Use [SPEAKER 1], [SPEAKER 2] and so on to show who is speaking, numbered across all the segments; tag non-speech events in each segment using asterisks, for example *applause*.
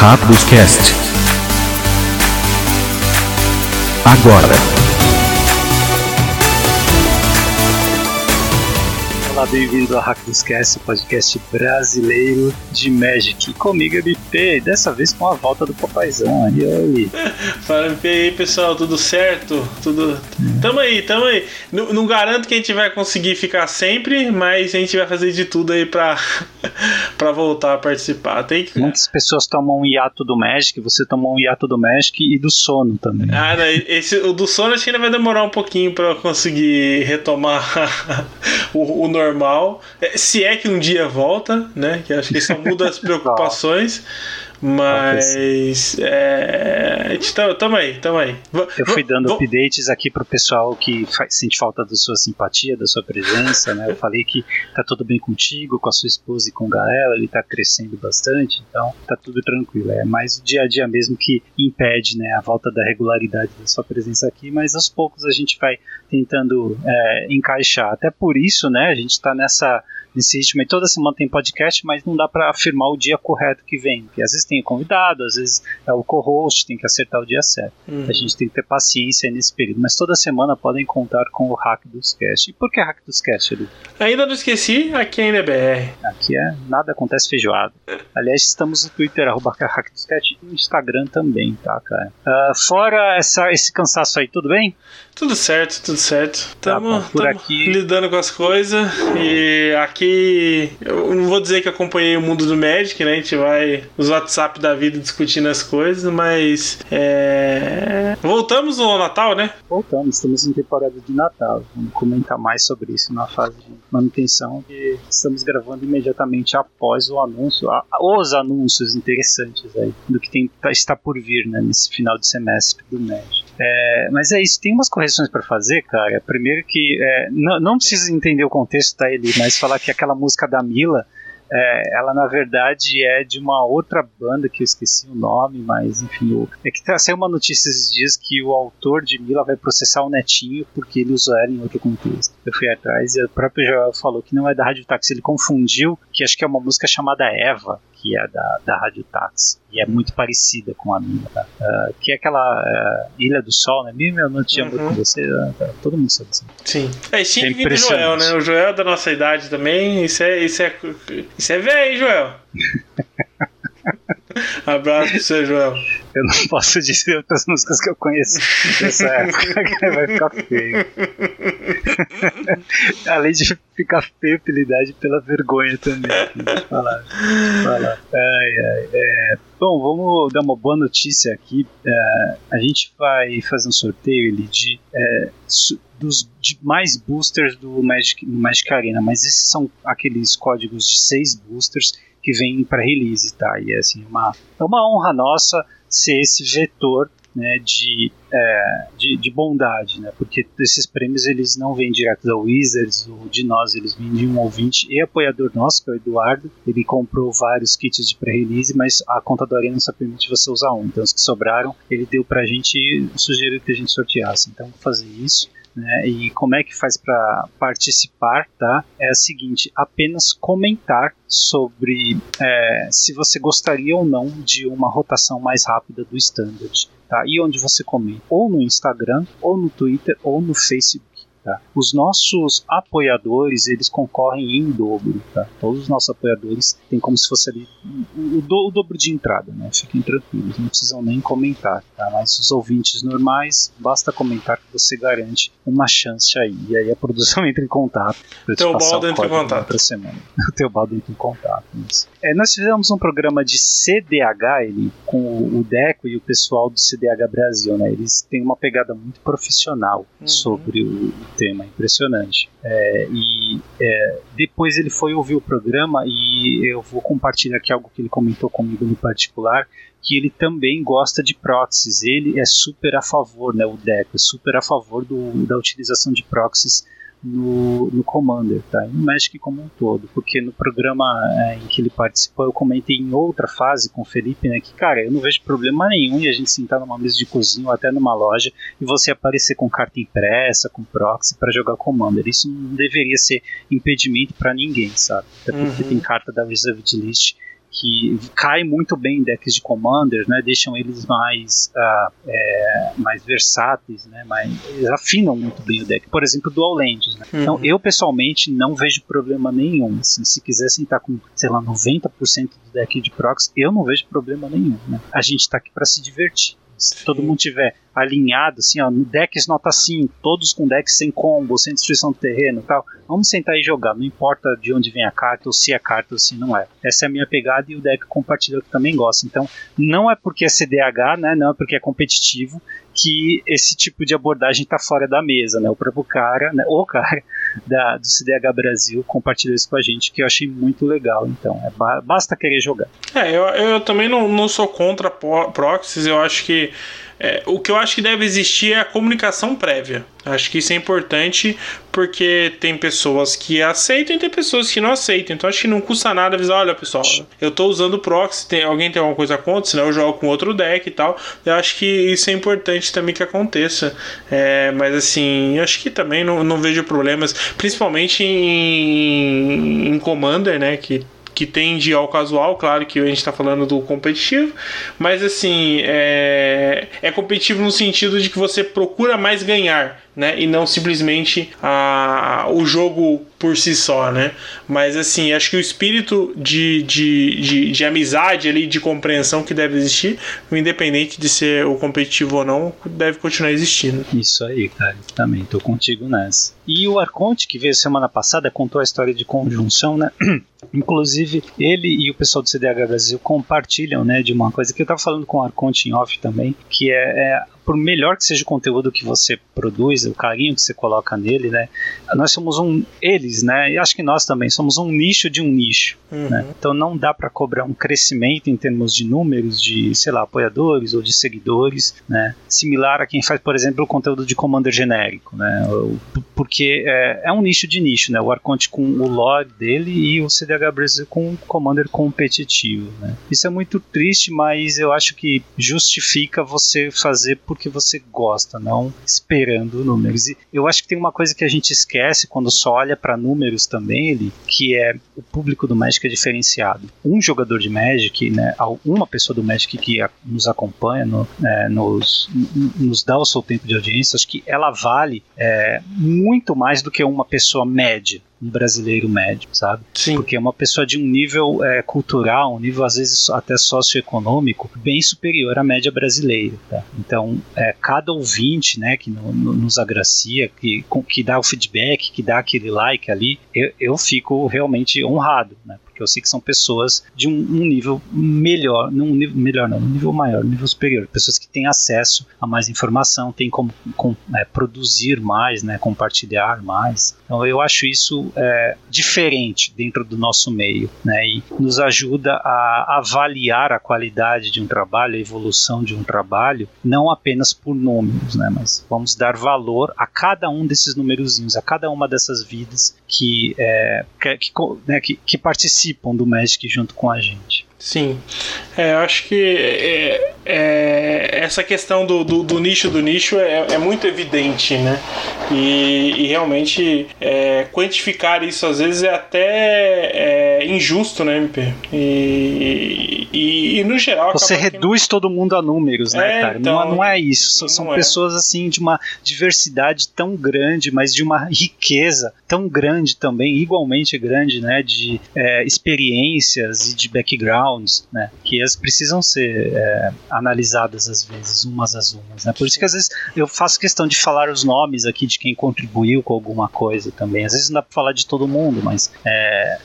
[SPEAKER 1] Rápidos Cast. Agora.
[SPEAKER 2] Olá, bem-vindo ao Hacknoscast, podcast brasileiro de Magic. Comigo é BP, dessa vez com a volta do papaizão aí,
[SPEAKER 3] aí. *laughs* Fala MP aí, pessoal, tudo certo? Tudo. Tamo aí, tamo aí. Não, não, garanto que a gente vai conseguir ficar sempre, mas a gente vai fazer de tudo aí pra, *laughs* pra voltar a participar. Tem que...
[SPEAKER 2] Muitas pessoas tomam um hiato do Magic, você tomou um hiato do Magic e do sono também.
[SPEAKER 3] Ah, não, esse, o do sono acho que ainda vai demorar um pouquinho pra conseguir retomar *laughs* o, o normal. É, se é que um dia volta, né? Que acho que só muda as *laughs* preocupações. Mas. É, tá, tamo aí, tamo aí.
[SPEAKER 2] Eu fui dando updates aqui pro pessoal que faz, sente falta da sua simpatia, da sua presença, né? Eu falei que tá tudo bem contigo, com a sua esposa e com o Gael, ele tá crescendo bastante, então tá tudo tranquilo. É mais o dia a dia mesmo que impede, né, a volta da regularidade da sua presença aqui, mas aos poucos a gente vai tentando é, encaixar. Até por isso, né, a gente tá nessa nesse ritmo. E toda semana tem podcast, mas não dá para afirmar o dia correto que vem. Porque às vezes tem o convidado, às vezes é o co-host, tem que acertar o dia certo. Uhum. A gente tem que ter paciência nesse período. Mas toda semana podem contar com o Hack dos Cast. E por que Hack dos Cast, Edu?
[SPEAKER 3] Ainda não esqueci, aqui ainda é BR.
[SPEAKER 2] Aqui é nada acontece feijoada. Aliás, estamos no Twitter, arroba Hack dos Cast, e no Instagram também, tá, cara? Uh, fora essa, esse cansaço aí, tudo bem?
[SPEAKER 3] Tudo certo, tudo certo. Estamos tá por aqui lidando com as coisas e aqui eu não vou dizer que acompanhei o mundo do Magic, né? A gente vai os WhatsApp da vida discutindo as coisas, mas é... voltamos no Natal, né?
[SPEAKER 2] Voltamos, estamos em temporada de Natal. Vamos comentar mais sobre isso na fase de manutenção e estamos gravando imediatamente após o anúncio, os anúncios interessantes aí do que tem, está por vir, né? Nesse final de semestre do Magic. É, mas é isso, tem umas correções para fazer, cara. Primeiro que é, não, não precisa entender o contexto da Eli, mas falar que aquela música da Mila, é, ela na verdade é de uma outra banda que eu esqueci o nome, mas enfim, o, é que tá, saiu uma notícia esses dias que o autor de Mila vai processar o netinho porque ele usou ela em outro contexto. Eu fui atrás e o próprio Joel falou que não é da Rádio Táxi, ele confundiu que acho que é uma música chamada Eva, que é da, da Rádio Táxi. E é muito parecida com a minha, tá? Uh, que é aquela uh, Ilha do Sol, né? Minha eu não tinha uhum. com você, uh, todo mundo sabe assim.
[SPEAKER 3] Sim. É, tinha é do Joel, né? O Joel é da nossa idade também. Isso é, isso é, isso é velho, Joel. *laughs* Abraço pro seu Joel.
[SPEAKER 2] Eu não posso dizer outras músicas que eu conheço dessa época, *laughs* vai ficar feio. *laughs* Além de ficar feio pela idade, pela vergonha também. Falar. falar. Ai, ai, é. Bom, vamos dar uma boa notícia aqui. É, a gente vai fazer um sorteio ele, de, é, dos de mais boosters do Magic, Magic Arena, mas esses são aqueles códigos de seis boosters que vem para release, tá? E é assim, uma, é uma honra nossa ser esse vetor né, de, é, de, de, bondade, né, porque esses prêmios eles não vêm direto da Wizards ou de nós, eles vêm de um ouvinte e apoiador nosso, que é o Eduardo. Ele comprou vários kits de pré-release, mas a conta do Arena só permite você usar um. Então, os que sobraram, ele deu pra gente e sugeriu que a gente sorteasse. Então, vou fazer isso. Né? E como é que faz para participar, tá? É a seguinte: apenas comentar sobre é, se você gostaria ou não de uma rotação mais rápida do standard. Tá? E onde você comenta? Ou no Instagram, ou no Twitter, ou no Facebook. Tá? Os nossos apoiadores, eles concorrem em dobro. Tá? Todos os nossos apoiadores têm como se fosse ali o, do, o dobro de entrada. Né? Fiquem tranquilos, não precisam nem comentar. Tá? Mas os ouvintes normais, basta comentar que você garante uma chance aí. E aí a produção *laughs* entra em contato.
[SPEAKER 3] Teu baldo *laughs* entra em contato.
[SPEAKER 2] Outra semana. o teu baldo entra em contato. É, nós fizemos um programa de CDH ele, com o Deco e o pessoal do CDH Brasil. Né? Eles têm uma pegada muito profissional uhum. sobre o tema impressionante. É, e é, depois ele foi ouvir o programa e eu vou compartilhar aqui algo que ele comentou comigo no particular, que ele também gosta de proxies. Ele é super a favor, né, o Deco, é super a favor do, da utilização de proxies no, no Commander, tá? E no Magic como um todo, porque no programa é, em que ele participou eu comentei em outra fase com o Felipe, né, que cara, eu não vejo problema nenhum em a gente sentar numa mesa de cozinha ou até numa loja e você aparecer com carta impressa, com proxy para jogar Commander. Isso não deveria ser impedimento para ninguém, sabe? Até porque uhum. tem carta da Reserved List que cai muito bem em decks de Commander, né? Deixam eles mais, uh, é, mais versáteis, né? Mais, eles afinam muito bem o deck. Por exemplo, Dual Lands, né? Uhum. Então, eu pessoalmente não vejo problema nenhum. Assim, se quisessem estar com, sei lá, 90% do deck de prox, eu não vejo problema nenhum. Né? A gente está aqui para se divertir. Se todo mundo tiver alinhado, assim, ó, decks nota 5, todos com decks sem combo, sem destruição do terreno tal, vamos sentar e jogar, não importa de onde vem a carta, ou se é carta ou se não é. Essa é a minha pegada e o deck compartilha que também gosta. Então, não é porque é CDH, né, não é porque é competitivo, que esse tipo de abordagem está fora da mesa, né? O próprio cara, né, o cara da, do CDH Brasil compartilhou isso com a gente, que eu achei muito legal. Então, é, basta querer jogar.
[SPEAKER 3] É, eu, eu também não, não sou contra proxies, eu acho que é, o que eu acho que deve existir é a comunicação prévia. Acho que isso é importante porque tem pessoas que aceitam e tem pessoas que não aceitam. Então acho que não custa nada avisar: olha pessoal, eu estou usando proxy, tem, alguém tem alguma coisa contra, senão eu jogo com outro deck e tal. Eu acho que isso é importante também que aconteça. É, mas assim, acho que também não, não vejo problemas, principalmente em, em Commander, né? Que que tende ao casual, claro que a gente está falando do competitivo, mas assim, é, é competitivo no sentido de que você procura mais ganhar né? E não simplesmente a, o jogo por si só, né? Mas assim, acho que o espírito de, de, de, de, amizade ali, de compreensão que deve existir, independente de ser o competitivo ou não, deve continuar existindo.
[SPEAKER 2] Isso aí, cara. Também tô contigo nessa. E o Arconte, que veio semana passada, contou a história de conjunção, né? *clears throat* Inclusive, ele e o pessoal do CDH Brasil compartilham, né, de uma coisa que eu tava falando com o Arconte em off também, que é, é por melhor que seja o conteúdo que você produz, o carinho que você coloca nele, né? Nós somos um eles, né? E acho que nós também somos um nicho de um nicho, uhum. né? Então não dá para cobrar um crescimento em termos de números de, sei lá, apoiadores ou de seguidores, né? Similar a quem faz, por exemplo, o conteúdo de Commander genérico, né? Porque é, é um nicho de nicho, né? O Arconte com o lore dele e o CDH Brasil com o Commander competitivo, né? Isso é muito triste, mas eu acho que justifica você fazer por porque você gosta, não esperando números. E eu acho que tem uma coisa que a gente esquece quando só olha para números também, ele, que é o público do Magic é diferenciado. Um jogador de Magic, né, uma pessoa do Magic que nos acompanha, no, é, nos, nos dá o seu tempo de audiência, acho que ela vale é, muito mais do que uma pessoa média um brasileiro médio, sabe?
[SPEAKER 3] Sim.
[SPEAKER 2] Porque é uma pessoa de um nível é, cultural, um nível às vezes até socioeconômico, bem superior à média brasileira. Tá? Então, é, cada ouvinte né, que no, no, nos agracia, que, que dá o feedback, que dá aquele like ali, eu, eu fico realmente honrado, né? Que eu sei que são pessoas de um, um nível melhor, não um nível melhor não, um nível maior, um nível superior, pessoas que têm acesso a mais informação, têm como, é, produzir mais, né, compartilhar mais. Então eu acho isso é, diferente dentro do nosso meio, né, e nos ajuda a avaliar a qualidade de um trabalho, a evolução de um trabalho, não apenas por números, né, mas vamos dar valor a cada um desses numerozinhos, a cada uma dessas vidas que, é, que, né, que, que participam participam do Magic junto com a gente.
[SPEAKER 3] Sim, é, eu acho que é, é, essa questão do, do, do, nicho do nicho é, é muito evidente, né? E, e realmente é, quantificar isso às vezes é até é, injusto, né, MP? E, e, e no geral.
[SPEAKER 2] Você reduz que... todo mundo a números, né, é, cara? Então, não, não, é isso. São pessoas assim de uma diversidade tão grande, mas de uma riqueza tão grande também, igualmente grande, né? De experiências e de background backgrounds, né, que elas precisam ser é, analisadas às vezes, umas às umas. Né? Por isso que às vezes eu faço questão de falar os nomes aqui de quem contribuiu com alguma coisa também. Às vezes não dá para falar de todo mundo, mas é,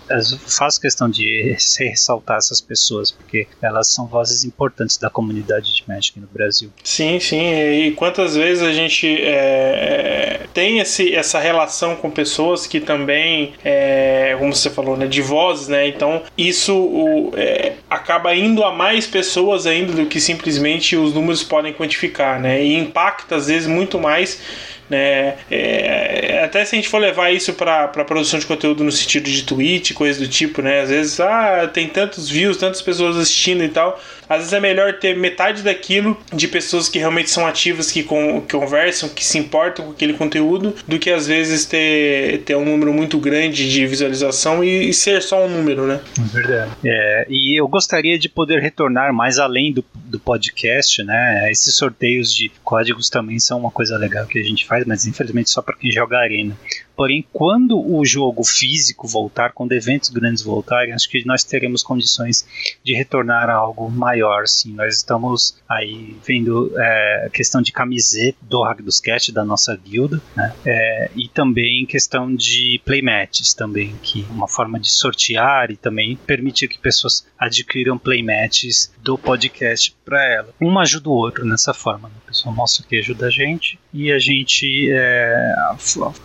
[SPEAKER 2] faço questão de *laughs* ressaltar essas pessoas, porque elas são vozes importantes da comunidade de Magic no Brasil.
[SPEAKER 3] Sim, sim. E quantas vezes a gente é, tem esse, essa relação com pessoas que também, é, como você falou, né, de vozes, né? Então isso o, é, acaba indo a mais pessoas ainda do que simplesmente os números podem quantificar, né? E impacta às vezes muito mais Né? É, até se a gente for levar isso para produção de conteúdo no sentido de tweet, coisa do tipo, né? Às vezes, ah, tem tantos views, tantas pessoas assistindo e tal. Às vezes é melhor ter metade daquilo de pessoas que realmente são ativas, que, com, que conversam, que se importam com aquele conteúdo, do que às vezes ter, ter um número muito grande de visualização e, e ser só um número, né?
[SPEAKER 2] Verdade. É, e eu gostaria de poder retornar mais além do, do podcast, né? Esses sorteios de códigos também são uma coisa legal que a gente faz, mas infelizmente só para quem joga arena. Porém, quando o jogo físico voltar, quando eventos grandes voltarem, acho que nós teremos condições de retornar a algo maior. Sim, nós estamos aí vendo é, questão de camiseta do Hack dos Cast da nossa guilda, né? É, e também questão de playmatches também, que é uma forma de sortear e também permitir que pessoas adquiram playmatches do podcast para ela. Um ajuda o outro nessa forma. Né? A pessoa mostra que ajuda a gente e a gente é,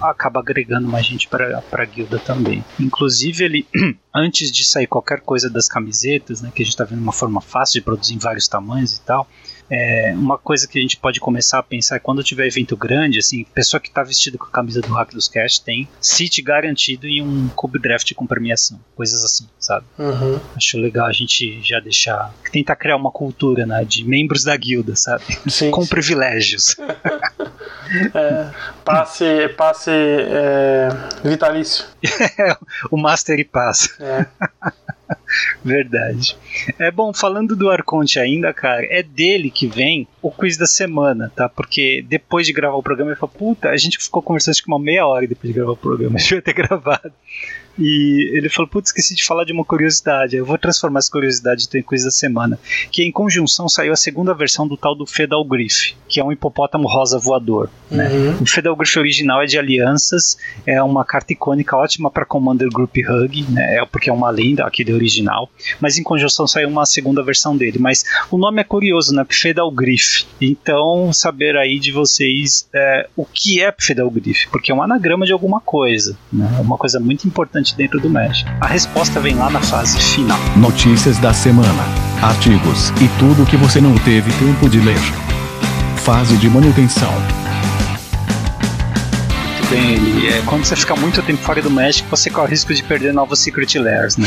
[SPEAKER 2] acaba agregando mais gente para a guilda também. Inclusive, ele, *clears throat* antes de sair qualquer coisa das camisetas, né, que a gente está vendo uma forma fácil de produzir em vários tamanhos e tal, é, uma coisa que a gente pode começar a pensar é quando tiver evento grande, assim, pessoa que está vestida com a camisa do Hack dos Cash tem seat garantido e um Cube Draft com premiação, coisas assim, sabe?
[SPEAKER 3] Uhum.
[SPEAKER 2] Acho legal a gente já deixar, tentar criar uma cultura, né, de membros da guilda, sabe?
[SPEAKER 3] Sim,
[SPEAKER 2] com privilégios. *laughs*
[SPEAKER 3] É, passe passe é, vitalício. *laughs*
[SPEAKER 2] o Master e Pass.
[SPEAKER 3] É. *laughs*
[SPEAKER 2] Verdade. É bom, falando do Arconte ainda, cara, é dele que vem o quiz da semana, tá? Porque depois de gravar o programa, ele falou: puta, a gente ficou conversando acho que uma meia hora depois de gravar o programa, *laughs* a gente vai ter gravado. E ele falou: Putz, esqueci de falar de uma curiosidade. Eu vou transformar essa curiosidade em coisa da semana. Que em conjunção saiu a segunda versão do tal do Fedal Griff, que é um hipopótamo rosa voador. Né?
[SPEAKER 3] Uhum.
[SPEAKER 2] O Fedal Griff original é de alianças, é uma carta icônica ótima para Commander Group Hug, né? É porque é uma lenda, aquele original. Mas em conjunção saiu uma segunda versão dele. Mas o nome é curioso, né? Fedal Griff. Então, saber aí de vocês é, o que é Fedal Griff, porque é um anagrama de alguma coisa, né? É uma coisa muito importante dentro do Magic. A resposta vem lá na fase final.
[SPEAKER 1] Notícias da semana, artigos e tudo que você não teve tempo de ler. Fase de manutenção.
[SPEAKER 2] Bem, ele, é, quando você fica muito tempo fora do Magic, você corre o risco de perder novos Secret Lairs, né?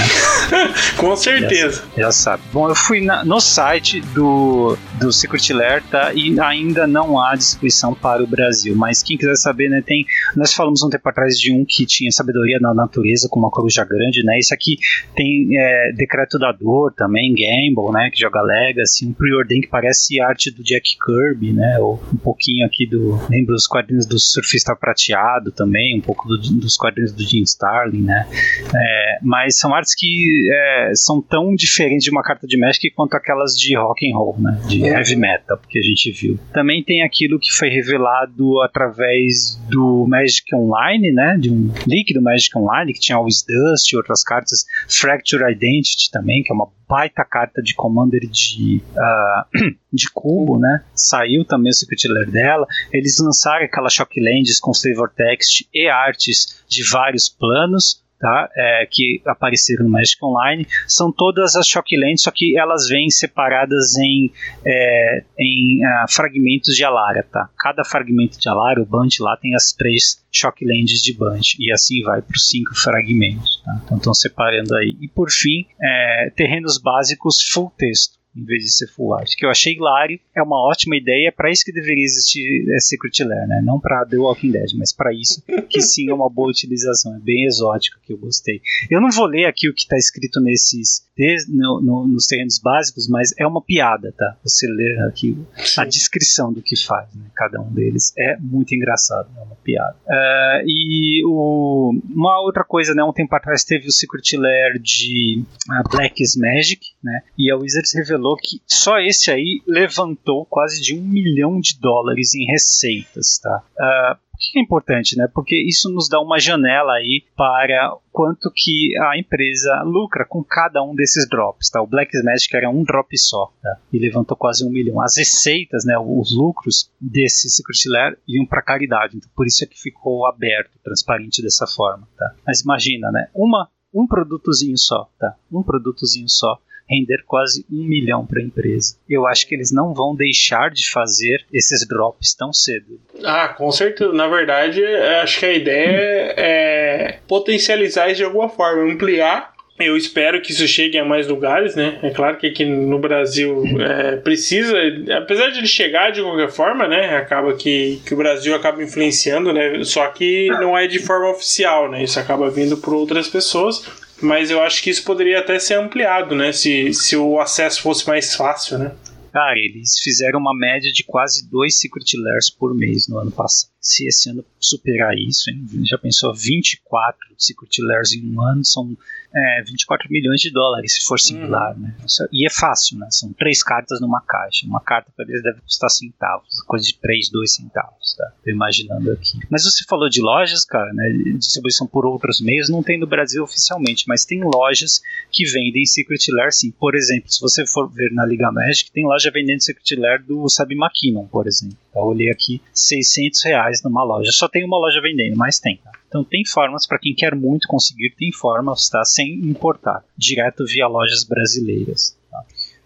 [SPEAKER 2] *laughs*
[SPEAKER 3] Com certeza.
[SPEAKER 2] Já, já sabe. Bom, eu fui na, no site do, do Secret Lair, tá? E ainda não há distribuição para o Brasil. Mas quem quiser saber, né? Tem. Nós falamos um tempo atrás de um que tinha sabedoria na natureza com uma coruja grande, né? Esse aqui tem é, Decreto da Dor também, Gamble, né? Que joga Legacy, um Preordain que parece arte do Jack Kirby, né? Ou um pouquinho aqui do. Lembra os quadrinhos do Surfista Prateado também, um pouco do, dos quadrinhos do Jim Starlin, né? É, mas são artes que é, são tão diferentes de uma carta de Magic quanto aquelas de rock and roll, né? De heavy metal, que a gente viu. Também tem aquilo que foi revelado através do Magic Online, né? De um leak do Magic Online que tinha Always Dust e outras cartas, Fracture Identity também, que é uma baita carta de Commander de, uh, *clears throat* de cubo, né? Saiu também o Secret Lair dela. Eles lançaram aquela Shocklands com flavor text e artes de vários planos. Tá? É, que apareceram no Magic Online são todas as Shocklands, só que elas vêm separadas em, é, em uh, fragmentos de Alara. Tá? Cada fragmento de Alara, o Band lá tem as três Shocklands de Band, e assim vai para os cinco fragmentos. Tá? Então estão separando aí. E por fim, é, terrenos básicos full texto em vez de ser full art, que eu achei hilário, é uma ótima ideia, é para isso que deveria existir é, Secret Lair, né? Não para The Walking Dead, mas para isso que sim é uma boa utilização, é bem exótico que eu gostei. Eu não vou ler aqui o que está escrito nesses no, no, nos terrenos básicos, mas é uma piada, tá? Você ler aqui a descrição do que faz, né? Cada um deles é muito engraçado, é uma piada. Uh, e o, uma outra coisa, né? Um tempo atrás teve o Secret Lair de uh, Black is Magic, né? E a Wizards revelou que só esse aí levantou quase de um milhão de dólares em receitas, tá? Uh, que é importante, né? Porque isso nos dá uma janela aí para quanto que a empresa lucra com cada um desses drops, tá? O Black Magic era um drop só, tá? E levantou quase um milhão. As receitas, né, os lucros desse Secret Lair iam para caridade, então por isso é que ficou aberto, transparente dessa forma, tá? Mas imagina, né? Uma um produtozinho só, tá? Um produtozinho só render quase um milhão para a empresa. Eu acho que eles não vão deixar de fazer esses drops tão cedo.
[SPEAKER 3] Ah, com certeza. Na verdade, acho que a ideia é potencializar isso de alguma forma, ampliar eu espero que isso chegue a mais lugares, né? É claro que aqui no Brasil é, precisa, apesar de ele chegar de qualquer forma, né? Acaba que, que o Brasil acaba influenciando, né? Só que não é de forma oficial, né? Isso acaba vindo por outras pessoas. Mas eu acho que isso poderia até ser ampliado, né? Se, se o acesso fosse mais fácil, né?
[SPEAKER 2] Cara, eles fizeram uma média de quase dois Secret Lairs por mês no ano passado. Se esse ano superar isso, hein? já pensou 24 Secret Lairs em um ano, são é, 24 milhões de dólares, se for singular, uhum. né? Isso, e é fácil, né? São três cartas numa caixa. Uma carta para eles deve custar centavos, coisa de 3, 2 centavos, tá? Tô imaginando aqui. Mas você falou de lojas, cara, né? Distribuição por outros meios, não tem no Brasil oficialmente, mas tem lojas que vendem Secret Lair, sim. Por exemplo, se você for ver na Liga Magic, tem loja vendendo Secret Lair do Sabi McKinnon, por exemplo. Eu olhei aqui, 600 reais numa loja. Só tem uma loja vendendo, mas tem, tá? Então tem formas para quem quer muito conseguir, tem formas, tá? Sem importar, direto via lojas brasileiras.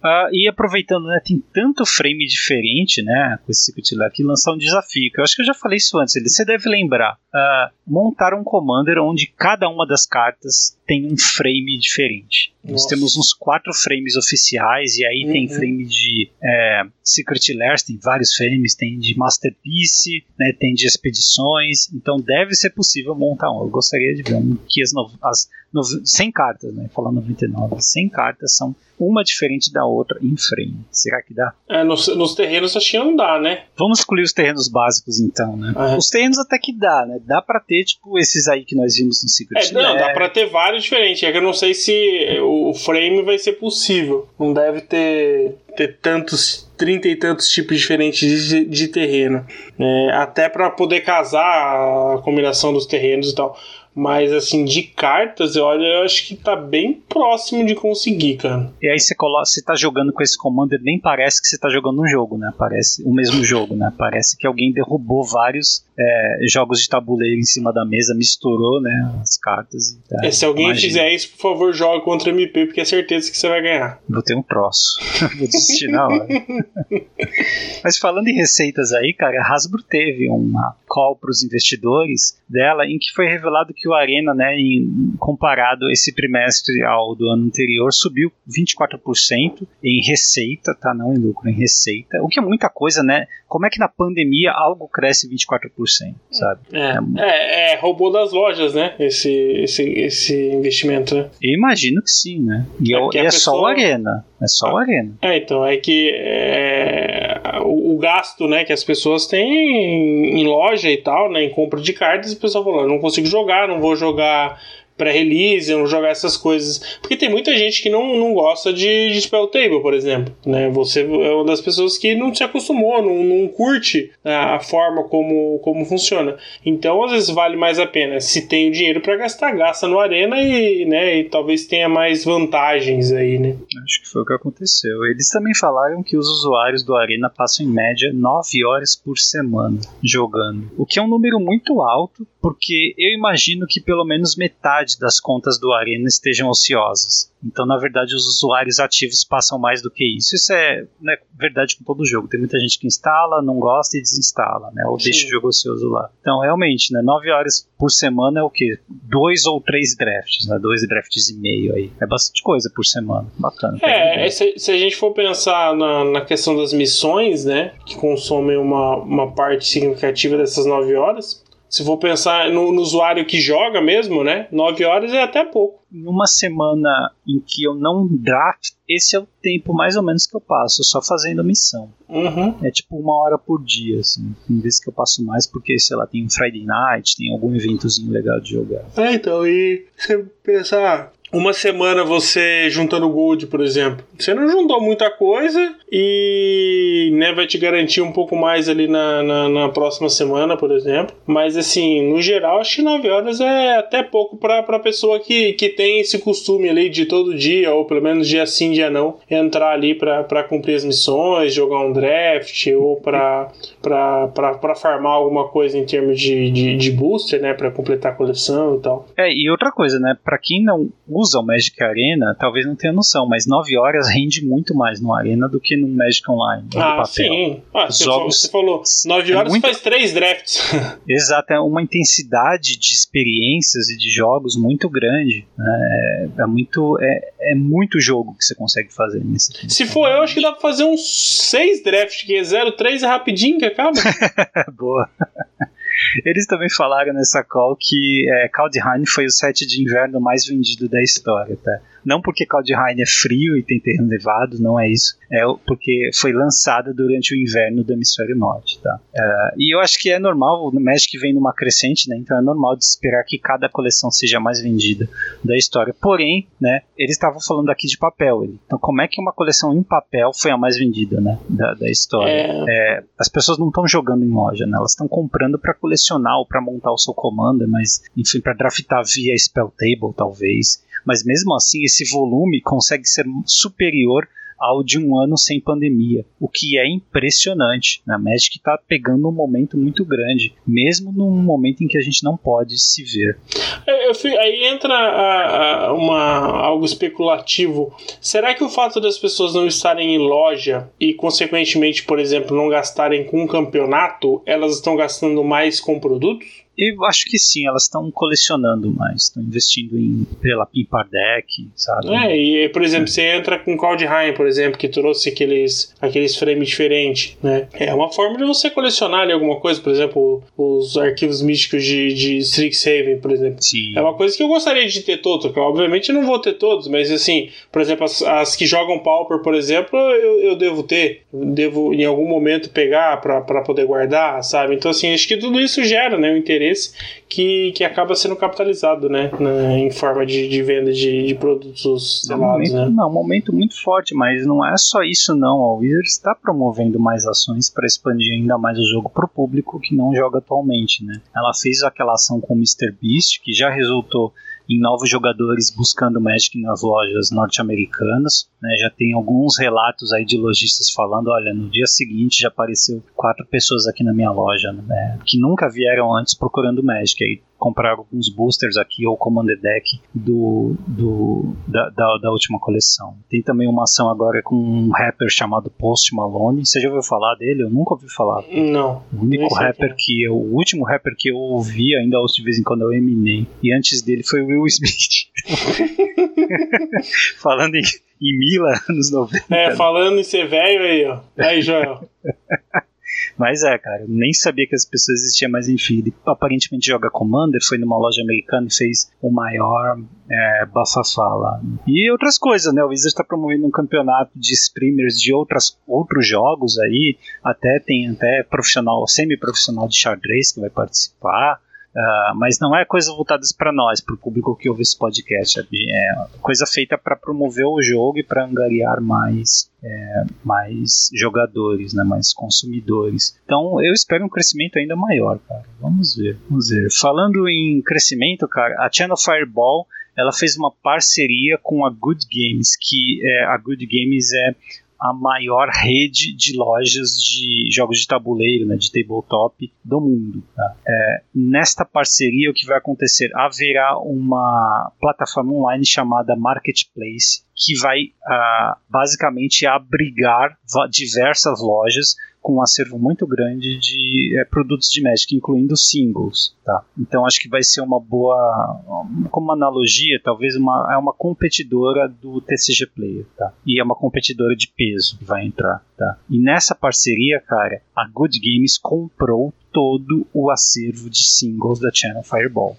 [SPEAKER 2] Uh, e aproveitando, né, tem tanto frame diferente, né, com esse Secret aqui, lançar um desafio, que eu acho que eu já falei isso antes, você deve lembrar, uh, montar um Commander onde cada uma das cartas tem um frame diferente. Nossa. Nós temos uns quatro frames oficiais, e aí uhum. tem frame de é, Secret Lairs, tem vários frames, tem de Masterpiece, né, tem de expedições, então deve ser possível montar um. Eu gostaria de ver um que as, as 100 cartas, né, falando 99, 100 cartas são uma diferente da outra em frame. Será que dá?
[SPEAKER 3] É, nos, nos terrenos acho que não dá, né?
[SPEAKER 2] Vamos escolher os terrenos básicos então, né? É. Os terrenos até que dá, né? Dá pra ter, tipo, esses aí que nós vimos no Secret
[SPEAKER 3] É, não, dá pra ter vários diferentes. É que eu não sei se o frame vai ser possível. Não deve ter, ter tantos trinta e tantos tipos diferentes de, de terreno. É, até para poder casar a combinação dos terrenos e tal. Mas assim, de cartas, olha, eu acho que tá bem próximo de conseguir, cara.
[SPEAKER 2] E aí você coloca, você tá jogando com esse commander, nem parece que você tá jogando um jogo, né? Parece o mesmo jogo, né? Parece que alguém derrubou vários é, jogos de tabuleiro em cima da mesa, misturou, né? As cartas.
[SPEAKER 3] Tá, se alguém imagina. fizer isso, por favor, joga contra MP, porque é certeza que você vai ganhar.
[SPEAKER 2] Vou ter um troço. *laughs* Vou desistir na hora. *laughs* Mas falando em receitas aí, cara, a Hasbro teve uma call para os investidores dela em que foi revelado que o Arena, né, em, comparado esse trimestre ao do ano anterior, subiu 24% em receita, tá? Não em lucro, em receita. O que é muita coisa, né? Como é que na pandemia algo cresce 24%, sabe?
[SPEAKER 3] É, é, é roubou das lojas, né? Esse, esse, esse investimento, né?
[SPEAKER 2] Eu imagino que sim, né? E é, é, é pessoa... só o Arena. É só o Arena.
[SPEAKER 3] É, então, é que é, o, o, gasto né, que as pessoas têm em, em loja e tal, né? Em compra de cartas, o pessoal falou, não consigo jogar, não vou jogar pré-release, não jogar essas coisas. Porque tem muita gente que não, não gosta de, de Spell Table, por exemplo. Né? Você é uma das pessoas que não se acostumou, não, não curte a, a forma como, como funciona. Então, às vezes, vale mais a pena. Se tem o dinheiro para gastar, gasta no Arena e, né, e talvez tenha mais vantagens aí, né?
[SPEAKER 2] Acho que foi o que aconteceu. Eles também falaram que os usuários do Arena passam em média 9 horas por semana jogando. O que é um número muito alto, porque eu imagino que pelo menos metade metade das contas do Arena estejam ociosas. Então, na verdade, os usuários ativos passam mais do que isso. Isso é né, verdade com todo jogo. Tem muita gente que instala, não gosta e desinstala, né? Ou Sim. deixa o jogo ocioso lá. Então, realmente, né? 9 horas por semana é o quê? Dois ou três drafts, né? Dois drafts e meio aí. É bastante coisa por semana. Bacana.
[SPEAKER 3] É, se, se, a gente for pensar na, na questão das missões, né? Que consomem uma, uma parte significativa dessas 9 horas se for pensar no, no, usuário que joga mesmo, né? 9 horas é até pouco.
[SPEAKER 2] Em uma semana em que eu não draft, esse é o tempo mais ou menos que eu passo, só fazendo a missão.
[SPEAKER 3] Uhum.
[SPEAKER 2] É tipo uma hora por dia, assim. Tem vezes que eu passo mais porque, sei lá, tem um Friday Night, tem algum eventozinho legal de jogar.
[SPEAKER 3] É, então, e *laughs* você pensar, uma semana você juntando gold, por exemplo, você não juntou muita coisa e né, vai te garantir um pouco mais ali na, na, na, próxima semana, por exemplo. Mas assim, no geral, acho que 9 horas é até pouco para pra pessoa que, que tem esse costume ali de todo dia, ou pelo menos dia sim, dia não, entrar ali para cumprir as missões, jogar um draft, ou para farmar alguma coisa em termos de, de, de booster, né? para completar a coleção e tal.
[SPEAKER 2] É, e outra coisa, né? Para quem não usa usa o Magic Arena talvez não tenha noção, mas 9 horas rende muito mais no Arena do que no Magic Online.
[SPEAKER 3] Ah, sim. Ah, você, jogos, você falou, 9 é horas é muito... faz 3 drafts. *laughs*
[SPEAKER 2] Exato, é uma intensidade de experiências e de jogos muito grande. Né? É, é, muito, é, é muito jogo que você consegue fazer nesse.
[SPEAKER 3] Se for eu, acho que dá pra fazer uns 6 drafts, que é 0-3 é rapidinho que acaba. *laughs*
[SPEAKER 2] Boa. *laughs* Eles também falaram nessa call que é, Kaldheim foi o set de inverno mais vendido da história, tá? Não porque Kaldheim é frio e tem terreno nevado, não é isso. É porque foi lançada durante o inverno do hemisfério norte, tá? Uh, e eu acho que é normal, o Magic vem numa crescente, né? Então é normal de esperar que cada coleção seja mais vendida da história. Porém, né? Eles estavam falando aqui de papel. Então como é que uma coleção em papel foi a mais vendida, né? Da, da história. É... É, as pessoas não estão jogando em loja, né? Elas estão comprando para colecionar ou para montar o seu comando, mas enfim, para draftar via Spell Table, talvez mas mesmo assim esse volume consegue ser superior ao de um ano sem pandemia, o que é impressionante. A Magic está pegando um momento muito grande, mesmo num momento em que a gente não pode se ver.
[SPEAKER 3] É, aí entra a, a, uma, algo especulativo. Será que o fato das pessoas não estarem em loja e, consequentemente, por exemplo, não gastarem com um campeonato, elas estão gastando mais com produtos?
[SPEAKER 2] Eu acho que sim, elas estão colecionando mais, estão investindo em, pela Pimpar Deck, sabe?
[SPEAKER 3] É, e por exemplo, é. você entra com Cloudheim, por exemplo, que trouxe aqueles, aqueles frames diferentes, né? É uma forma de você colecionar ali alguma coisa, por exemplo, os arquivos místicos de, de Strixhaven, por exemplo.
[SPEAKER 2] Sim.
[SPEAKER 3] É uma coisa que eu gostaria de ter todo, que obviamente eu não vou ter todos, mas assim, por exemplo, as, as que jogam Pauper, por exemplo, eu, eu devo ter, devo em algum momento pegar para poder guardar, sabe? Então, assim, acho que tudo isso gera, né, o interesse interesse que, que acaba sendo capitalizado, né? Na, em forma de, de venda de, de produtos
[SPEAKER 2] selados, é um momento,
[SPEAKER 3] né?
[SPEAKER 2] Não, um momento muito forte, mas não é só isso não. A Wizards está promovendo mais ações para expandir ainda mais o jogo para o público que não joga atualmente, né? Ela fez aquela ação com o Mr. Beast, que já resultou em novos jogadores buscando Magic nas lojas norte-americanas. Né? Já tem alguns relatos aí de lojistas falando, olha, no dia seguinte já apareceu quatro pessoas aqui na minha loja, né? que nunca vieram antes procurando Magic. Aí compraram alguns boosters aqui ou Commander Deck do, do, da, da, da, última coleção. Tem também uma ação agora com um rapper chamado Post Malone. Você já ouviu falar dele? Eu nunca ouvi falar.
[SPEAKER 3] Não.
[SPEAKER 2] O único rapper que, que eu, o último rapper que eu ouvi, ainda ouço de vez em quando, é o Eminem. E antes dele foi o Will Smith. *laughs* Falando em, em Mila, anos 90.
[SPEAKER 3] É, falando em ser velho aí, ó. Aí, Joel. *laughs*
[SPEAKER 2] Mas é, cara, eu nem sabia que as pessoas existiam, mas enfim, ele aparentemente joga Commander, foi numa loja americana e fez o maior é, bafafá lá. E outras coisas, né? O Wizard está promovendo um campeonato de streamers de outras, outros jogos aí, até tem até profissional, semi-profissional de xadrez que vai participar. Uh, mas não é coisa voltada para nós, para o público que ouve esse podcast. É coisa feita para promover o jogo e para angariar mais, é, mais jogadores, né, mais consumidores. Então eu espero um crescimento ainda maior, cara. Vamos ver, vamos ver. Falando em crescimento, cara, a Channel Fireball ela fez uma parceria com a Good Games, que é, a Good Games é a maior rede de lojas de jogos de tabuleiro, né, de tabletop do mundo. Tá? É, nesta parceria, o que vai acontecer? Haverá uma plataforma online chamada Marketplace que vai uh, basicamente abrigar diversas lojas com um acervo muito grande de é, produtos de Magic, incluindo singles, tá? Então acho que vai ser uma boa, como analogia, talvez uma é uma competidora do TCG Player, tá? E é uma competidora de peso que vai entrar, tá? E nessa parceria, cara, a Good Games comprou todo o acervo de singles da Channel Fireball.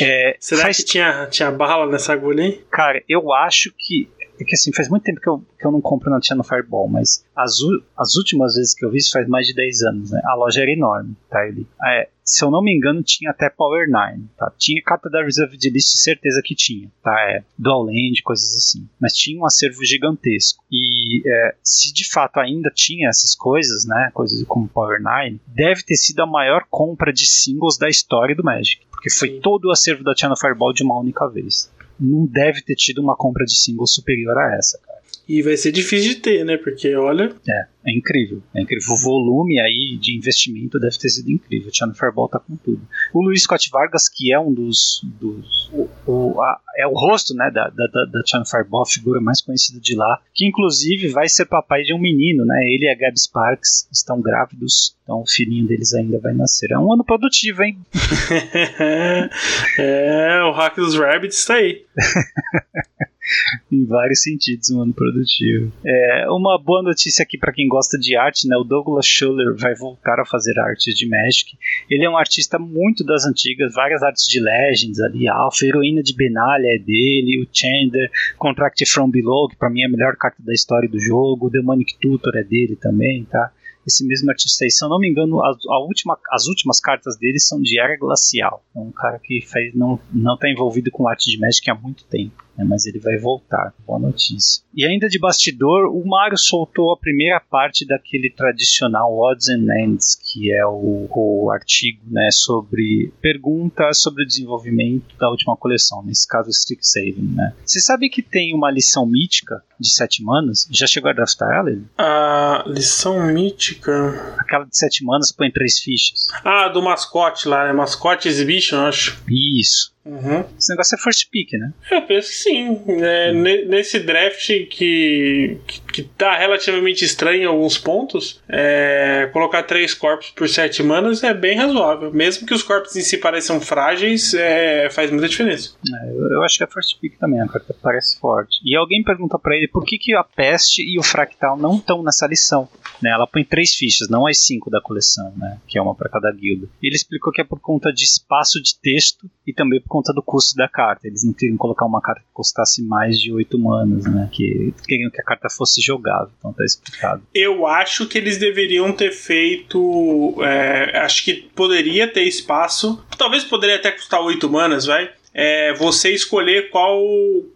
[SPEAKER 3] É, Será faz... que tinha, tinha bala nessa agulha, hein?
[SPEAKER 2] Cara, eu acho que é que assim, faz muito tempo que eu, que eu não compro na Channel Fireball, mas as, as últimas vezes que eu vi isso faz mais de 10 anos, né? A loja era enorme, tá? Ele, é, se eu não me engano, tinha até Power 9, tá? Tinha carta da Reserve de List, certeza que tinha, tá? É, Dual Land, coisas assim. Mas tinha um acervo gigantesco. E é, se de fato ainda tinha essas coisas, né? Coisas como Power 9, deve ter sido a maior compra de singles da história do Magic. Porque foi Sim. todo o acervo da Channel Fireball de uma única vez não deve ter tido uma compra de single superior a essa, cara.
[SPEAKER 3] E vai ser difícil de ter, né? Porque olha.
[SPEAKER 2] É, é incrível. É incrível. O volume aí de investimento deve ter sido incrível. O Channel Fireball tá com tudo. O Luiz Scott Vargas, que é um dos. dos o, o, a, é o rosto né, da, da, da Fireball, a figura mais conhecida de lá, que inclusive vai ser papai de um menino, né? Ele e a Gab Sparks estão grávidos, então o filhinho deles ainda vai nascer. É um ano produtivo, hein? *laughs*
[SPEAKER 3] é, o Hack dos Rabbits tá aí. *laughs* *laughs*
[SPEAKER 2] em vários sentidos, um ano produtivo. É, uma boa notícia aqui para quem gosta de arte, né? O Douglas Schuller vai voltar a fazer artes de Magic. Ele é um artista muito das antigas, várias artes de Legends ali, Alpha, Heroína de Benalha é dele, o Chander, Contract From Below, que para mim é a melhor carta da história do jogo, o Demonic Tutor é dele também, tá? esse mesmo artista aí, se eu não me engano, a, a última, as últimas cartas dele são de Era Glacial. É um cara que faz, não, não tá envolvido com arte de Magic há muito tempo né, mas ele vai voltar. Boa notícia. E ainda de bastidor, o Mario soltou a primeira parte daquele tradicional Odds and Ends, que é o, o artigo né, sobre perguntas sobre o desenvolvimento da última coleção, nesse caso Strixhaven. Né. Você sabe que tem uma lição mítica de sete manas? Já chegou a draftar ela? Ele?
[SPEAKER 3] A lição mítica.
[SPEAKER 2] Aquela de sete manas põe três fichas.
[SPEAKER 3] Ah, do mascote lá, né? Mascote Exhibition, acho.
[SPEAKER 2] Isso.
[SPEAKER 3] Uhum.
[SPEAKER 2] Esse negócio é first pick, né?
[SPEAKER 3] Eu penso que sim. É, nesse draft que, que, que tá relativamente estranho em alguns pontos, é, colocar três corpos por sete manas é bem razoável. Mesmo que os corpos em si pareçam frágeis, é, faz muita diferença.
[SPEAKER 2] É, eu, eu, acho que é first pick também, a carta parece forte. E alguém pergunta para ele por que, que a peste e o fractal não estão nessa lição. Né? Ela põe três fichas, não as cinco da coleção, né? que é uma para cada guilda. Ele explicou que é por conta de espaço de texto e também por conta do custo da carta. Eles não queriam colocar uma carta que custasse mais de 8 manas, né? Que queriam que a carta fosse jogável. Então tá explicado.
[SPEAKER 3] Eu acho que eles deveriam ter feito. É, acho que poderia ter espaço. Talvez poderia até custar 8 manas, vai é você escolher qual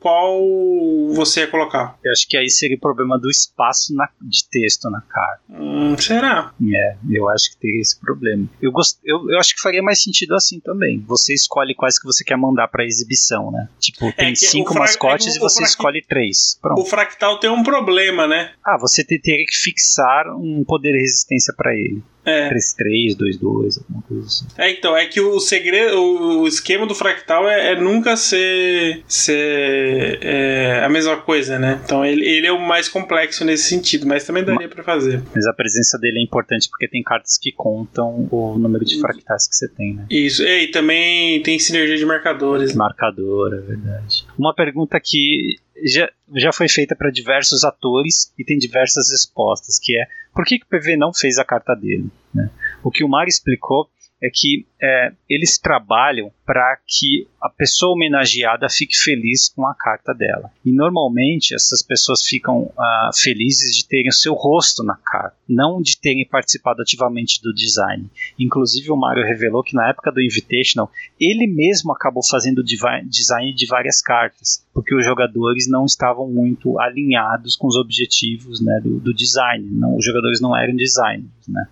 [SPEAKER 3] qual você ia colocar.
[SPEAKER 2] Eu acho que aí seria o problema do espaço na, de texto na carta.
[SPEAKER 3] Hum, será?
[SPEAKER 2] É, eu acho que teria esse problema. Eu, gost, eu, eu acho que faria mais sentido assim também. Você escolhe quais que você quer mandar para exibição, né? Tipo, é tem é cinco mascotes é, e você escolhe três. Pronto.
[SPEAKER 3] O fractal tem um problema, né?
[SPEAKER 2] Ah, você teria que fixar um poder de resistência para ele. É. 3-3, 2-2, alguma coisa assim.
[SPEAKER 3] É, então, é que o segredo, o esquema do fractal é, é nunca ser, ser é, a mesma coisa, né? Então ele, ele é o mais complexo nesse sentido, mas também daria para fazer.
[SPEAKER 2] Mas a presença dele é importante porque tem cartas que contam o número de fractais que você tem, né?
[SPEAKER 3] Isso, e também tem sinergia de marcadores.
[SPEAKER 2] Né? Marcador, é verdade. Uma pergunta que já, já foi feita para diversos atores e tem diversas respostas, que é por que, que o PV não fez a carta dele? Né? O que o Mar explicou é que é, eles trabalham para que a pessoa homenageada fique feliz com a carta dela. E normalmente essas pessoas ficam uh, felizes de terem o seu rosto na carta, não de terem participado ativamente do design. Inclusive o Mario revelou que na época do Invitational ele mesmo acabou fazendo design de várias cartas, porque os jogadores não estavam muito alinhados com os objetivos né, do, do, design. Não, os jogadores não eram designers, né?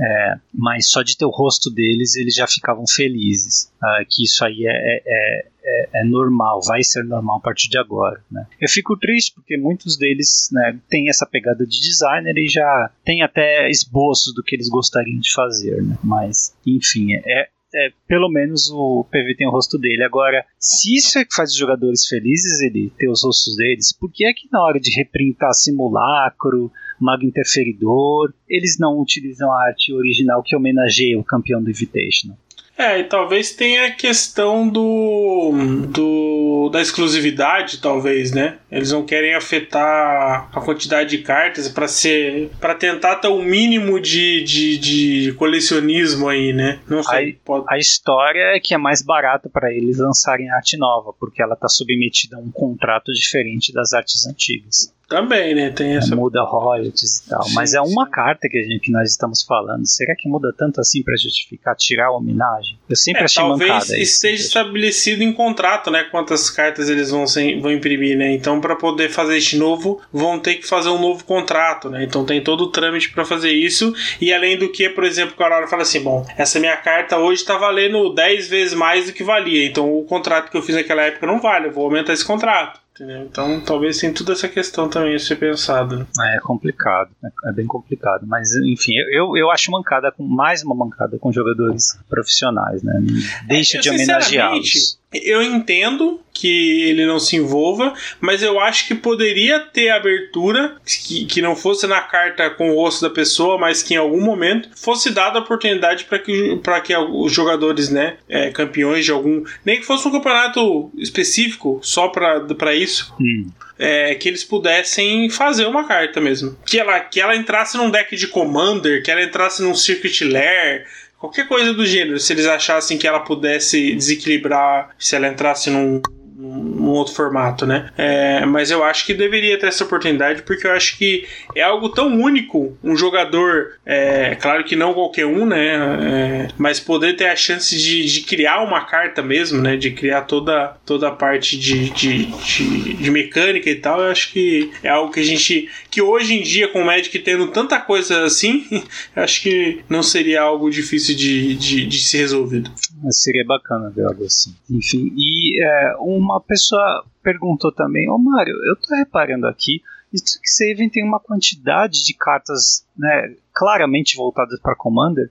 [SPEAKER 2] É, mas só de ter o rosto deles eles já ficavam felizes. Uh, que isso aí é, é, é, é, normal, vai ser normal a partir de agora. Né? Eu fico triste porque muitos deles né, têm essa pegada de designer e já tem até esboços do que eles gostariam de fazer. Né? Mas, enfim, é, é, pelo menos o PV tem o rosto dele. Agora, se isso é que faz os jogadores felizes, ele ter os rostos deles, por que é que na hora de reprintar simulacro, mago interferidor, eles não utilizam a arte original que homenageia o campeão do Invitational?
[SPEAKER 3] É, e talvez tenha a questão do, do da exclusividade, talvez, né? Eles não querem afetar a quantidade de cartas para ser para tentar ter um mínimo de, de, de, colecionismo aí, né?
[SPEAKER 2] Não sei. A, pode... a história é que é mais barato para eles lançarem arte nova, porque ela está submetida a um contrato diferente das artes antigas.
[SPEAKER 3] Também, né? Tem essa.
[SPEAKER 2] Muda royalties e tal. Sim, Mas é uma sim. carta que, a gente, que nós estamos falando. Será que muda tanto assim para justificar tirar a homenagem? Eu sempre é, achei
[SPEAKER 3] talvez
[SPEAKER 2] mancada.
[SPEAKER 3] Talvez esteja estabelecido em contrato, né? Quantas cartas eles vão, sem, vão imprimir, né? Então, para poder fazer este novo, vão ter que fazer um novo contrato, né? Então, tem todo o trâmite para fazer isso. E além do que, por exemplo, o Aurora fala assim: bom, essa minha carta hoje tá valendo 10 vezes mais do que valia. Então, o contrato que eu fiz naquela época não vale. Eu vou aumentar esse contrato Entendeu? Então talvez tenha toda essa questão também a ser pensado.
[SPEAKER 2] É complicado, é bem complicado. Mas enfim, eu, eu acho mancada com mais uma mancada com jogadores profissionais, né? Deixa é, de homenageá-los.
[SPEAKER 3] Eu entendo que ele não se envolva, mas eu acho que poderia ter abertura que, que não fosse na carta com o rosto da pessoa, mas que em algum momento fosse dada a oportunidade para que, que os jogadores, né, é, campeões de algum. Nem que fosse um campeonato específico só para isso.
[SPEAKER 2] Hum.
[SPEAKER 3] É, que eles pudessem fazer uma carta mesmo. Que ela, que ela entrasse num deck de Commander, que ela entrasse num Circuit Lair, Qualquer coisa do gênero, se eles achassem que ela pudesse desequilibrar, se ela entrasse num num outro formato, né? É, mas eu acho que deveria ter essa oportunidade porque eu acho que é algo tão único um jogador, é, claro que não qualquer um, né? É, mas poder ter a chance de, de, criar uma carta mesmo, né? De criar toda, toda a parte de, de, de, de mecânica e tal, eu acho que é algo que a gente. que hoje em dia, com o Magic tendo tanta coisa assim, *laughs* acho que não seria algo difícil de, de, de ser resolvido.
[SPEAKER 2] Seria bacana ver algo assim. Enfim, e é, uma pessoa perguntou também, ô Mário, eu tô reparando aqui, Strixhaven tem uma quantidade de cartas né, claramente voltadas para Commander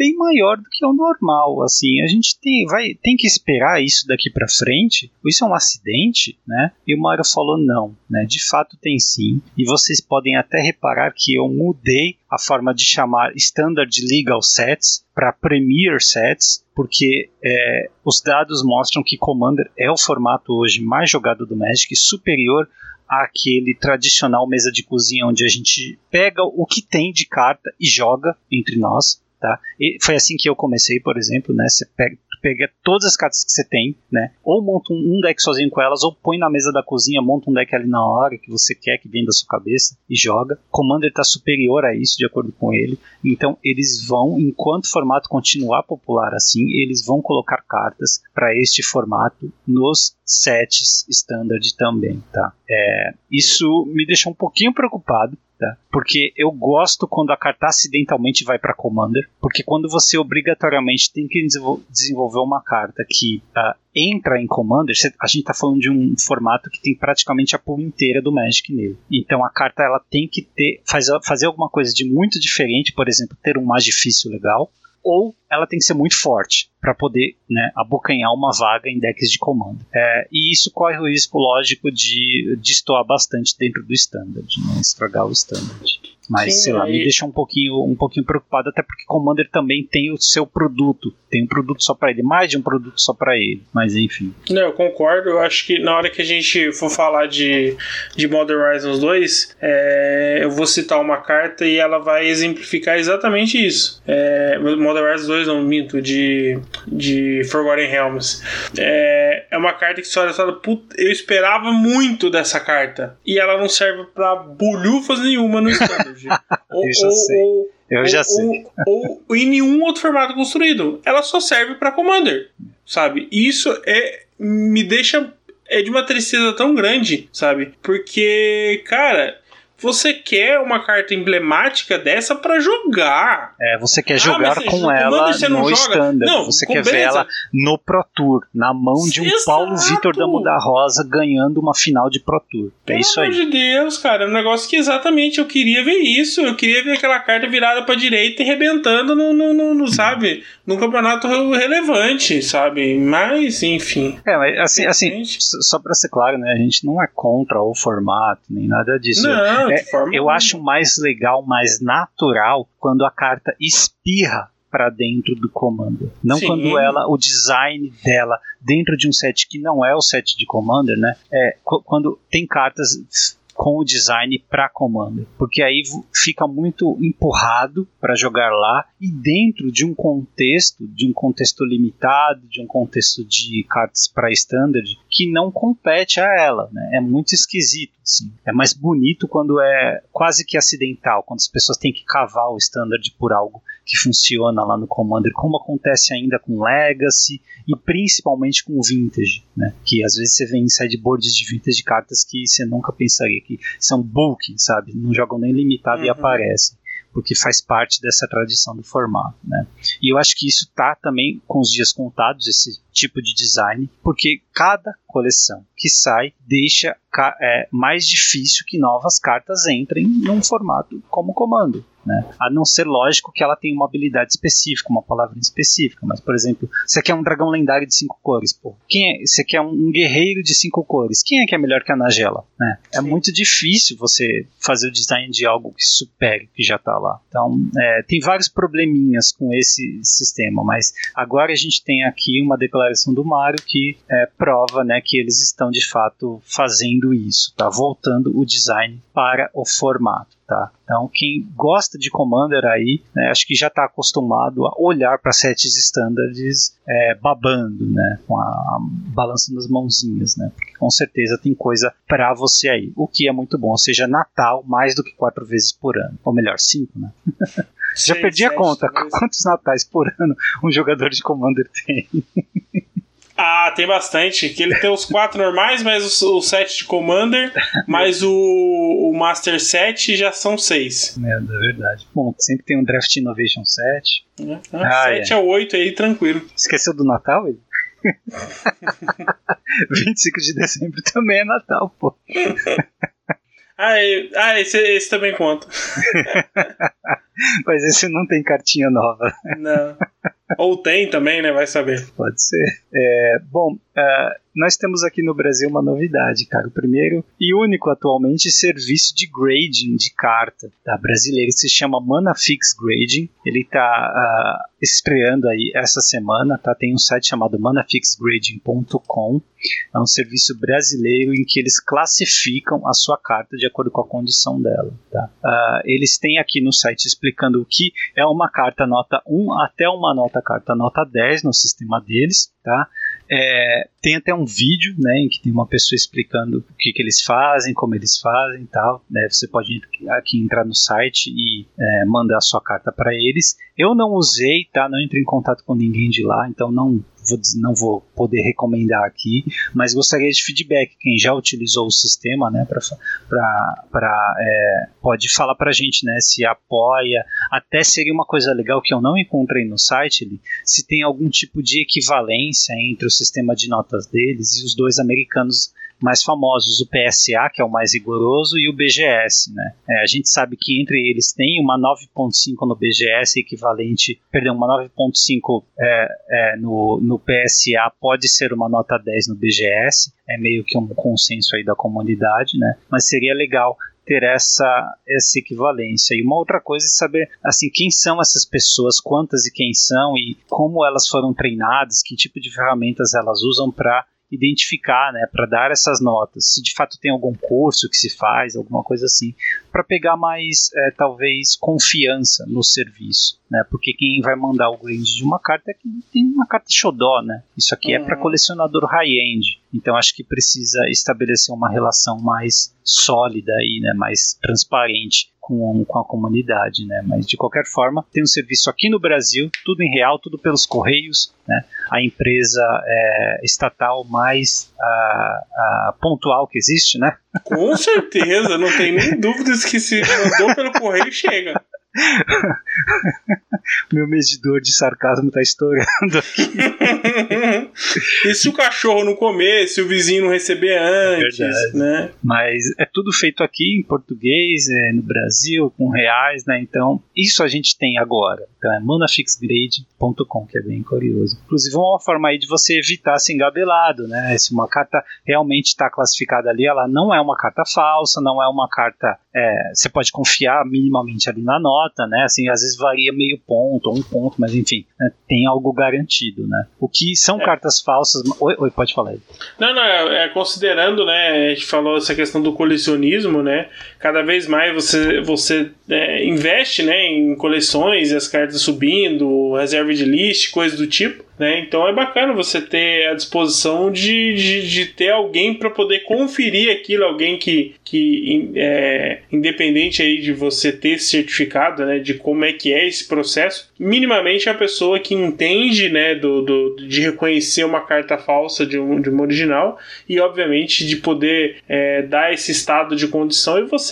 [SPEAKER 2] bem maior do que o normal, assim, a gente tem, vai, tem que esperar isso daqui para frente, isso é um acidente, né? E o Mário falou não, né? De fato tem sim, e vocês podem até reparar que eu mudei a forma de chamar Standard Legal Sets para Premier Sets, porque é, os dados mostram que Commander é o formato hoje mais jogado do Magic, superior àquele tradicional mesa de cozinha onde a gente pega o que tem de carta e joga entre nós. Tá? E foi assim que eu comecei, por exemplo, né? Você pega, pega todas as cartas que você tem, né? Ou monta um, deck sozinho com elas, ou põe na mesa da cozinha, monta um deck ali na hora que você quer que venha da sua cabeça e joga. Commander está superior a isso, de acordo com ele. Então eles vão, enquanto o formato continuar popular assim, eles vão colocar cartas para este formato nos sets standard também, tá? É, isso me deixa um pouquinho preocupado, Porque eu gosto quando a carta acidentalmente vai para Commander, porque quando você obrigatoriamente tem que desenvolver uma carta que uh, entra em Commander, a gente está falando de um formato que tem praticamente a pool inteira do Magic nele. Então a carta ela tem que ter fazer, fazer alguma coisa de muito diferente, por exemplo, ter um mais difícil legal, ou ela tem que ser muito forte para poder né, abocanhar uma vaga em decks de comando. É, e isso corre o risco, lógico, de destoar bastante dentro do standard, né, estragar o standard. Mas, Sim, sei lá, me deixa um pouquinho, um pouquinho preocupado, até porque Commander também tem o seu produto. Tem um produto só para ele, mais de um produto só para ele. Mas enfim.
[SPEAKER 3] Não, eu concordo. Eu acho que na hora que a gente for falar de, de Modern Horizons 2, é, eu vou citar uma carta e ela vai exemplificar exatamente isso. É, Modern Horizons 2, não minto, de, de Forgotten Realms. É, é uma carta que e fala, eu esperava muito dessa carta. E ela não serve para bolhufas nenhuma no standard. *laughs*
[SPEAKER 2] ou, eu já sei. Ou, eu já sei.
[SPEAKER 3] Ou, ou, em nenhum outro formato construído. Ela só serve para Commander, sabe? Isso é me deixa é de uma tristeza tão grande, sabe? Porque, cara, você quer uma carta emblemática dessa para jogar.
[SPEAKER 2] É, você quer ah, jogar com ela no standard. Não, você quer beleza. ver ela no Pro Tour, na mão de um Exato. Paulo Vitor da Muda Rosa ganhando uma final de Pro Tour. É Pelo isso aí.
[SPEAKER 3] Pelo amor de Deus, cara, é um negócio que exatamente eu queria ver isso. Eu queria ver aquela carta virada para direita e rebentando no, no, no, no sabe, num campeonato relevante, sabe? Mas, enfim.
[SPEAKER 2] É, mas assim, assim só para ser claro, né, a gente não é contra o formato nem nada disso.
[SPEAKER 3] Não, é,
[SPEAKER 2] eu acho mais legal, mais natural quando a carta espirra para dentro do comando. Não Sim. quando ela, o design dela dentro de um set que não é o set de commander, né? É quando tem cartas com o design para comando, porque aí fica muito empurrado para jogar lá e dentro de um contexto, de um contexto limitado, de um contexto de cartas para standard que não compete a ela, né? É muito esquisito, assim. É mais bonito quando é quase que acidental, quando as pessoas têm que cavar o standard por algo que funciona lá no Commander, como acontece ainda com Legacy e principalmente com Vintage, né? Que às vezes você vê em sideboards de Vintage de cartas que você nunca pensaria que são bulk, sabe? Não jogam nem limitado uhum. e aparecem. porque faz parte dessa tradição do formato, né? E eu acho que isso tá também com os dias contados esse tipo de design, porque cada coleção que sai deixa é, mais difícil que novas cartas entrem num formato como comando. Né? A não ser lógico que ela tenha uma habilidade específica, uma palavra específica. Mas, por exemplo, você quer um dragão lendário de cinco cores, pô. Quem é, você quer um guerreiro de cinco cores. Quem é que é melhor que a Nagela? Né? É muito difícil você fazer o design de algo que supere que já está lá. Então, é, tem vários probleminhas com esse sistema, mas agora a gente tem aqui uma declaração do Mário que é, prova né, que eles estão de fato fazendo isso, tá? voltando o design para o formato. Tá? Então, quem gosta de Commander aí, né, acho que já está acostumado a olhar para sets standards é, babando, né, com a, a balançando as mãozinhas, né, porque com certeza tem coisa para você aí, o que é muito bom, ou seja, Natal mais do que quatro vezes por ano, ou melhor, cinco, né? *laughs* já perdi a conta, quantos natais por ano um jogador de Commander tem? *laughs*
[SPEAKER 3] Ah, tem bastante. Que ele tem os quatro normais, mais o, o set de Commander, mais o, o Master set já são seis.
[SPEAKER 2] É, é verdade. Bom, sempre tem um Draft Innovation 7.
[SPEAKER 3] É, ah, 7 é. a 8 aí, tranquilo.
[SPEAKER 2] Esqueceu do Natal, ele? *laughs* 25 de dezembro também é Natal, pô.
[SPEAKER 3] ah, ah esse, esse também conta. *laughs* *laughs*
[SPEAKER 2] Mas esse não tem cartinha nova.
[SPEAKER 3] Não. Ou tem também, né? Vai saber.
[SPEAKER 2] Pode ser. É, bom, uh, nós temos aqui no Brasil uma novidade, cara. O primeiro e único atualmente serviço de grading de carta tá? brasileiro. Se chama Manafix Grading. Ele tá uh, estreando aí essa semana, tá? Tem um site chamado manafixgrading.com. É um serviço brasileiro em que eles classificam a sua carta de acordo com a condição dela, tá? Uh, eles têm aqui no site explicando o que é uma carta nota 1 até uma nota carta nota 10 no sistema deles, tá? É, tem até um vídeo, né, em que tem uma pessoa explicando o que, que eles fazem, como eles fazem tal. Né, você pode aqui entrar no site e é, mandar a sua carta para eles. Eu não usei, tá? Não entrei em contato com ninguém de lá, então não vou, não vou poder recomendar aqui, mas gostaria de feedback. Quem já utilizou o sistema, né, para é, pode falar para a gente, né, se apoia. Até seria uma coisa legal que eu não encontrei no site, se tem algum tipo de equivalência entre o sistema de notas deles e os dois americanos mais famosos, o PSA, que é o mais rigoroso, e o BGS. Né? É, a gente sabe que entre eles tem uma 9.5 no BGS, equivalente, perdão, uma 9.5 é, é, no, no PSA pode ser uma nota 10 no BGS, é meio que um consenso aí da comunidade, né? mas seria legal ter essa, essa equivalência. E uma outra coisa é saber assim quem são essas pessoas, quantas e quem são e como elas foram treinadas, que tipo de ferramentas elas usam para identificar, né, para dar essas notas. Se de fato tem algum curso que se faz, alguma coisa assim, para pegar mais, é, talvez, confiança no serviço, né? Porque quem vai mandar o grade de uma carta é que tem uma carta xodó, né? Isso aqui uhum. é para colecionador high-end. Então acho que precisa estabelecer uma relação mais sólida aí, né, mais transparente com, com a comunidade, né? Mas de qualquer forma, tem um serviço aqui no Brasil, tudo em real, tudo pelos correios, né? A empresa é, estatal mais a, a pontual que existe, né?
[SPEAKER 3] Com certeza, não tem nem *laughs* dúvidas que se mandou pelo correio chega. *laughs*
[SPEAKER 2] Meu medidor de sarcasmo tá estourando aqui. *laughs*
[SPEAKER 3] e se o cachorro não comer, se o vizinho não receber antes, é né?
[SPEAKER 2] Mas é tudo feito aqui em português, é, no Brasil, com reais, né? Então, isso a gente tem agora. Então é manafixgrade.com, que é bem curioso. Inclusive, uma forma aí de você evitar ser engabelado, né? Se uma carta realmente está classificada ali, ela não é uma carta falsa, não é uma carta. É, você pode confiar minimamente ali na nota né? Assim, às vezes varia meio ponto ou um ponto, mas enfim, né? tem algo garantido, né? O que são é. cartas falsas. Oi, oi, pode falar aí.
[SPEAKER 3] Não, não, é, é, considerando, né? A gente falou essa questão do colecionismo, né? Cada vez mais você, você é, investe né, em coleções as cartas subindo, reserva de list, coisas do tipo. Né? Então é bacana você ter a disposição de, de, de ter alguém para poder conferir aquilo, alguém que, que é, independente aí de você ter certificado né, de como é que é esse processo, minimamente é a pessoa que entende né, do, do, de reconhecer uma carta falsa de, um, de uma original e obviamente de poder é, dar esse estado de condição e você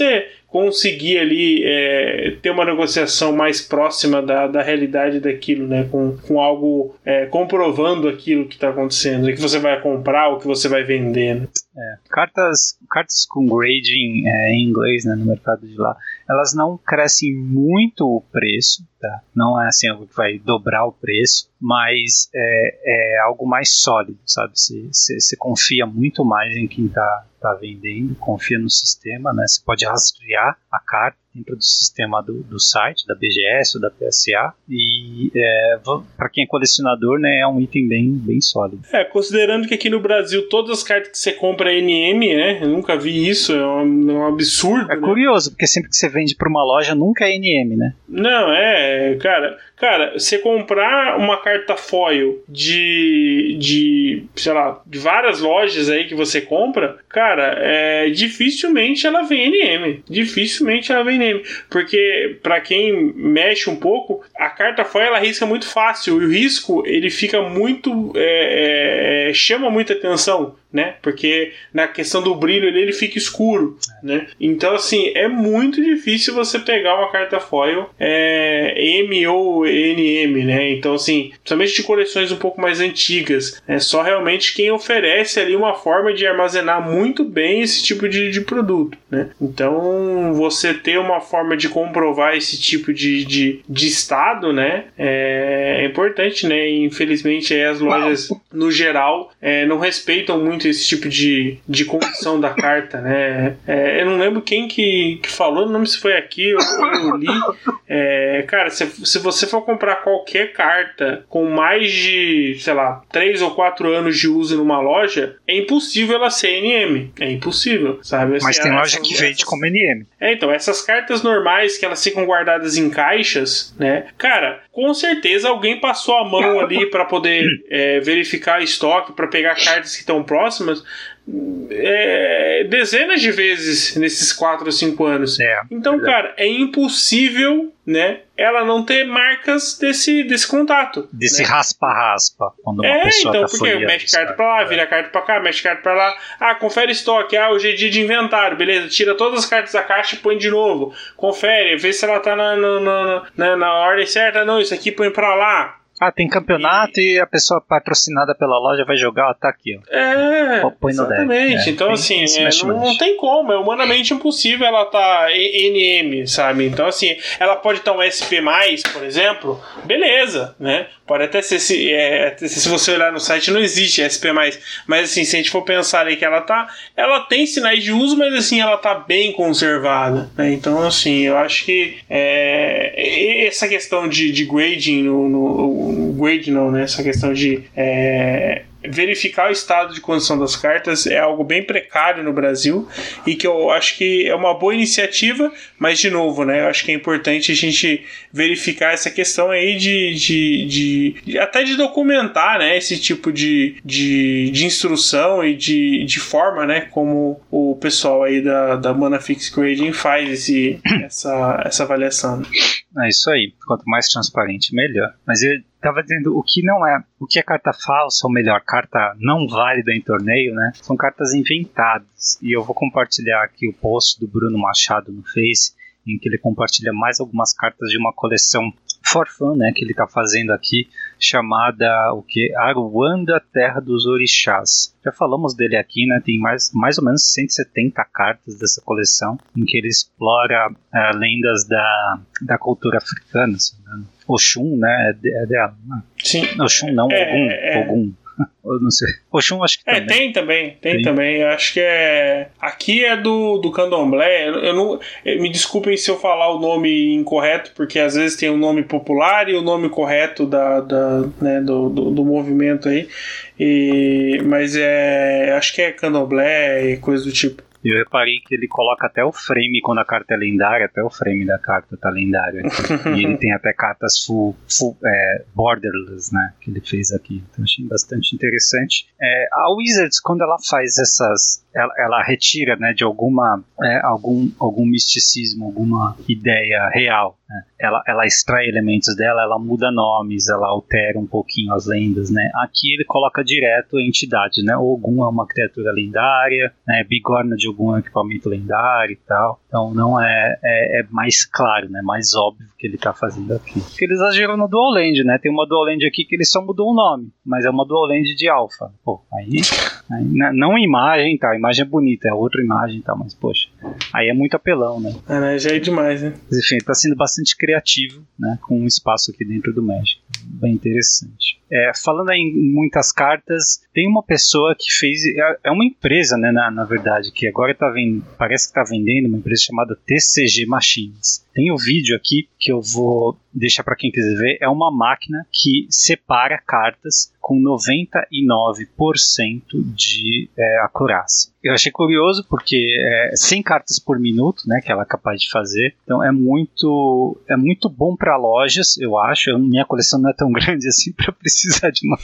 [SPEAKER 3] conseguir ali é, ter uma negociação mais próxima da, da realidade daquilo, né? Com, com algo é, comprovando aquilo que está acontecendo, o que você vai comprar, o que você vai vender. Né?
[SPEAKER 2] É, cartas, cartas com grading é, em inglês né, no mercado de lá, elas não crescem muito o preço, tá? não é assim algo que vai dobrar o preço, mas é, é algo mais sólido, sabe? Você confia muito mais em quem está tá vendendo, confia no sistema, né? Você pode rastrear a carta dentro do sistema do, do site, da BGS ou da PSA. E é, para quem é colecionador, né, é um item bem, bem sólido.
[SPEAKER 3] É, considerando que aqui no Brasil todas as cartas que você compra é NM, né? Eu nunca vi isso, é um, é um absurdo.
[SPEAKER 2] É
[SPEAKER 3] né?
[SPEAKER 2] curioso, porque sempre que você vende para uma loja nunca é NM, né?
[SPEAKER 3] Não, é, cara. Cara, você comprar uma carta foil de, de, sei lá, de várias lojas aí que você compra, cara, é, dificilmente ela vem NM. Dificilmente ela vem NM. Porque, para quem mexe um pouco, a carta foil ela risca muito fácil. E o risco, ele fica muito. É, é, chama muita atenção né? Porque na questão do brilho ele, ele fica escuro, né? Então assim é muito difícil você pegar uma carta foil é, M ou NM, né? Então assim, principalmente de coleções um pouco mais antigas, é só realmente quem oferece ali uma forma de armazenar muito bem esse tipo de, de produto, né? Então você ter uma forma de comprovar esse tipo de, de, de estado, né? É, é importante, né? Infelizmente as lojas no geral é, não respeitam muito muito esse tipo de, de condição da carta, né? É, eu não lembro quem que, que falou, não lembro se foi aqui ou eu li. É, cara, se, se você for comprar qualquer carta com mais de, sei lá, 3 ou 4 anos de uso numa loja, é impossível ela ser NM. É impossível, sabe?
[SPEAKER 2] Assim, Mas tem loja que vende como NM.
[SPEAKER 3] É, então, essas cartas normais que elas ficam guardadas em caixas, né? Cara, com certeza alguém passou a mão ali para poder *laughs* é, verificar estoque, para pegar cartas que estão próximas próximas é, dezenas de vezes nesses 4 ou 5 anos. É, então, cara, é impossível né, ela não ter marcas desse, desse contato.
[SPEAKER 2] Desse raspa-raspa. Né? Quando uma é, pessoa
[SPEAKER 3] então,
[SPEAKER 2] tá
[SPEAKER 3] porque mexe carta pra lá, vira carta pra cá, mexe carta pra lá. Ah, confere estoque. Ah, hoje é dia de inventário, beleza. Tira todas as cartas da caixa e põe de novo. Confere, vê se ela tá na, na, na, na, na ordem certa. Não, isso aqui põe pra lá.
[SPEAKER 2] Ah, tem campeonato e, e a pessoa patrocinada pela loja vai jogar, ó, tá aqui, ó.
[SPEAKER 3] É, Põe exatamente. É, então, assim, é, não, não, tem como, é humanamente impossível ela tá NM, sabe? Então, assim, ela pode estar um SP+, por exemplo, beleza, né? Pode até ser, se, é, se você olhar no site, não existe SP+, mas assim, se a gente for pensar aí que ela tá, ela tem sinais de uso, mas assim, ela tá bem conservada, né? Então, assim, eu acho que é, essa questão de, de grading no, no, grade não, né? Essa questão de é, verificar o estado de condição das cartas é algo bem precário no Brasil e que eu acho que é uma boa iniciativa, mas de novo, né? Eu acho que é importante a gente verificar essa questão aí de, de, de, de até de documentar, né? Esse tipo de, de, de instrução e de, de forma, né? Como o pessoal aí da, da Manafix Grading faz esse, essa, essa avaliação.
[SPEAKER 2] É isso aí. Quanto mais transparente, melhor. Mas estava dizendo o que não é, o que é carta falsa, ou melhor, carta não válida em torneio, né? São cartas inventadas. E eu vou compartilhar aqui o post do Bruno Machado no Face, em que ele compartilha mais algumas cartas de uma coleção for fun, né, que ele está fazendo aqui, chamada o que Aruanda Terra dos Orixás. Já falamos dele aqui, né? Tem mais, mais ou menos 170 cartas dessa coleção, em que ele explora uh, lendas da, da cultura africana, se não Oxum, né? É, é dela. Né?
[SPEAKER 3] Sim.
[SPEAKER 2] Oxum não, é, Ogum. É, Ogum. *laughs* Eu não sei. Oxum acho que
[SPEAKER 3] É, também. tem também, tem, tem, também. Acho que é. Aqui é do, do candomblé. Eu não. Me desculpem se eu falar o nome incorreto, porque às vezes tem o um nome popular e o nome correto da, da, né, do, do, do movimento aí. E, mas é. Acho que é candomblé e coisa do tipo.
[SPEAKER 2] Eu reparei que ele coloca até o frame quando a carta é lendária, até o frame da carta tá lendário. *laughs* e ele tem até cartas full, full é, borderless, né? Que ele fez aqui. Então achei bastante interessante. É, a Wizards, quando ela faz essas. Ela, ela retira né, de alguma, é, algum, algum misticismo, alguma ideia real. Né? Ela, ela extrai elementos dela, ela muda nomes, ela altera um pouquinho as lendas. Né? Aqui ele coloca direto a entidade. Né? Ogum é uma criatura lendária, né? Bigorna de algum equipamento lendário e tal. Então não é, é, é mais claro, né? Mais óbvio que ele está fazendo aqui. Porque eles exageram no Dual Land, né? Tem uma Dual Land aqui que ele só mudou o nome, mas é uma Dual Land de Alpha. Pô, aí, aí não imagem, tá? Imagem é bonita, é outra imagem, tá? Mas poxa, aí é muito apelão, né?
[SPEAKER 3] É, né? Já é demais, né?
[SPEAKER 2] Mas, enfim, tá sendo bastante criativo, né? Com um espaço aqui dentro do Magic. Bem interessante. É, falando em muitas cartas, tem uma pessoa que fez. É, é uma empresa, né, na, na verdade, que agora tá vendo, parece que está vendendo, uma empresa chamada TCG Machines. Tem o um vídeo aqui que eu vou deixar para quem quiser ver. É uma máquina que separa cartas com 99% de é, acurácia. Eu achei curioso porque é 100 cartas por minuto, né, que ela é capaz de fazer. Então é muito é muito bom para lojas, eu acho. Minha coleção não é tão *laughs* grande assim para precisar de um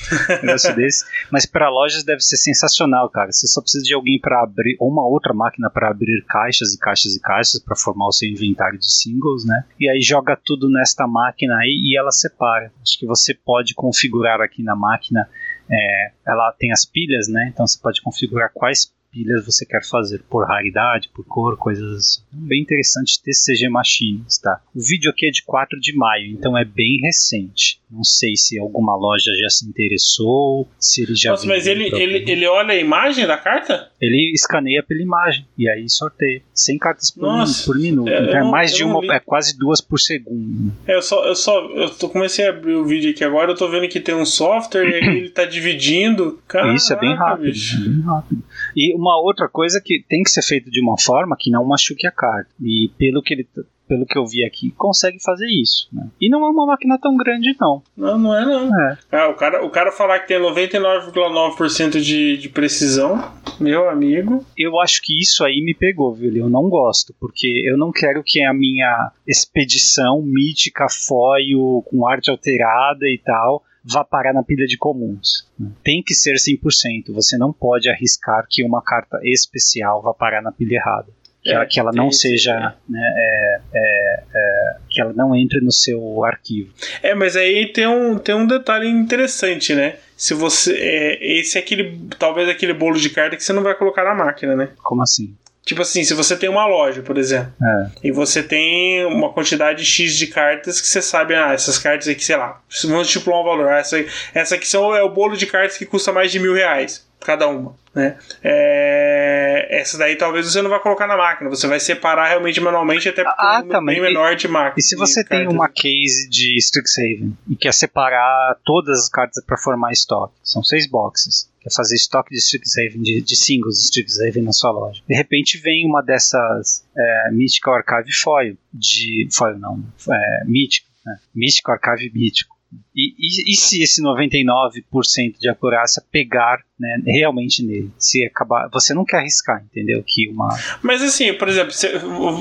[SPEAKER 2] negócio *laughs* desse, mas para lojas deve ser sensacional, cara. Você só precisa de alguém para abrir ou uma outra máquina para abrir caixas e caixas e caixas para formar o seu inventário de singles, né? E aí joga tudo nesta máquina aí e ela separa. Acho que você pode configurar aqui na máquina é, ela tem as pilhas, né? Então você pode configurar quais pilhas você quer fazer, por raridade, por cor, coisas assim. Bem interessante TCG Machines, tá? O vídeo aqui é de 4 de maio, então é bem recente. Não sei se alguma loja já se interessou, se ele já.
[SPEAKER 3] Nossa, mas ele, ele, ele olha a imagem da carta?
[SPEAKER 2] Ele escaneia pela imagem e aí sorteia. 100 cartas por, Nossa, por minuto. É, então é mais de uma, é quase duas por segundo.
[SPEAKER 3] É, eu só, eu só eu tô, comecei a abrir o vídeo aqui agora, eu tô vendo que tem um software e ele tá dividindo. Caraca, *coughs*
[SPEAKER 2] Isso é bem rápido, é bem rápido. E uma outra coisa que tem que ser feito de uma forma que não machuque a carta. E pelo que ele pelo que eu vi aqui, consegue fazer isso. Né? E não é uma máquina tão grande, não.
[SPEAKER 3] Não, não é não. É. Ah, o, cara, o cara falar que tem 99,9% de, de precisão, meu amigo.
[SPEAKER 2] Eu acho que isso aí me pegou, viu? Eu não gosto, porque eu não quero que a minha expedição mítica, foio, com arte alterada e tal, vá parar na pilha de comuns. Tem que ser 100%. Você não pode arriscar que uma carta especial vá parar na pilha errada que, ela, que ela não seja, né, é, é, é, que ela não entre no seu arquivo.
[SPEAKER 3] É, mas aí tem um, tem um detalhe interessante, né? Se você, é, esse é aquele, talvez aquele bolo de carta que você não vai colocar na máquina, né?
[SPEAKER 2] Como assim?
[SPEAKER 3] Tipo assim, se você tem uma loja, por exemplo, é. e você tem uma quantidade X de cartas que você sabe, ah, essas cartas aqui, sei lá, vamos estipular um valor. Essa, essa aqui são, é o bolo de cartas que custa mais de mil reais cada uma. Né? É, essa daí talvez você não vá colocar na máquina, você vai separar realmente manualmente até porque ah, é um tá, bem menor de máquina.
[SPEAKER 2] E se você tem uma case de Strixhaven e quer separar todas as cartas para formar estoque, são seis boxes, quer fazer estoque de Strixhaven, de, de singles de Strixhaven na sua loja. De repente vem uma dessas é, Mythical Archive Foil, de. Foil não, é, Mítico, né? Místico Archive Mítico e, e, e, se esse 99% de acurácia pegar né, realmente nele? Se acabar, você não quer arriscar, entendeu? Que uma.
[SPEAKER 3] Mas assim, por exemplo,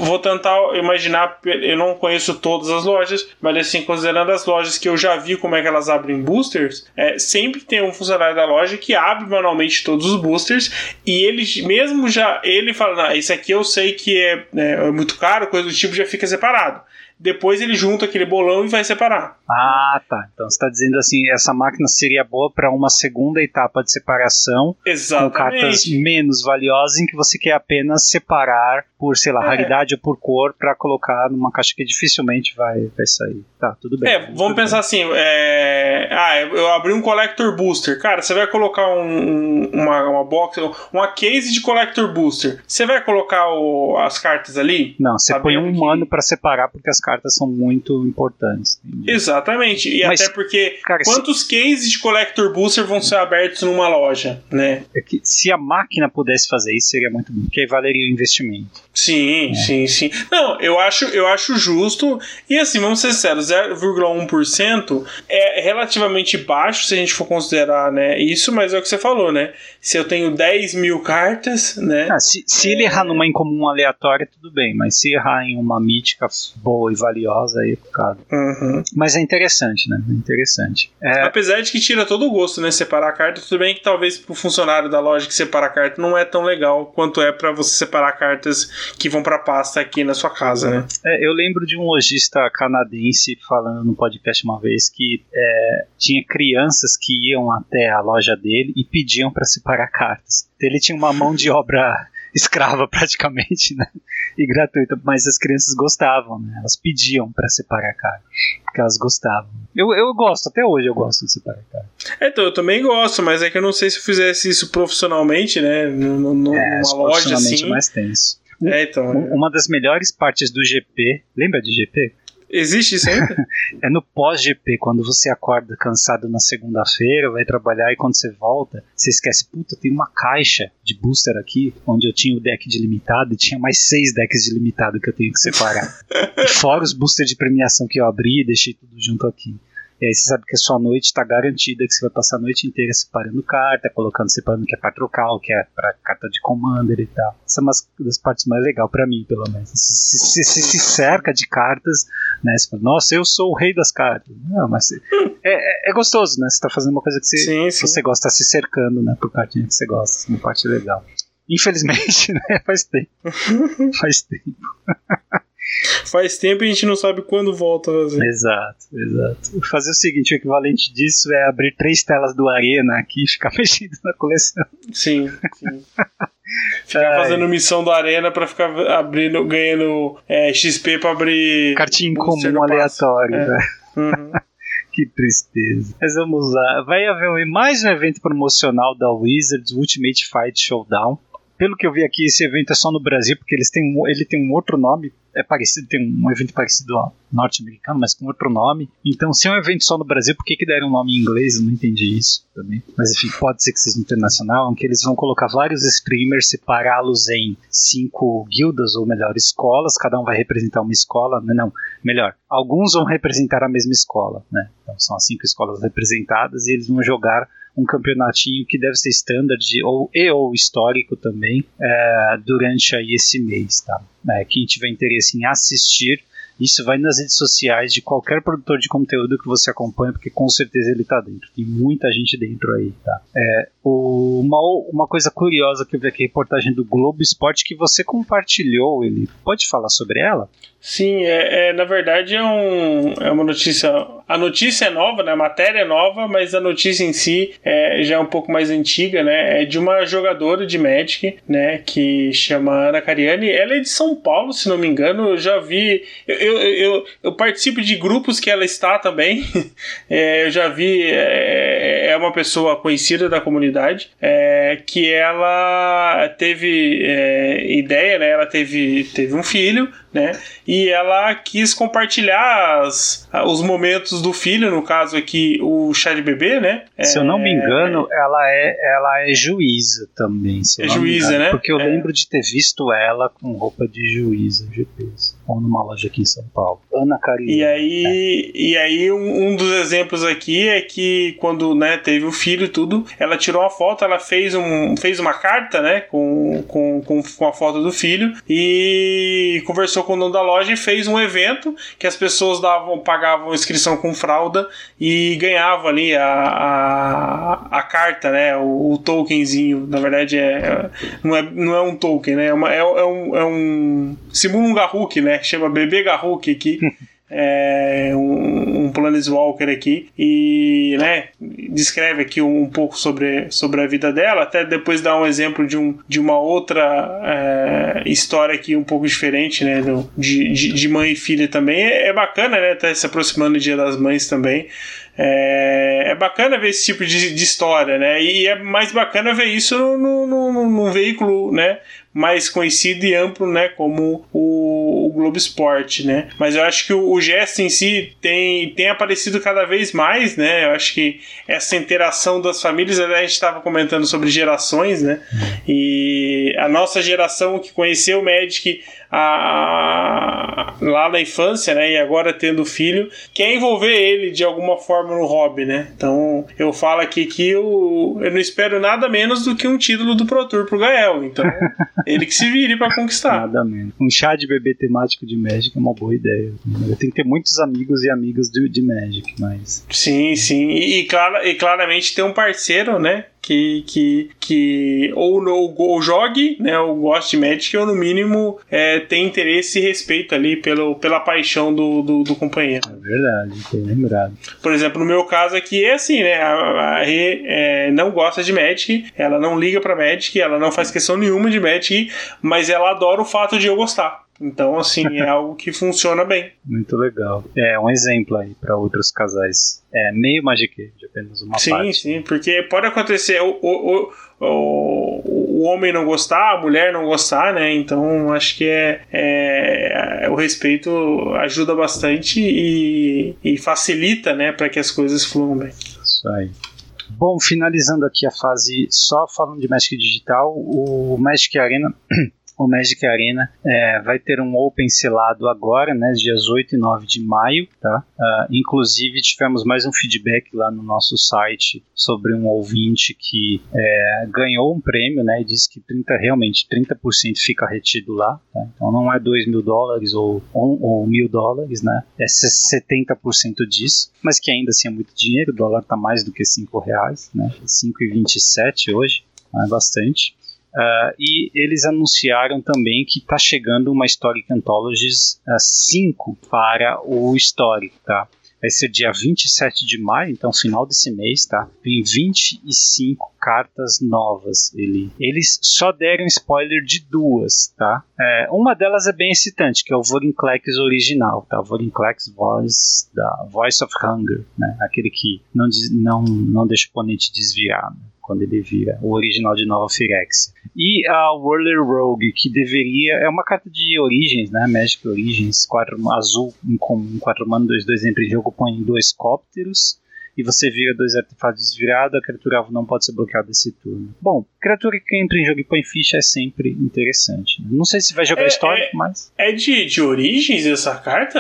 [SPEAKER 3] vou tentar imaginar. Eu não conheço todas as lojas, mas assim, considerando as lojas que eu já vi como é que elas abrem boosters, é, sempre tem um funcionário da loja que abre manualmente todos os boosters e ele mesmo já ele fala, não, esse aqui eu sei que é, é, é muito caro, coisa do tipo, já fica separado depois ele junta aquele bolão e vai separar.
[SPEAKER 2] Ah, tá. Então você está dizendo assim, essa máquina seria boa para uma segunda etapa de separação
[SPEAKER 3] Exatamente.
[SPEAKER 2] com cartas menos valiosas em que você quer apenas separar por, sei lá, é. raridade ou por cor para colocar numa caixa que dificilmente vai, vai sair. Tá, tudo bem.
[SPEAKER 3] É, vamos pensar bem. assim, é... ah, eu abri um Collector Booster. Cara, você vai colocar um, uma, uma box, uma case de Collector Booster. Você vai colocar o, as cartas ali?
[SPEAKER 2] Não, você põe um que... mano para separar porque as cartas são muito importantes.
[SPEAKER 3] Exatamente. E Mas, até porque cara, quantos se... cases de Collector Booster vão ser abertos numa loja, né?
[SPEAKER 2] É que se a máquina pudesse fazer isso, seria muito bom, porque aí valeria o investimento.
[SPEAKER 3] Sim, é. sim, sim. Não, eu acho, eu acho justo. E assim, vamos ser sinceros, 0,1% é relativamente baixo se a gente for considerar né, isso, mas é o que você falou, né? Se eu tenho 10 mil cartas, né?
[SPEAKER 2] Ah, se, se é... ele errar numa incomum aleatória, tudo bem, mas se errar em uma mítica boa e valiosa, aí é pecado.
[SPEAKER 3] Uhum.
[SPEAKER 2] Mas é interessante, né? É interessante. É...
[SPEAKER 3] Apesar de que tira todo o gosto, né? Separar a carta, tudo bem que talvez pro funcionário da loja que separa a carta não é tão legal quanto é para você separar cartas que vão para pasta aqui na sua casa, né?
[SPEAKER 2] É, eu lembro de um lojista canadense falando no podcast uma vez que é, tinha crianças que iam até a loja dele e pediam para separar cartas. Então ele tinha uma mão de obra *laughs* escrava praticamente, né? E gratuita, mas as crianças gostavam, né? Elas pediam para separar a carne, porque elas gostavam. Eu, eu gosto, até hoje eu gosto de separar a carne.
[SPEAKER 3] É, então, eu também gosto, mas é que eu não sei se eu fizesse isso profissionalmente, né? No, no,
[SPEAKER 2] é,
[SPEAKER 3] numa loja assim.
[SPEAKER 2] É mais tenso.
[SPEAKER 3] É, então.
[SPEAKER 2] Uma das melhores partes do GP, lembra de GP?
[SPEAKER 3] Existe isso ainda? *laughs*
[SPEAKER 2] é no pós-GP, quando você acorda cansado na segunda-feira, vai trabalhar e quando você volta, você esquece, puta, tem uma caixa de booster aqui, onde eu tinha o deck de limitado e tinha mais seis decks de limitado que eu tenho que separar. *laughs* Fora os boosters de premiação que eu abri e deixei tudo junto aqui. E aí você sabe que a sua noite está garantida, que você vai passar a noite inteira separando carta, colocando, separando o que é para trocar, o que é para carta de commander e tal. Essa é uma das partes mais legais para mim, pelo menos. Você se, se, se, cerca de cartas, né? Você fala, nossa, eu sou o rei das cartas. Não, mas é, *laughs* é, é gostoso, né? Você tá fazendo uma coisa que você, sim, sim. você gosta, tá se cercando, né? Por cartinha que você gosta. Uma parte legal. Infelizmente, *laughs* né? Faz tempo. *laughs* Faz tempo.
[SPEAKER 3] Faz tempo e a gente não sabe quando volta a fazer.
[SPEAKER 2] Exato, exato. Fazer o seguinte, o equivalente disso é abrir três telas do Arena aqui e ficar mexendo na coleção.
[SPEAKER 3] Sim, sim. Ficar fazendo missão do Arena pra ficar abrindo, ganhando é, XP pra abrir.
[SPEAKER 2] Cartinha comum aleatório, é. né? Uhum. *laughs* que tristeza. Mas vamos lá. Vai haver mais um evento promocional da Wizards, Ultimate Fight Showdown. Pelo que eu vi aqui, esse evento é só no Brasil, porque eles têm um, ele tem um outro nome é parecido, tem um evento parecido ao norte-americano, mas com outro nome. Então, se é um evento só no Brasil, por que, que deram um nome em inglês? Eu não entendi isso também. Mas enfim, pode ser que seja internacional, em que eles vão colocar vários streamers, separá-los em cinco guildas, ou melhor, escolas, cada um vai representar uma escola, né, não, melhor, alguns vão representar a mesma escola, né? Então são as cinco escolas representadas e eles vão jogar um campeonatinho que deve ser standard ou, e ou histórico também é, durante aí esse mês, tá? É, quem tiver interesse em assistir, isso vai nas redes sociais de qualquer produtor de conteúdo que você acompanha, porque com certeza ele está dentro. Tem muita gente dentro aí, tá? É, o, uma, uma coisa curiosa que eu vi aqui, reportagem do Globo Esporte, que você compartilhou, ele pode falar sobre ela?
[SPEAKER 3] Sim, é, é, na verdade é, um, é uma notícia. A notícia é nova, né? A matéria é nova, mas a notícia em si é, já é um pouco mais antiga, né? É de uma jogadora de Magic, né? Que chama Ana Cariani. Ela é de São Paulo, se não me engano. Eu já vi. Eu, eu, eu, eu participo de grupos que ela está também. *laughs* é, eu já vi. É, é, uma pessoa conhecida da comunidade. É, que ela teve é, ideia, né? Ela teve, teve um filho né? E ela quis compartilhar as, os momentos do filho, no caso aqui o chá de bebê, né?
[SPEAKER 2] Se é, eu não me engano, ela é ela é juíza também. é
[SPEAKER 3] juíza, né?
[SPEAKER 2] Porque eu
[SPEAKER 3] é.
[SPEAKER 2] lembro de ter visto ela com roupa de juíza GPs, ou numa loja aqui em São Paulo. Ana Carina.
[SPEAKER 3] E aí, é. e aí um, um, dos exemplos aqui é que quando né, teve o filho e tudo, ela tirou uma foto, ela fez, um, fez uma carta, né, com, com, com, com a foto do filho e conversou com o dono da loja e fez um evento que as pessoas davam, pagavam inscrição com fralda e ganhavam ali a, a, a carta, né? O, o, tokenzinho. Na verdade, é, é, não, é, não é um token, né? É, uma, é, é um, é um. Simula um Garruk, né? Chama Bebê Garruk aqui. *laughs* é, um, um Planeswalker aqui e né, descreve aqui um, um, pouco sobre, sobre a vida dela, até depois dá um exemplo de, um, de uma outra é, história aqui um pouco diferente, né, do, de, de, de, mãe e filha também. É, é bacana, né, até se aproximando do Dia das Mães também. É, é bacana ver esse tipo de, de história, né? E é mais bacana ver isso no veículo, né? Mais conhecido e amplo, né, como o, o Globo Esporte, né? Mas eu acho que o, o, gesto em si tem, tem aparecido cada vez mais, né? Eu acho que essa interação das famílias, a gente estava comentando sobre gerações, né? E a nossa geração que conheceu o Magic a, lá na infância, né? E agora tendo filho, quer envolver ele de alguma forma no hobby, né? Então eu falo aqui que eu, eu não espero nada menos do que um título do Pro Tour pro Gael. Então *laughs* ele que se vire para conquistar.
[SPEAKER 2] Nada menos. Um chá de bebê temático de Magic é uma boa ideia. Eu tenho que ter muitos amigos e amigas de, de Magic, mas.
[SPEAKER 3] Sim, sim. E, e, clara, e claramente ter um parceiro, né? Que, que, que ou, ou, ou jogue, né, ou goste de Magic, ou no mínimo é, tem interesse e respeito ali pelo, pela paixão do, do, do companheiro.
[SPEAKER 2] É verdade, bem lembrado.
[SPEAKER 3] Por exemplo, no meu caso aqui é assim, né, a, a Rê é, não gosta de Magic, ela não liga pra Magic, ela não faz questão nenhuma de Magic, mas ela adora o fato de eu gostar. Então, assim, é algo que funciona bem.
[SPEAKER 2] Muito legal. É um exemplo aí para outros casais. É meio Magic, de apenas uma
[SPEAKER 3] sim,
[SPEAKER 2] parte.
[SPEAKER 3] Sim, sim, porque pode acontecer o, o, o, o homem não gostar, a mulher não gostar, né? Então, acho que é, é o respeito ajuda bastante e, e facilita, né, para que as coisas fluam bem.
[SPEAKER 2] Isso aí. Bom, finalizando aqui a fase só falando de Magic Digital, o Magic Arena *clears throat* o Magic Arena é, vai ter um Open selado agora, né, dias 8 e 9 de maio, tá? Uh, inclusive tivemos mais um feedback lá no nosso site sobre um ouvinte que é, ganhou um prêmio, né, e disse que 30, realmente 30% fica retido lá, tá? Então não é 2 mil dólares ou, ou, mil dólares, né, é 70% disso, mas que ainda assim é muito dinheiro, o dólar está mais do que 5 reais, né, 5,27 hoje, é bastante. Uh, e eles anunciaram também que está chegando uma Historic Anthologies uh, 5 para o Historic, tá? Vai ser dia 27 de maio, então final desse mês, tá? Tem 25 cartas novas. Ele, eles só deram spoiler de duas, tá? É, uma delas é bem excitante, que é o Vorinclex original, tá? Vorinclex Voice, da Voice of Hunger, né? Aquele que não, não, não deixa o oponente desviar. Né? Quando ele vira o original de Nova Phyrexia. E a Whirler Rogue, que deveria. É uma carta de Origens, né? Magic Origins, quatro, azul em comum, 4 mana, 2, 2 entra em jogo, põe dois cópteros. E você vira dois artefatos desvirados, a criatura alvo não pode ser bloqueada esse turno. Bom, criatura que entra em jogo e põe ficha é sempre interessante. Não sei se vai jogar é, histórico,
[SPEAKER 3] é,
[SPEAKER 2] mas.
[SPEAKER 3] É de, de origens essa carta?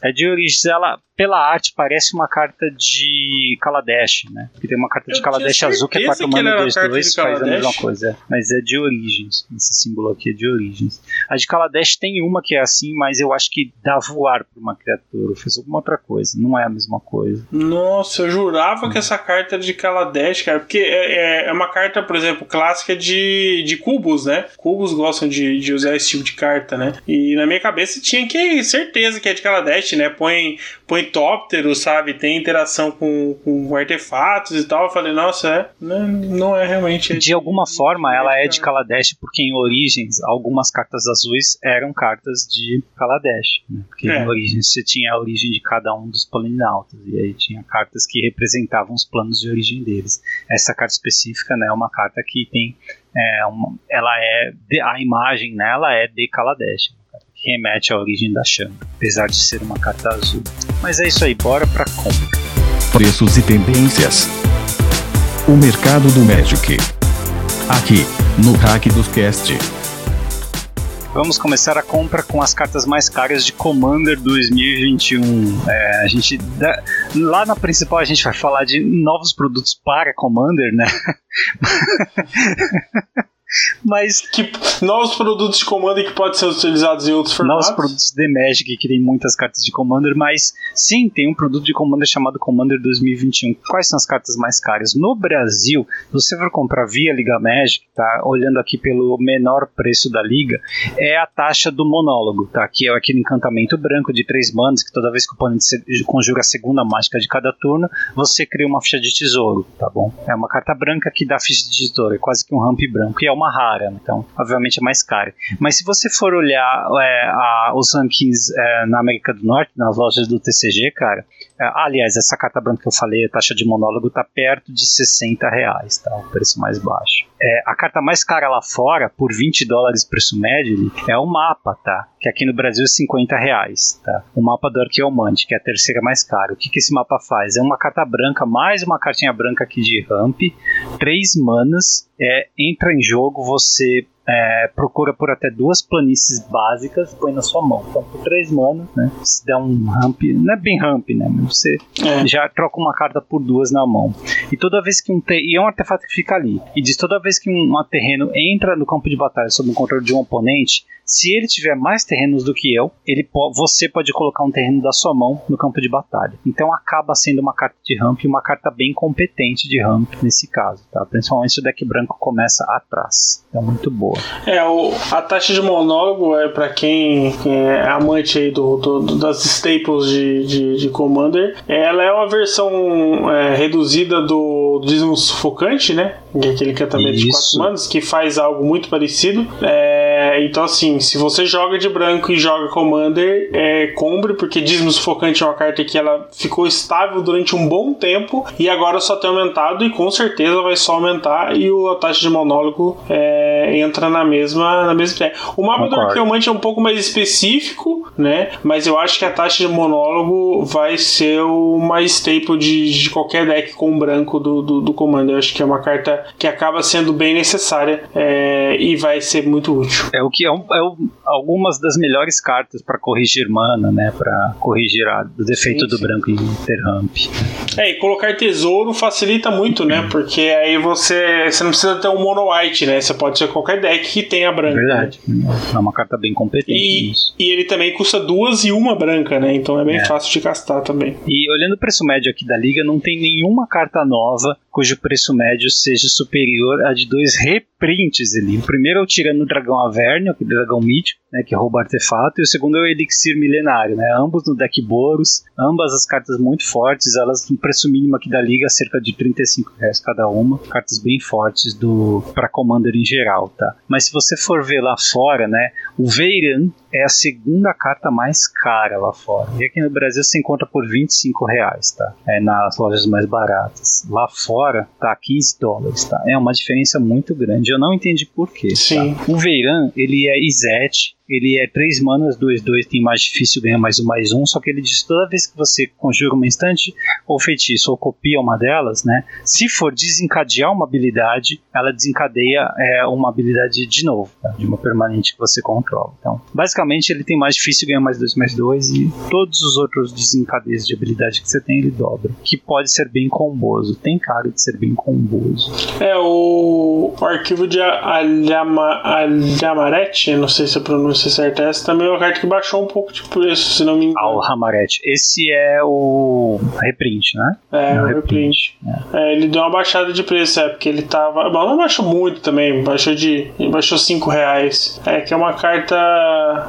[SPEAKER 2] É de origens, ela, pela arte, parece uma carta de Kaladesh, né? Porque tem uma carta de Kaladesh azul que é 4 mana 2 2 faz a mesma coisa. Mas é de origens. Esse símbolo aqui é de origens. A de Kaladesh tem uma que é assim, mas eu acho que dá voar pra uma criatura. Fez alguma outra coisa. Não é a mesma coisa.
[SPEAKER 3] Nossa, eu jurava que essa carta era de Kaladesh, cara. Porque é, é, é uma carta, por exemplo, clássica de, de cubos, né? Cubos gostam de, de usar esse tipo de carta, né? E na minha cabeça tinha que certeza que é de Kaladesh, né? Põe, põe tóptero, sabe? Tem interação com, com artefatos e tal. Eu falei, nossa, é, não, né? não é realmente.
[SPEAKER 2] De alguma forma, ela é de Kaladesh, porque em Origens, algumas cartas azuis eram cartas de Kaladesh. Né? Porque é. em Origens você tinha a origem de cada um dos polinautas. E aí tinha cartas que representavam os planos de origem deles. Essa carta específica né, é uma carta que tem. É, uma, ela é. A imagem nela é de Kaladesh remete à origem da chama, apesar de ser uma carta azul. Mas é isso aí, bora pra compra.
[SPEAKER 1] Preços e tendências. O mercado do Magic. Aqui, no Hack dos Cast.
[SPEAKER 2] Vamos começar a compra com as cartas mais caras de Commander 2021. É, a gente lá na principal a gente vai falar de novos produtos para Commander, né? *laughs* Mas.
[SPEAKER 3] Que, novos produtos de Commander que podem ser utilizados em outros formatos.
[SPEAKER 2] Novos produtos de Magic que tem muitas cartas de Commander, mas sim, tem um produto de Commander chamado Commander 2021. Quais são as cartas mais caras? No Brasil, se você for comprar via Liga Magic, tá? Olhando aqui pelo menor preço da liga, é a taxa do monólogo, tá? Que é aquele encantamento branco de três manas que toda vez que o oponente conjura a segunda mágica de cada turno, você cria uma ficha de tesouro, tá bom? É uma carta branca que dá ficha de tesouro, é quase que um ramp branco. E é uma uma rara, então obviamente é mais cara. Mas se você for olhar é, a, os rankings é, na América do Norte, nas lojas do TCG, cara, aliás, essa carta branca que eu falei, a taxa de monólogo tá perto de 60 reais, tá? O preço mais baixo. É, a carta mais cara lá fora, por 20 dólares preço médio, é o mapa, tá? Que aqui no Brasil é 50 reais, tá? O mapa do Arqueomante, que é a terceira mais cara. O que, que esse mapa faz? É uma carta branca, mais uma cartinha branca aqui de ramp, três manas, é, entra em jogo, você é, procura por até duas planícies básicas, põe na sua mão. Então, por três manos, né? Se der um ramp, não é bem ramp, né? Mas você é. já troca uma carta por duas na mão. E toda vez que um te... e é um artefato que fica ali. E diz toda vez que um terreno entra no campo de batalha sob o controle de um oponente, Se ele tiver mais terrenos do que eu, ele você pode colocar um terreno da sua mão no campo de batalha. Então acaba sendo uma carta de ramp e uma carta bem competente de ramp nesse caso, tá? Principalmente se o deck branco começa atrás. É muito boa.
[SPEAKER 3] É, o, a taxa de monólogo é para quem, quem, é amante aí do, do, do das staples de, de, de, Commander. Ela é uma versão é, reduzida do Dízimo Sufocante, né? Que é aquele encantamento de 4 manos, que faz algo muito parecido. É, então, assim, se você joga de branco e joga Commander, é, compre, porque Dízimo Sufocante é uma carta que ela ficou estável durante um bom tempo e agora só tem aumentado e com certeza vai só aumentar e o, a taxa de monólogo é, entra na mesma, na mesma ideia. O mapa do Arqueomante é um pouco mais específico, né? Mas eu acho que a taxa de monólogo vai ser uma staple de, de qualquer deck com branco do, do, do Commander. Eu acho que é uma carta que acaba sendo bem necessária é, e vai ser muito útil.
[SPEAKER 2] É o que é, um, é um, algumas das melhores cartas para corrigir mana, né? Para corrigir a, o defeito sim, do sim. branco em Interramp.
[SPEAKER 3] É, e colocar tesouro facilita muito, né? Porque aí você, você não precisa ter um mono white, né? Você pode ser qualquer deck que tenha branco.
[SPEAKER 2] Verdade. É uma carta bem competente.
[SPEAKER 3] E, e ele também custa duas e uma branca, né? Então é bem é. fácil de castar também.
[SPEAKER 2] E olhando o preço médio aqui da liga, não tem nenhuma carta nova cujo preço médio seja superior a de dois reprints ali. O primeiro é o Tirano Dragão Avernio, aquele dragão mítico, né, que rouba artefato, e o segundo é o Elixir Milenário, né, ambos no deck Boros, ambas as cartas muito fortes, elas no preço mínimo aqui da liga, cerca de 35 reais cada uma, cartas bem fortes do para Commander em geral, tá? Mas se você for ver lá fora, né, o Veiran é a segunda carta mais cara lá fora. E aqui no Brasil se encontra por 25 reais, tá? É nas lojas mais baratas. Lá fora tá 15 dólares, tá? É uma diferença muito grande. Eu não entendi por quê. Tá?
[SPEAKER 3] Sim.
[SPEAKER 2] Tá? O Veiran, ele é Izete, ele é 3 manas, 2, 2, tem mais difícil, ganha mais um, mais um. Só que ele diz toda vez que você conjura uma instante ou feitiço ou copia uma delas, né? Se for desencadear uma habilidade, ela desencadeia é, uma habilidade de novo, tá? de uma permanente que você controla. Então, basicamente, ele tem mais difícil, ganha mais 2, mais 2 e todos os outros desencadeios de habilidade que você tem, ele dobra. Que pode ser bem comboso. Tem cara de ser bem comboso.
[SPEAKER 3] É, o, o arquivo de Alhama, Alhamarete, não sei se a pronúncia se certa. Essa também é uma carta que baixou um pouco de preço, se não me engano.
[SPEAKER 2] Ah, o Hamaret. Esse é o reprint, né?
[SPEAKER 3] É, é o reprint. reprint. É. É, ele deu uma baixada de preço, é, porque ele tava. Bom, não baixou muito também, baixou de. Baixou 5 reais. É, que é uma carta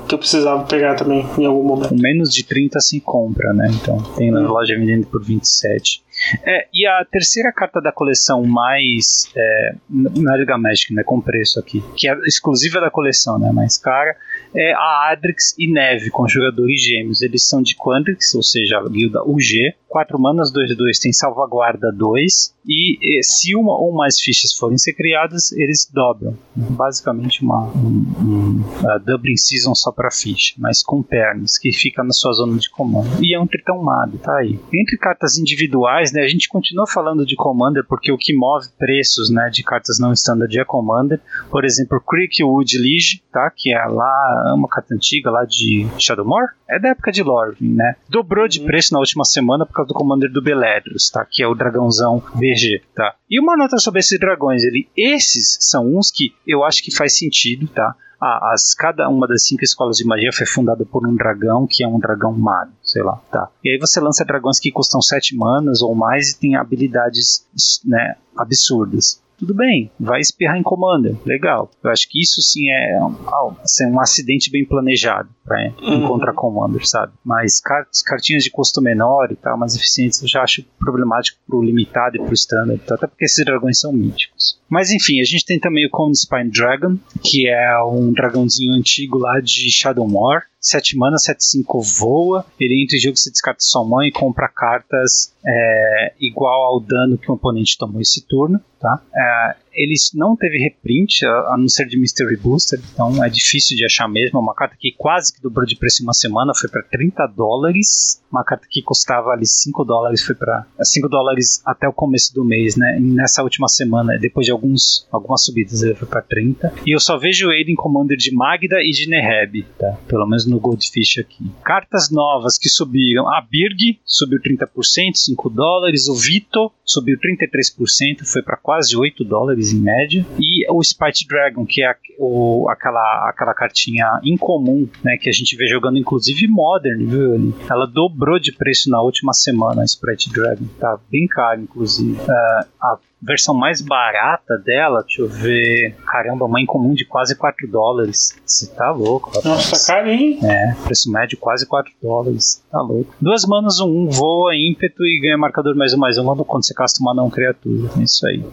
[SPEAKER 3] que eu precisava pegar também em algum momento. Com
[SPEAKER 2] menos de 30 se compra, né? Então tem na hum. loja vendendo por 27. É, e a terceira carta da coleção mais é, na Liga Magic, né, com preço aqui, que é exclusiva da coleção, né, mais cara, é a Adrix e Neve, com jogadores gêmeos. Eles são de Quandrix, ou seja, a guilda UG. 4 manas, 2 2 tem salvaguarda 2. E se uma ou mais fichas forem ser criadas, eles dobram. Basicamente uma um, um, Season só para ficha, mas com pernas, que fica na sua zona de comando. E é um tritão mago, tá aí. Entre cartas individuais, né, a gente continua falando de Commander, porque o que move preços né, de cartas não standard é Commander. Por exemplo, Creekwood Lige, tá, que é lá uma carta antiga lá de Shadowmoor, é da época de Lorvin, né? Dobrou de uhum. preço na última semana por causa do Commander do Beledros, tá? Que é o dragãozão VG, tá? E uma nota sobre esses dragões, ele, esses são uns que eu acho que faz sentido, tá? Ah, as, cada uma das cinco escolas de magia foi fundada por um dragão que é um dragão mago, sei lá, tá. E aí você lança dragões que custam sete manas ou mais e tem habilidades, né, absurdas tudo bem, vai espirrar em Commander, legal. Eu acho que isso sim é um, assim, um acidente bem planejado para uhum. encontrar Commander, sabe? Mas cartinhas de custo menor e tal, mais eficientes, eu já acho problemático pro limitado e pro standard, até porque esses dragões são míticos. Mas enfim, a gente tem também o Cone Spine Dragon, que é um dragãozinho antigo lá de Shadowmoor. 7 mana, 7 5 voa. Ele entra em jogo, você descarta sua mão e compra cartas é, igual ao dano que o oponente tomou esse turno. Tá? É, ele não teve reprint, a, não ser de Mystery Booster, então é difícil de achar mesmo. É uma carta que quase que dobrou de preço em uma semana, foi para 30 dólares. Uma carta que custava ali 5 dólares, foi para 5 dólares até o começo do mês, né? E nessa última semana, depois de alguns, algumas subidas, ele foi para 30. E eu só vejo ele em Commander de Magda e de Neheb, tá? Pelo menos no Goldfish aqui. Cartas novas que subiram: a Birg subiu 30%, 5 dólares. O Vito subiu 33%, foi para quase 8 dólares dólares em média. E o Spite Dragon, que é o, aquela, aquela cartinha incomum, né, que a gente vê jogando inclusive Modern, viu? Ela dobrou de preço na última semana, a Sprite Dragon. Tá bem caro, inclusive. Uh, a versão mais barata dela, deixa eu ver. Caramba, uma incomum de quase 4 dólares. Você tá louco,
[SPEAKER 3] rapaz. Nossa, tá caro, hein?
[SPEAKER 2] É, preço médio quase 4 dólares. Tá louco. Duas manas, um, um voa, ímpeto e ganha marcador mais um mais um quando você casta uma não criatura. É isso aí.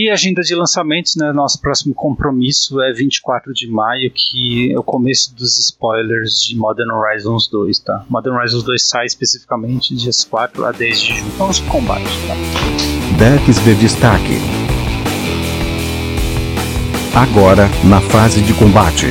[SPEAKER 2] E agenda de lançamentos, né? Nosso próximo compromisso é 24 de maio, que é o começo dos spoilers de Modern Horizons 2, tá? Modern Horizons 2 sai especificamente dias 4 a 10 de junho. Vamos pro combate, tá?
[SPEAKER 1] Decks de destaque. Agora, na fase de combate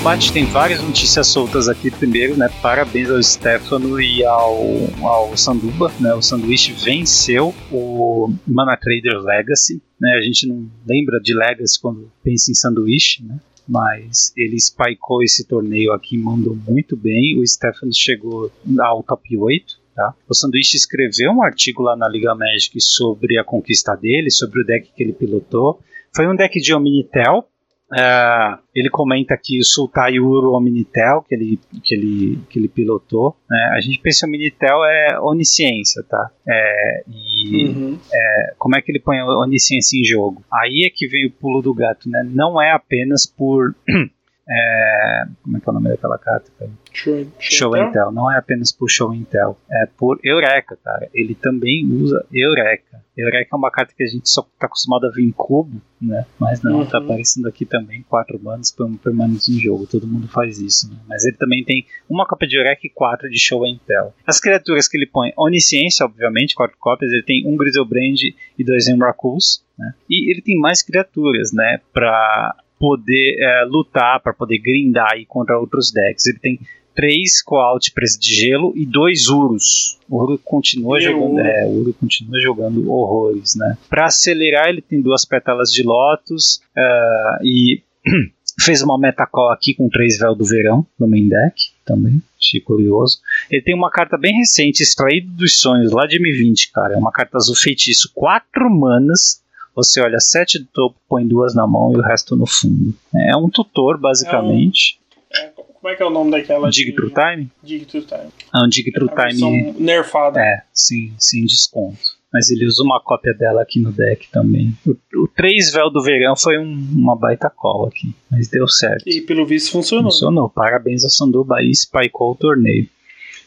[SPEAKER 2] combate tem várias notícias soltas aqui. Primeiro, né, parabéns ao Stefano e ao, ao Sanduba. Né, o Sanduíche venceu o Mana Trader Legacy. Né, a gente não lembra de Legacy quando pensa em Sanduíche, né? mas ele spikeou esse torneio aqui, mandou muito bem. O Stefano chegou ao top 8. Tá? O Sanduíche escreveu um artigo lá na Liga Magic sobre a conquista dele, sobre o deck que ele pilotou. Foi um deck de Omnitel, Uh, ele comenta aqui o Sultai Uro Omnitel, que ele, que ele, que ele pilotou. Né? A gente pensa que o Omnitel é onisciência, tá? É, e uhum. é, como é que ele põe a onisciência em jogo? Aí é que vem o pulo do gato, né? Não é apenas por *clears throat* É, como é que é o nome daquela carta? Show, show, Intel. Não é apenas por Show Intel, é por Eureka, cara. Ele também usa Eureka. Eureka é uma carta que a gente só está acostumado a ver em cubo, né? Mas não, tá uhum. aparecendo aqui também quatro manos permanentes em jogo. Todo mundo faz isso, né? Mas ele também tem uma cópia de Eureka e quatro de Show Intel. As criaturas que ele põe, Onisciência, obviamente, quatro cópias. Ele tem um Griselbrand e dois Emrakuls, né? E ele tem mais criaturas, né? Pra poder é, lutar, para poder grindar aí contra outros decks. Ele tem três Coalt Presa de Gelo e dois Urus. O Uru continua jogando, Uru. É, o Uru continua jogando horrores, né? Para acelerar, ele tem duas pétalas de Lotus uh, e *clears throat* fez uma metacall aqui com três Véu do Verão no main deck também. Achei curioso. Ele tem uma carta bem recente, extraído dos sonhos, lá de M20, cara. É uma carta azul feitiço, quatro manas você olha sete do topo, põe duas na mão e o resto no fundo. É um tutor, basicamente.
[SPEAKER 3] É um, é, como é que é o nome daquela?
[SPEAKER 2] Dig True Time?
[SPEAKER 3] Dig True Time.
[SPEAKER 2] É um Dig True é Time.
[SPEAKER 3] nerfada.
[SPEAKER 2] É, sim, sem desconto. Mas ele usa uma cópia dela aqui no deck também. O, o 3 Véu do Verão foi um, uma baita cola aqui, mas deu certo.
[SPEAKER 3] E pelo visto funcionou.
[SPEAKER 2] Funcionou. Parabéns ao Sanduba e spikeou o torneio.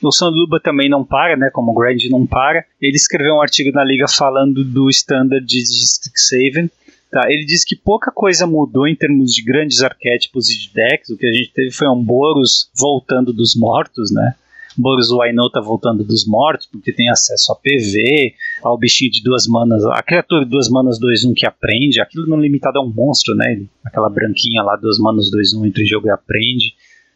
[SPEAKER 2] O Sanduba também não para, né? Como o Grand não para. Ele escreveu um artigo na liga falando do standard de Strixhaven. Tá, ele diz que pouca coisa mudou em termos de grandes arquétipos e de decks. O que a gente teve foi um Boros voltando dos mortos, né? Boros tá voltando dos mortos, porque tem acesso a PV, ao bichinho de duas manas, a criatura de duas manas 2-1 que aprende, aquilo não limitado é um monstro, né? Aquela branquinha lá, duas manas 2-1 entre jogo e aprende.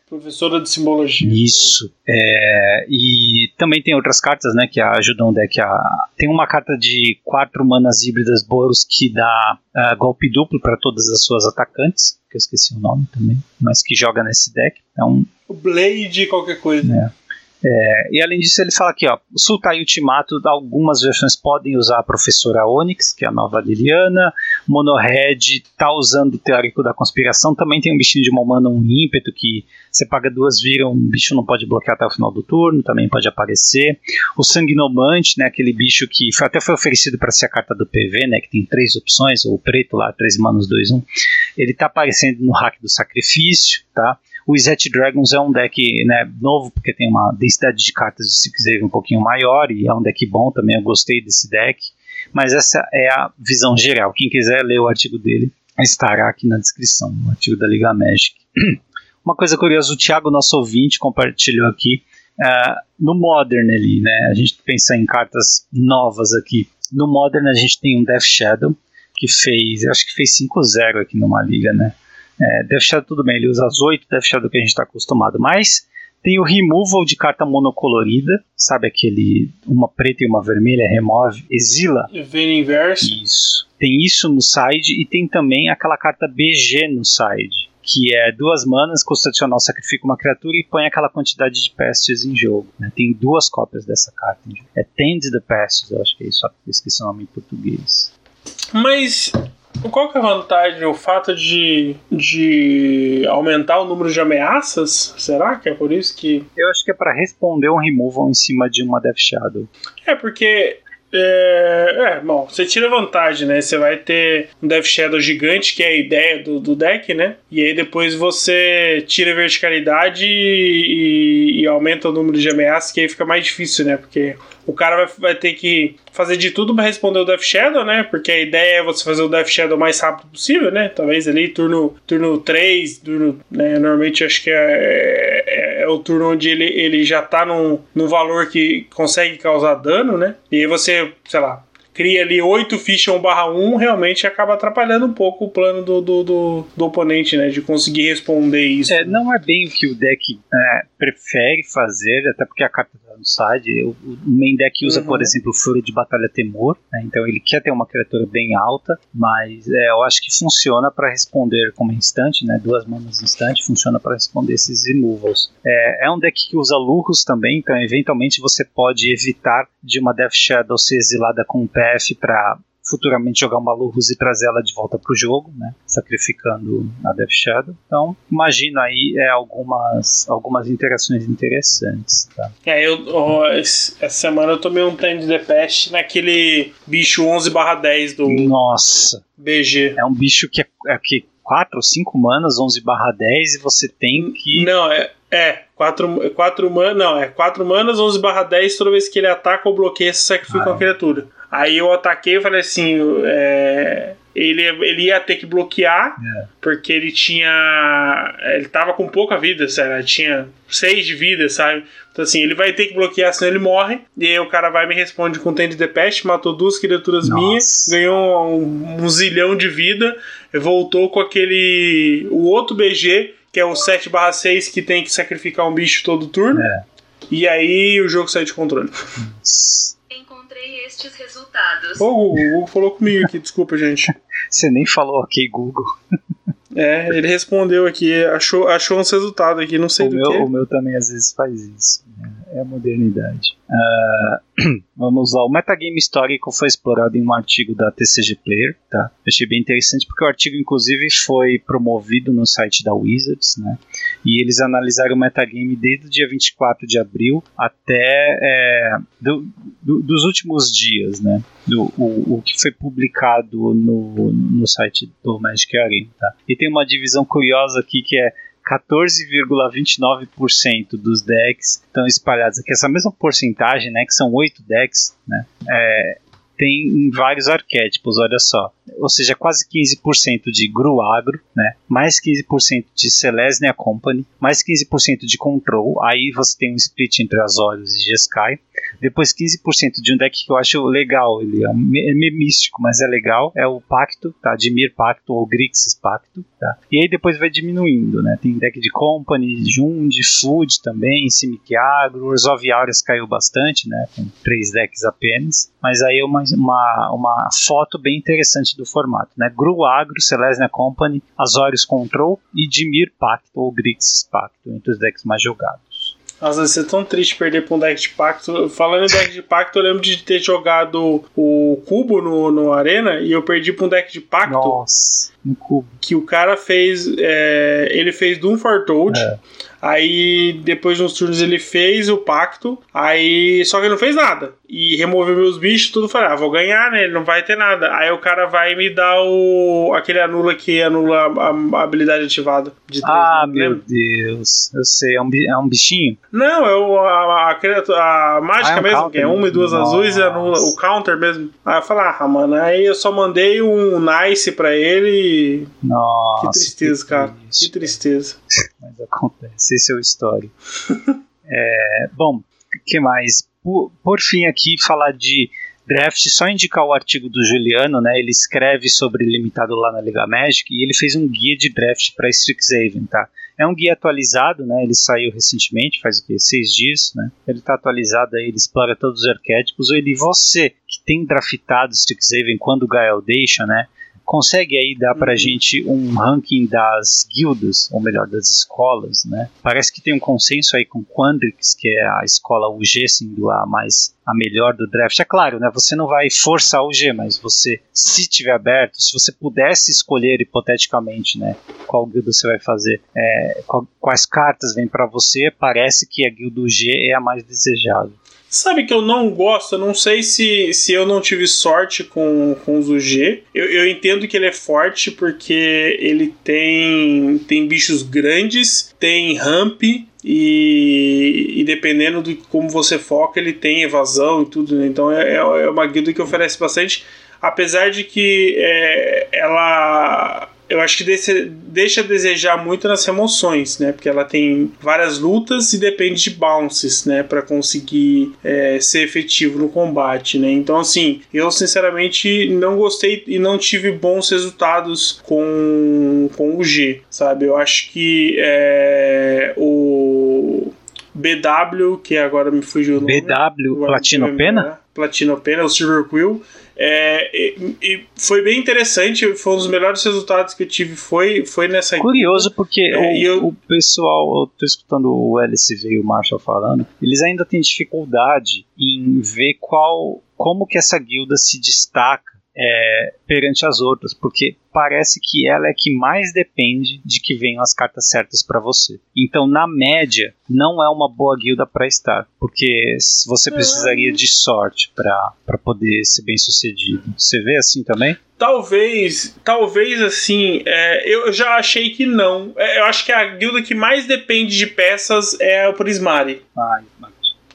[SPEAKER 3] Professora de simbologia.
[SPEAKER 2] Isso. É, e também tem outras cartas, né, que ajudam o deck a. Tem uma carta de quatro manas híbridas Boros que dá uh, golpe duplo para todas as suas atacantes, que eu esqueci o nome também, mas que joga nesse deck. É um.
[SPEAKER 3] O Blade qualquer coisa.
[SPEAKER 2] É. É, e além disso, ele fala aqui, ó, Sultai Ultimato, algumas versões podem usar a Professora Onyx, que é a nova Liliana, Monohead tá usando o Teórico da Conspiração, também tem um bichinho de Momana, um ímpeto, que você paga duas viram, um bicho não pode bloquear até o final do turno, também pode aparecer. O Sanguinomante, né, aquele bicho que foi, até foi oferecido para ser a carta do PV, né, que tem três opções, o preto lá, 3 manos, 2, 1. Ele tá aparecendo no hack do sacrifício, tá? O Zet Dragons é um deck né, novo, porque tem uma densidade de cartas de Six um pouquinho maior, e é um deck bom também, eu gostei desse deck. Mas essa é a visão geral. Quem quiser ler o artigo dele, estará aqui na descrição, o artigo da Liga Magic. *clears throat* Uma coisa curiosa, o Thiago, nosso ouvinte, compartilhou aqui uh, no Modern ali, né? A gente pensa em cartas novas aqui. No Modern a gente tem um Death Shadow, que fez, acho que fez 5-0 aqui numa liga, né? É, Death Shadow tudo bem, ele usa as 8 Death Shadow que a gente está acostumado, mas tem o removal de carta monocolorida, sabe aquele uma preta e uma vermelha, remove, exila.
[SPEAKER 3] Vem inverso.
[SPEAKER 2] Isso. Tem isso no side e tem também aquela carta BG no side, que é duas manas, custa adicional, sacrifica uma criatura e põe aquela quantidade de pestes em jogo. Né? Tem duas cópias dessa carta. É Tend the Pestes, eu acho que é isso, eu esqueci o nome em português.
[SPEAKER 3] Mas Qual que é a vantagem? O fato de, de aumentar o número de ameaças? Será que é por isso que.
[SPEAKER 2] Eu acho que é para responder um removal em cima de uma Death Shadow.
[SPEAKER 3] É, porque é, é, bom, você tira vantagem, né? Você vai ter um Death Shadow gigante, que é a ideia do, do deck, né? E aí depois você tira a verticalidade e, e aumenta o número de ameaças, que aí fica mais difícil, né? Porque o cara vai, vai ter que fazer de tudo para responder o Death Shadow, né? Porque a ideia é você fazer o Death Shadow o mais rápido possível, né? Talvez ali turno, turno 3, turno, né? normalmente acho que é, é, é, o turno onde ele, ele já tá num, num valor que consegue causar dano, né? E aí você, sei lá, cria ali 8 fichas 1 barra 1, realmente acaba atrapalhando um pouco o plano do, do, do, do oponente, né? De conseguir responder isso.
[SPEAKER 2] É, não é bem o que o deck é, prefere fazer, até porque a carta no side. O, main deck usa, uhum. por exemplo, Fúria de Batalha Temor, né? então ele quer ter uma criatura bem alta, mas é, eu acho que funciona para responder como instante, né? Duas manas instante, funciona para responder esses removals. É, é um deck que usa lurros também, então eventualmente você pode evitar de uma Death Shadow ser exilada com um PF para futuramente jogar uma Lurus e trazer ela de volta para o jogo, né? Sacrificando a Death Shadow. Então, imagina aí é, algumas, algumas interações interessantes. Tá?
[SPEAKER 3] É, eu, oh, essa semana eu tomei um Tend de Pest naquele bicho 11/10 do.
[SPEAKER 2] Nossa!
[SPEAKER 3] BG.
[SPEAKER 2] É um bicho que é, é que 4 ou 5 manas, 11/10 e você tem que.
[SPEAKER 3] Não, é. É, 4, 4 manas. Não, é 4 manas, 11 10 toda vez que ele ataca ou bloqueia, você sacrifica ah, uma criatura. Aí eu ataquei e falei assim: é, ele, ele ia ter que bloquear, é. porque ele tinha. Ele tava com pouca vida, sério. Ele tinha 6 de vida, sabe? Então assim, ele vai ter que bloquear, senão ele morre. E aí o cara vai e me responde com Tend de Pest, matou duas criaturas Nossa. minhas, ganhou um, um zilhão de vida, voltou com aquele. o outro BG, que é o 7/6 que tem que sacrificar um bicho todo turno. É. E aí o jogo sai de controle. Nossa
[SPEAKER 4] estes resultados.
[SPEAKER 3] Ô, oh, o Google falou comigo aqui, desculpa, gente. *laughs*
[SPEAKER 2] Você nem falou ok, Google.
[SPEAKER 3] É, ele respondeu aqui, achou, achou uns resultados aqui, não sei
[SPEAKER 2] o
[SPEAKER 3] do
[SPEAKER 2] meu,
[SPEAKER 3] que.
[SPEAKER 2] O meu também às vezes faz isso. Né? É a modernidade. Uh, *clears throat* vamos lá. O metagame histórico foi explorado em um artigo da TCG Player. Tá? Eu achei bem interessante porque o artigo, inclusive, foi promovido no site da Wizards. Né? E eles analisaram o metagame desde o dia 24 de abril até é, do, do, dos últimos dias. Né? Do, o, o que foi publicado no, no site do Magic Arena. Tá? E tem uma divisão curiosa aqui que é 14,29% dos decks estão espalhados aqui. Essa mesma porcentagem, né, que são 8 decks, né, é, tem em vários arquétipos, olha só. Ou seja, quase 15% de Gruagro, né? mais 15% de Selesnya Company, mais 15% de Control. Aí você tem um split entre Azorius e Jeskai. Depois 15% de um deck que eu acho legal, ele é, meio místico, mas é legal, é o Pacto, tá? Dimir Pacto ou Grixis Pacto, tá? E aí depois vai diminuindo, né? Tem deck de Company, Jund, Food também, Simic Agro, Orzhov Aureus caiu bastante, né? Com três decks apenas, mas aí é uma, uma, uma foto bem interessante do formato, né? Gru Agro, Selesnya Company, Azorius Control e Dimir Pacto ou Grixis Pacto, entre os decks mais jogados.
[SPEAKER 3] Nossa, vai ser tão triste perder pra um deck de pacto. Falando em deck de pacto, eu lembro de ter jogado o cubo no, no Arena e eu perdi pra um deck de pacto.
[SPEAKER 2] Nossa,
[SPEAKER 3] no cubo. Que o cara fez. É, ele fez Doom Foretold. É. Aí depois de uns turnos ele fez o pacto. Aí. Só que ele não fez nada. E removeu meus bichos, tudo. Falei, ah, vou ganhar, né? Ele não vai ter nada. Aí o cara vai me dar o. aquele anula que anula a, a habilidade ativada.
[SPEAKER 2] De 3, ah, meu Deus. Eu sei, é um, é um bichinho?
[SPEAKER 3] Não, é o, a, a, a mágica ah, é um mesmo, que é uma e duas Nossa. azuis e anula o counter mesmo. Aí eu falei, ah, mano, aí eu só mandei um nice pra ele.
[SPEAKER 2] Nossa.
[SPEAKER 3] Que tristeza, que cara. Que tristeza. *laughs*
[SPEAKER 2] Mas acontece, esse é o histórico. *laughs* é, bom, o que mais? Por, por fim, aqui, falar de draft, só indicar o artigo do Juliano, né? Ele escreve sobre limitado lá na Liga Magic e ele fez um guia de draft para Strixhaven, tá? É um guia atualizado, né? Ele saiu recentemente, faz o quê? Seis dias, né? Ele está atualizado aí, ele explora todos os arquétipos. Ele, você que tem draftado Strixhaven quando o Gael deixa, né? Consegue aí dar pra gente um ranking das guildas, ou melhor, das escolas, né? Parece que tem um consenso aí com Quandrix, que é a escola UG sendo a mais a melhor do draft. É claro, né? Você não vai forçar o G, mas você, se tiver aberto, se você pudesse escolher hipoteticamente, né, qual guilda você vai fazer, é, qual, quais cartas vêm para você, parece que a guilda G é a mais desejável.
[SPEAKER 3] Sabe que eu não gosto, não sei se, se eu não tive sorte com, com os UG. Eu, eu entendo que ele é forte porque ele tem, tem bichos grandes, tem ramp, e, e, dependendo de como você foca, ele tem evasão e tudo. Né? Então é, é uma guilda que oferece bastante, apesar de que é, ela eu acho que deixa, a desejar muito nas remoções, né? Porque ela tem várias lutas e depende de bounces, né? Para conseguir é, ser efetivo no combate, né? Então, assim, eu sinceramente não gostei e não tive bons resultados com, com o G, sabe? Eu acho que é, o BW, que agora me fugiu o
[SPEAKER 2] nome. BW, Platino Pena?
[SPEAKER 3] Platino Pena, o Silver Quill é, e, e, foi bem interessante, foi um dos melhores resultados que eu tive foi, foi nessa
[SPEAKER 2] Curioso porque é, o, eu... o, pessoal, eu tô escutando o LSV e o Marshall falando, eles ainda têm dificuldade em ver qual como que essa guilda se destaca é, perante as outras, porque parece que ela é que mais depende de que venham as cartas certas para você. Então, na média, não é uma boa guilda para estar, porque você precisaria de sorte para poder ser bem sucedido. Você vê assim também?
[SPEAKER 3] Talvez, talvez assim, é, eu já achei que não. É, eu acho que a guilda que mais depende de peças é o Prismari.
[SPEAKER 2] Ah,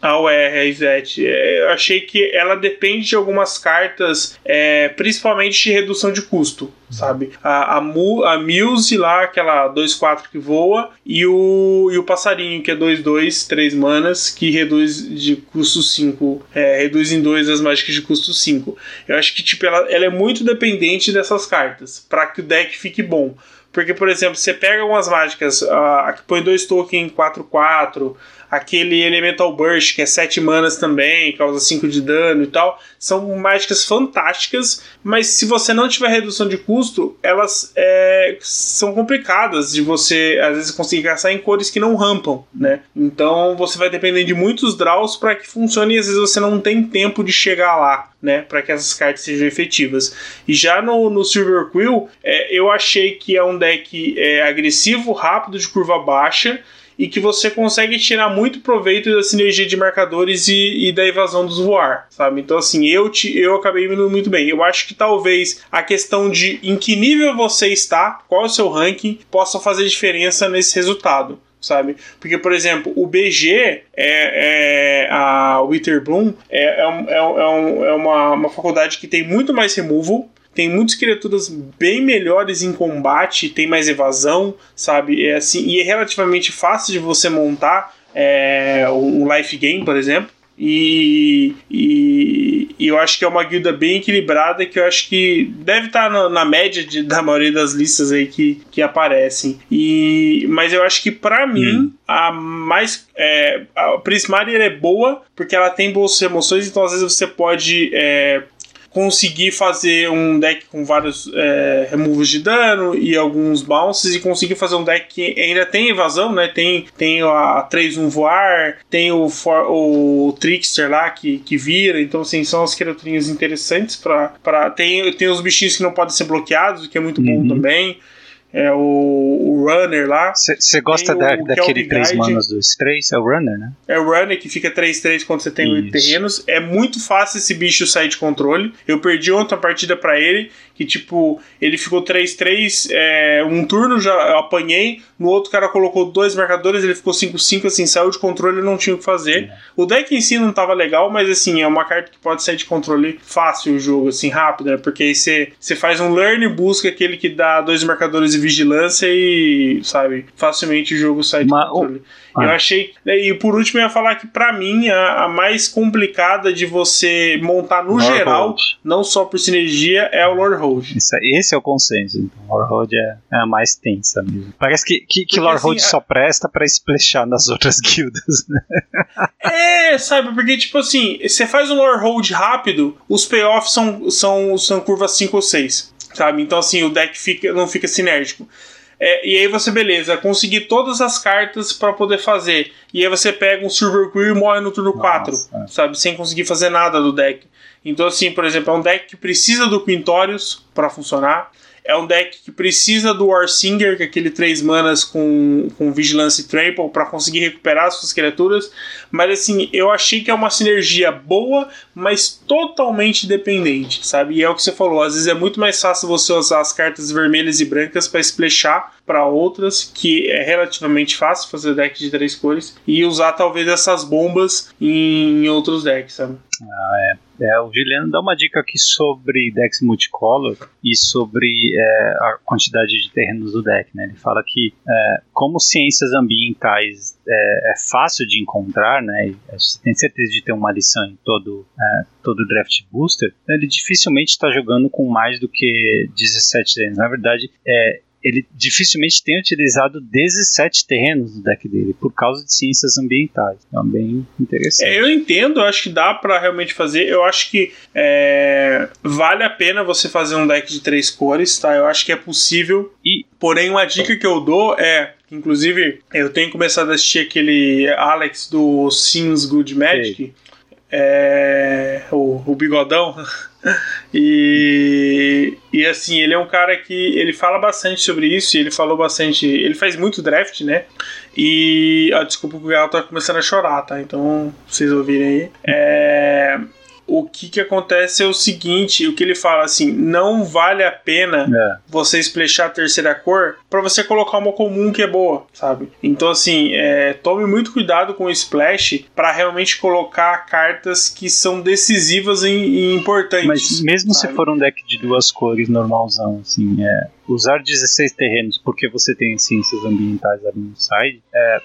[SPEAKER 3] a UR, a Ivete. É, eu achei que ela depende de algumas cartas, é, principalmente de redução de custo, sabe? A, a, Mu, a Muse lá, aquela 2-4 que voa, e o, e o passarinho, que é 2-2, 3 manas, que reduz de custo 5. É, reduz em 2 as mágicas de custo 5. Eu acho que tipo, ela, ela é muito dependente dessas cartas, para que o deck fique bom. Porque, por exemplo, você pega algumas mágicas, a, que põe dois tokens em 4-4, aquele Elemental Burst, que é 7 manas também, causa 5 de dano e tal. São mágicas fantásticas, mas se você não tiver redução de custo, elas é, são complicadas de você, às vezes, conseguir caçar em cores que não rampam, né? Então você vai depender de muitos draws para que funcione e às vezes você não tem tempo de chegar lá. Né, para que essas cartas sejam efetivas. E já no, no Silver Quill, é, eu achei que é um deck é, agressivo, rápido, de curva baixa, e que você consegue tirar muito proveito da sinergia de marcadores e, e da evasão dos voar, sabe? Então, assim, eu, te, eu acabei indo muito bem. Eu acho que talvez a questão de em que nível você está, qual é o seu ranking, possa fazer diferença nesse resultado sabe? Porque, por exemplo, o BG, é, é a Witherbloom, é, é, um, é, um, é uma, uma faculdade que tem muito mais removal, tem muitas criaturas bem melhores em combate, tem mais evasão, sabe? É assim, e é relativamente fácil de você montar é, um life game, por exemplo. E, e, e, eu acho que é uma guilda bem equilibrada que eu acho que deve estar na, na média de, da maioria das listas aí que, que aparecem. E, mas eu acho que para mim hum. a mais é, a Prismari é boa porque ela tem boas emoções, então às vezes você pode é, conseguir fazer um deck com vários é, removes de dano e alguns bounces e conseguir fazer um deck que ainda tem evasão, né? Tem, tem a 3-1 voar, tem o, for, o Trickster lá que, que vira, então assim, são as criaturinhas interessantes para tem, tem os bichinhos que não podem ser bloqueados, o que é muito uhum. bom também é o, o Runner lá.
[SPEAKER 2] Você gosta da, o, daquele 3 manos dos 3? É o Runner, né?
[SPEAKER 3] É o Runner que fica 3-3 quando você tem Isso. terrenos. É muito fácil esse bicho sair de controle. Eu perdi ontem a partida para ele, que tipo, ele ficou 3-3, é, um turno já apanhei, no outro cara colocou dois marcadores, ele ficou 5-5, assim, saiu de controle e não tinha o que fazer. É. O deck em si não tava legal, mas assim, é uma carta que pode sair de controle fácil o jogo, assim, rápido, né? Porque aí você faz um learn, busca aquele que dá dois marcadores e vigilância e, sabe, facilmente o jogo sai de Mas, controle. Ah. Eu achei. Né, e por último, eu ia falar que para mim a, a, mais complicada de você montar no Lord geral, Hold. não só por sinergia, é o Lord Hold.
[SPEAKER 2] Isso, esse é o consenso. Então, Lord Hold é, é a mais tensa mesmo. Parece que, que, que Lord assim, Hold a... só presta para splashar nas *laughs* outras guildas, né?
[SPEAKER 3] É, sabe? Porque, tipo assim, você faz um Lord Hold rápido, os payoffs são, são, são curvas 5 ou 6 sabe? Então, assim, o deck fica, não fica sinérgico. É, e aí você, beleza, conseguir todas as cartas para poder fazer. E aí você pega um Silver Quill e morre no turno Nossa, 4, é. sabe? Sem conseguir fazer nada do deck. Então, assim, por exemplo, é um deck que precisa do Quintorius para funcionar. É um deck que precisa do Warsinger, que é aquele 3 manas com, com Vigilance e Trample, para conseguir recuperar suas criaturas. Mas assim, eu achei que é uma sinergia boa, mas totalmente dependente, sabe? E é o que você falou, às vezes é muito mais fácil você usar as cartas vermelhas e brancas para splashar para outras, que é relativamente fácil fazer deck de três cores, e usar talvez essas bombas em outros decks, sabe?
[SPEAKER 2] Ah, é. É, o Juliano dá uma dica aqui sobre decks multicolor e sobre é, a quantidade de terrenos do deck. Né? Ele fala que, é, como ciências ambientais é, é, fácil de encontrar, né? você tem certeza de ter uma lição em todo, é, todo draft booster, ele dificilmente está jogando com mais do que 17 terrenos. Na verdade, é, ele dificilmente tem utilizado 17 terrenos no deck dele por causa de ciências ambientais. Então, bem interessante.
[SPEAKER 3] É, eu entendo, eu acho que dá para realmente fazer. Eu acho que é, vale a pena você fazer um deck de três cores, tá? Eu acho que é possível. E, porém, uma dica que eu dou é Inclusive, eu tenho começado a assistir aquele Alex do Sims Good Magic. É, o, o bigodão. *laughs* *laughs* e, e assim, ele é um cara que ele fala bastante sobre isso, ele falou bastante. Ele faz muito draft, né? E. Ah, desculpa que o Gal tá começando a chorar, tá? Então, vocês ouvirem aí. É o que que acontece é o seguinte, o que ele fala assim, não vale a pena é. você splashar a terceira cor para você colocar uma comum que é boa, sabe? Então assim, é, tome muito cuidado com o splash para realmente colocar cartas que são decisivas e, importantes.
[SPEAKER 2] Mas mesmo sabe? se for um deck de duas cores normalzão, assim, é, usar 16 terrenos porque você tem ciências ambientais ali no side, é,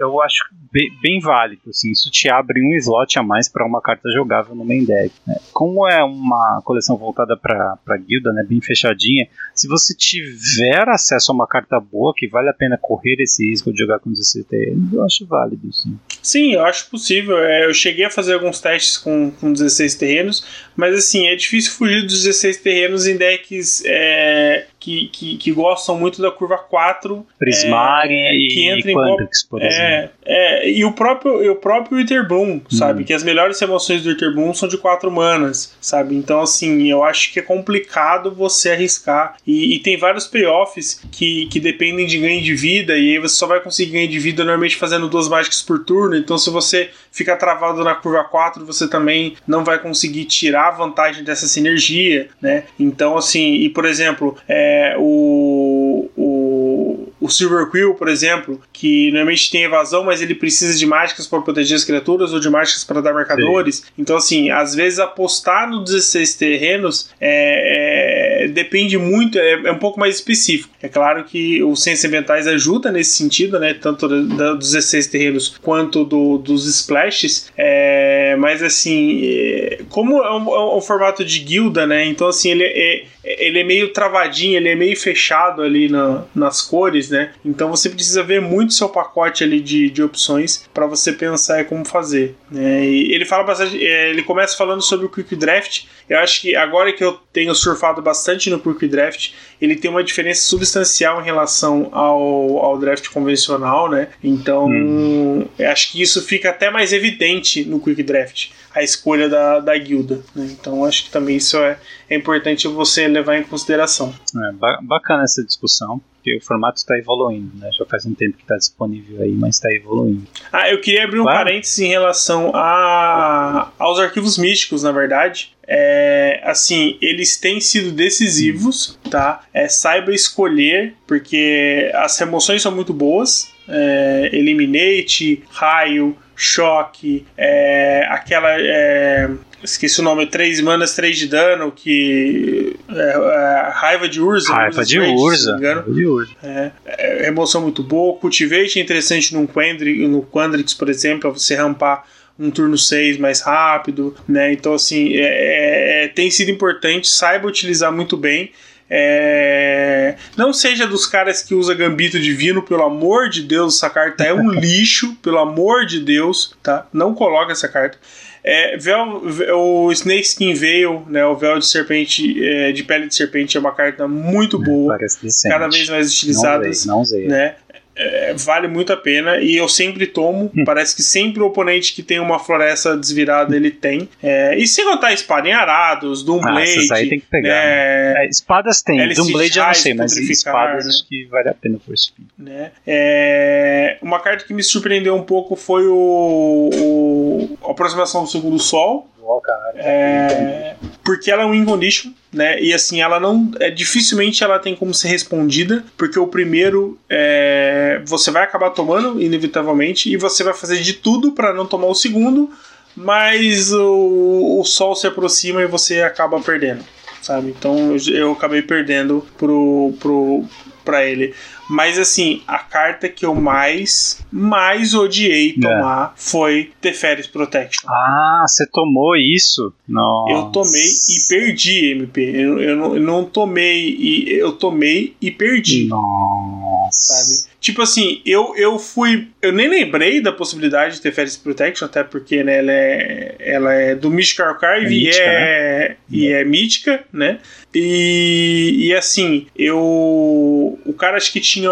[SPEAKER 2] eu acho bem, bem, válido. Assim, isso te abre um slot a mais para uma carta jogável no main deck. Né? Como é uma coleção voltada para guilda, né, bem fechadinha, se você tiver acesso a uma carta boa que vale a pena correr esse risco de jogar com 16 terrenos, eu acho válido, sim.
[SPEAKER 3] Sim, eu acho possível. É, eu cheguei a fazer alguns testes com, com 16 terrenos, mas assim, é difícil fugir dos 16 terrenos em decks é, que, que, que, gostam muito da curva 4.
[SPEAKER 2] Prismari é, que entra e Quantrix, por exemplo.
[SPEAKER 3] É, é, e o próprio, e o próprio Witterbloom, sabe? Hum. Que as melhores emoções do Witterbloom são de 4 manas, sabe? Então, assim, eu acho que é complicado você arriscar. E, e, tem vários payoffs que, que dependem de ganho de vida, e aí você só vai conseguir ganho de vida normalmente fazendo duas mágicas por turno. Então, se você ficar travado na curva 4, você também não vai conseguir tirar vantagem dessa sinergia, né? Então, assim, e por exemplo, é, o, o, o Silver Quill, por exemplo, que normalmente tem evasão, mas ele precisa de mágicas para proteger as criaturas ou de mágicas para dar marcadores. Sim. Então, assim, às vezes apostar no 16 terrenos é, é, depende muito, é, é, um pouco mais específico. É claro que o Ciências Ambientais ajuda nesse sentido, né? Tanto dos 16 terrenos quanto do, dos splashes. É, mas, assim, é, como é um, é um, formato de guilda, né? Então, assim, ele é, ele é meio travadinho, ele é meio fechado ali na, nas cores, né? Então você precisa ver muito seu pacote ali de, de opções para você pensar como fazer. Né? E ele fala bastante, é, ele começa falando sobre o Quick Draft. Eu acho que agora que eu tenho surfado bastante no Quick Draft, ele tem uma diferença substancial em relação ao, ao draft convencional, né? Então, hum. acho que isso fica até mais evidente no Quick Draft, a escolha da, da guilda. Né? Então, acho que também isso é, é importante você levar em consideração.
[SPEAKER 2] É, bacana essa discussão porque o formato está evoluindo, né? Já faz um tempo que está disponível aí, mas está evoluindo.
[SPEAKER 3] Ah, eu queria abrir um claro. parênteses em relação a, aos arquivos místicos, na verdade. É, assim, eles têm sido decisivos, tá? É, saiba escolher, porque as remoções são muito boas. É, eliminate, raio, choque, é, aquela é, Esqueci o nome, 3 manas, 3 de dano, que. É, é, raiva de Urza.
[SPEAKER 2] Raiva de Urza. Raiva
[SPEAKER 3] de Urza. É, é, emoção muito boa. Cultivate é interessante no Quandrix, no Quandrix, por exemplo, pra você rampar um turno 6 mais rápido, né? Então, assim, é, é, tem sido importante, saiba utilizar muito bem. É... Não seja dos caras que usa Gambito Divino, pelo amor de Deus, essa carta é um *laughs* lixo, pelo amor de Deus, tá? Não coloca essa carta. É, véu, o Snake Skin Veil, né, o véu de serpente, é, de pele de serpente, é uma carta muito boa, cada vez mais utilizada. Não usei, não usei. Né? É, vale muito a pena e eu sempre tomo. Hum. Parece que sempre o oponente que tem uma floresta desvirada ele tem. É, e sem contar espada em arados, Doomblade.
[SPEAKER 2] Ah, aí tem que pegar. Né? né? É, espadas tem, LC Doomblade eu não sei, mas espadas né? acho que vale a pena por speed.
[SPEAKER 3] Né? É, uma carta que me surpreendeu um pouco foi o, o a aproximação do segundo sol cara. É, porque ela é um win condition, né? E assim, ela não. É, dificilmente ela tem como ser respondida, porque o primeiro é, você vai acabar tomando, inevitavelmente, e você vai fazer de tudo para não tomar o segundo, mas o, o sol se aproxima e você acaba perdendo. Sabe? Então eu, eu acabei perdendo pro, pro, pra ele. Mas assim, a carta que eu mais, mais odiei é. tomar é. foi Teferis Protection.
[SPEAKER 2] Ah, você tomou isso?
[SPEAKER 3] Nossa. Eu tomei e perdi, MP. Eu, eu, não, eu não tomei e eu tomei e perdi.
[SPEAKER 2] Nossa.
[SPEAKER 3] Sabe? Tipo assim, eu, eu fui. Eu nem lembrei da possibilidade de ter Fairies Protection, até porque né, ela, é, ela é do Mystic Archive é mítica, e, é, né? e é mítica, né? E, e assim, eu. O cara acho que tinha.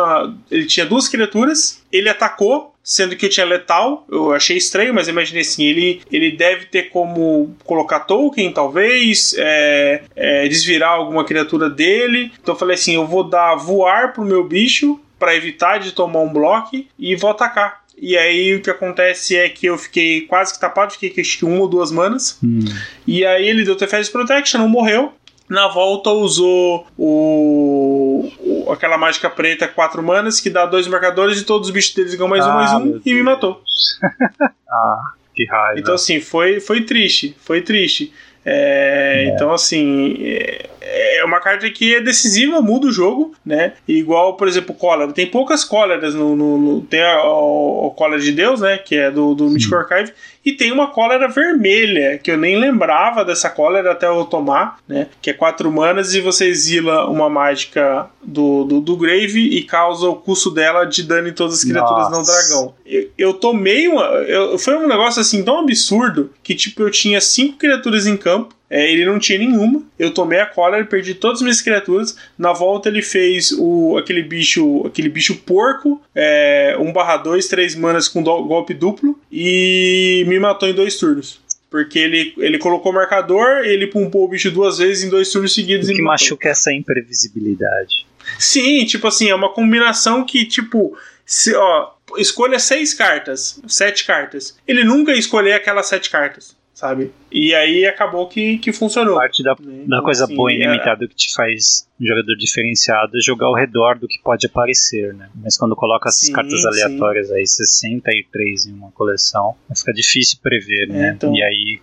[SPEAKER 3] Ele tinha duas criaturas, ele atacou, sendo que eu tinha letal. Eu achei estranho, mas imaginei assim: ele, ele deve ter como colocar token, talvez, é, é, desvirar alguma criatura dele. Então eu falei assim: eu vou dar voar pro meu bicho para evitar de tomar um bloco e vou atacar. E aí o que acontece é que eu fiquei quase que tapado, fiquei que uma ou duas manas. Hum. E aí ele deu Tefez Protection, não morreu. Na volta usou o, o, aquela mágica preta, quatro manas, que dá dois marcadores e todos os bichos deles ganham mais ah, um, mais um, e me matou. *laughs*
[SPEAKER 2] ah, que raiva.
[SPEAKER 3] Então assim, foi, foi triste, foi triste. É, é. Então assim, é, é uma carta que é decisiva, muda o jogo, né? Igual, por exemplo, cólera. Tem poucas cóleras no. no, no tem a, a, a, cólera de Deus, né? Que é do, do Mythic Archive. E tem uma cólera vermelha, que eu nem lembrava dessa cólera até eu tomar, né? Que é quatro manas e você exila uma mágica do, do, do Grave e causa o custo dela de dano em todas as criaturas Nossa. não dragão. Eu, eu tomei uma. Eu, foi um negócio assim tão absurdo que, tipo, eu tinha cinco criaturas em campo é, ele não tinha nenhuma. Eu tomei a cólera, perdi todas as minhas criaturas. Na volta ele fez o, aquele bicho aquele bicho porco, é, 1 barra 2, 3 manas com do, golpe duplo e me matou em dois turnos. Porque ele, ele colocou o marcador, ele pumpou o bicho duas vezes em dois turnos seguidos.
[SPEAKER 2] O que machuca é essa imprevisibilidade.
[SPEAKER 3] Sim, tipo assim, é uma combinação que, tipo, se, ó, escolha seis cartas, sete cartas. Ele nunca escolher aquelas sete cartas sabe? E aí acabou que, que funcionou.
[SPEAKER 2] Parte da, né? da coisa assim, boa e limitada é... que te faz um jogador diferenciado é jogar ao redor do que pode aparecer, né? Mas quando coloca essas sim, cartas aleatórias sim. aí, 63 em uma coleção, fica difícil prever, né? É, então... E aí,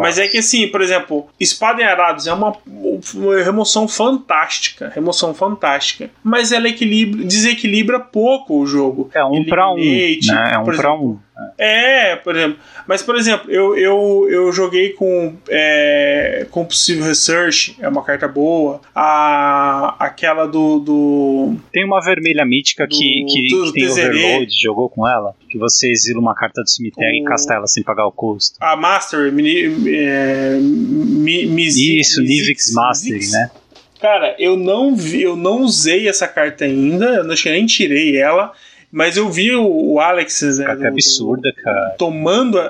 [SPEAKER 3] Mas é que assim, por exemplo, Espada em Arados é uma, uma remoção fantástica, remoção fantástica, mas ela equilibra, desequilibra pouco o jogo.
[SPEAKER 2] É um para um, né? É um para um.
[SPEAKER 3] É, por exemplo. Mas, por exemplo, eu, eu, eu joguei com é, Compulsive Research, é uma carta boa. A, aquela do, do.
[SPEAKER 2] Tem uma vermelha mítica do, que, que, que tem overload, jogou com ela? Que você exila uma carta do cemitério o... e casta ela sem pagar o custo.
[SPEAKER 3] A Master, mini, é, mi,
[SPEAKER 2] Isso, Nivix Master, né?
[SPEAKER 3] Cara, eu não vi, eu não usei essa carta ainda, eu que nem tirei ela. Mas eu vi o, o Alex. Né,
[SPEAKER 2] carta do, absurda, cara.
[SPEAKER 3] Tomando. A,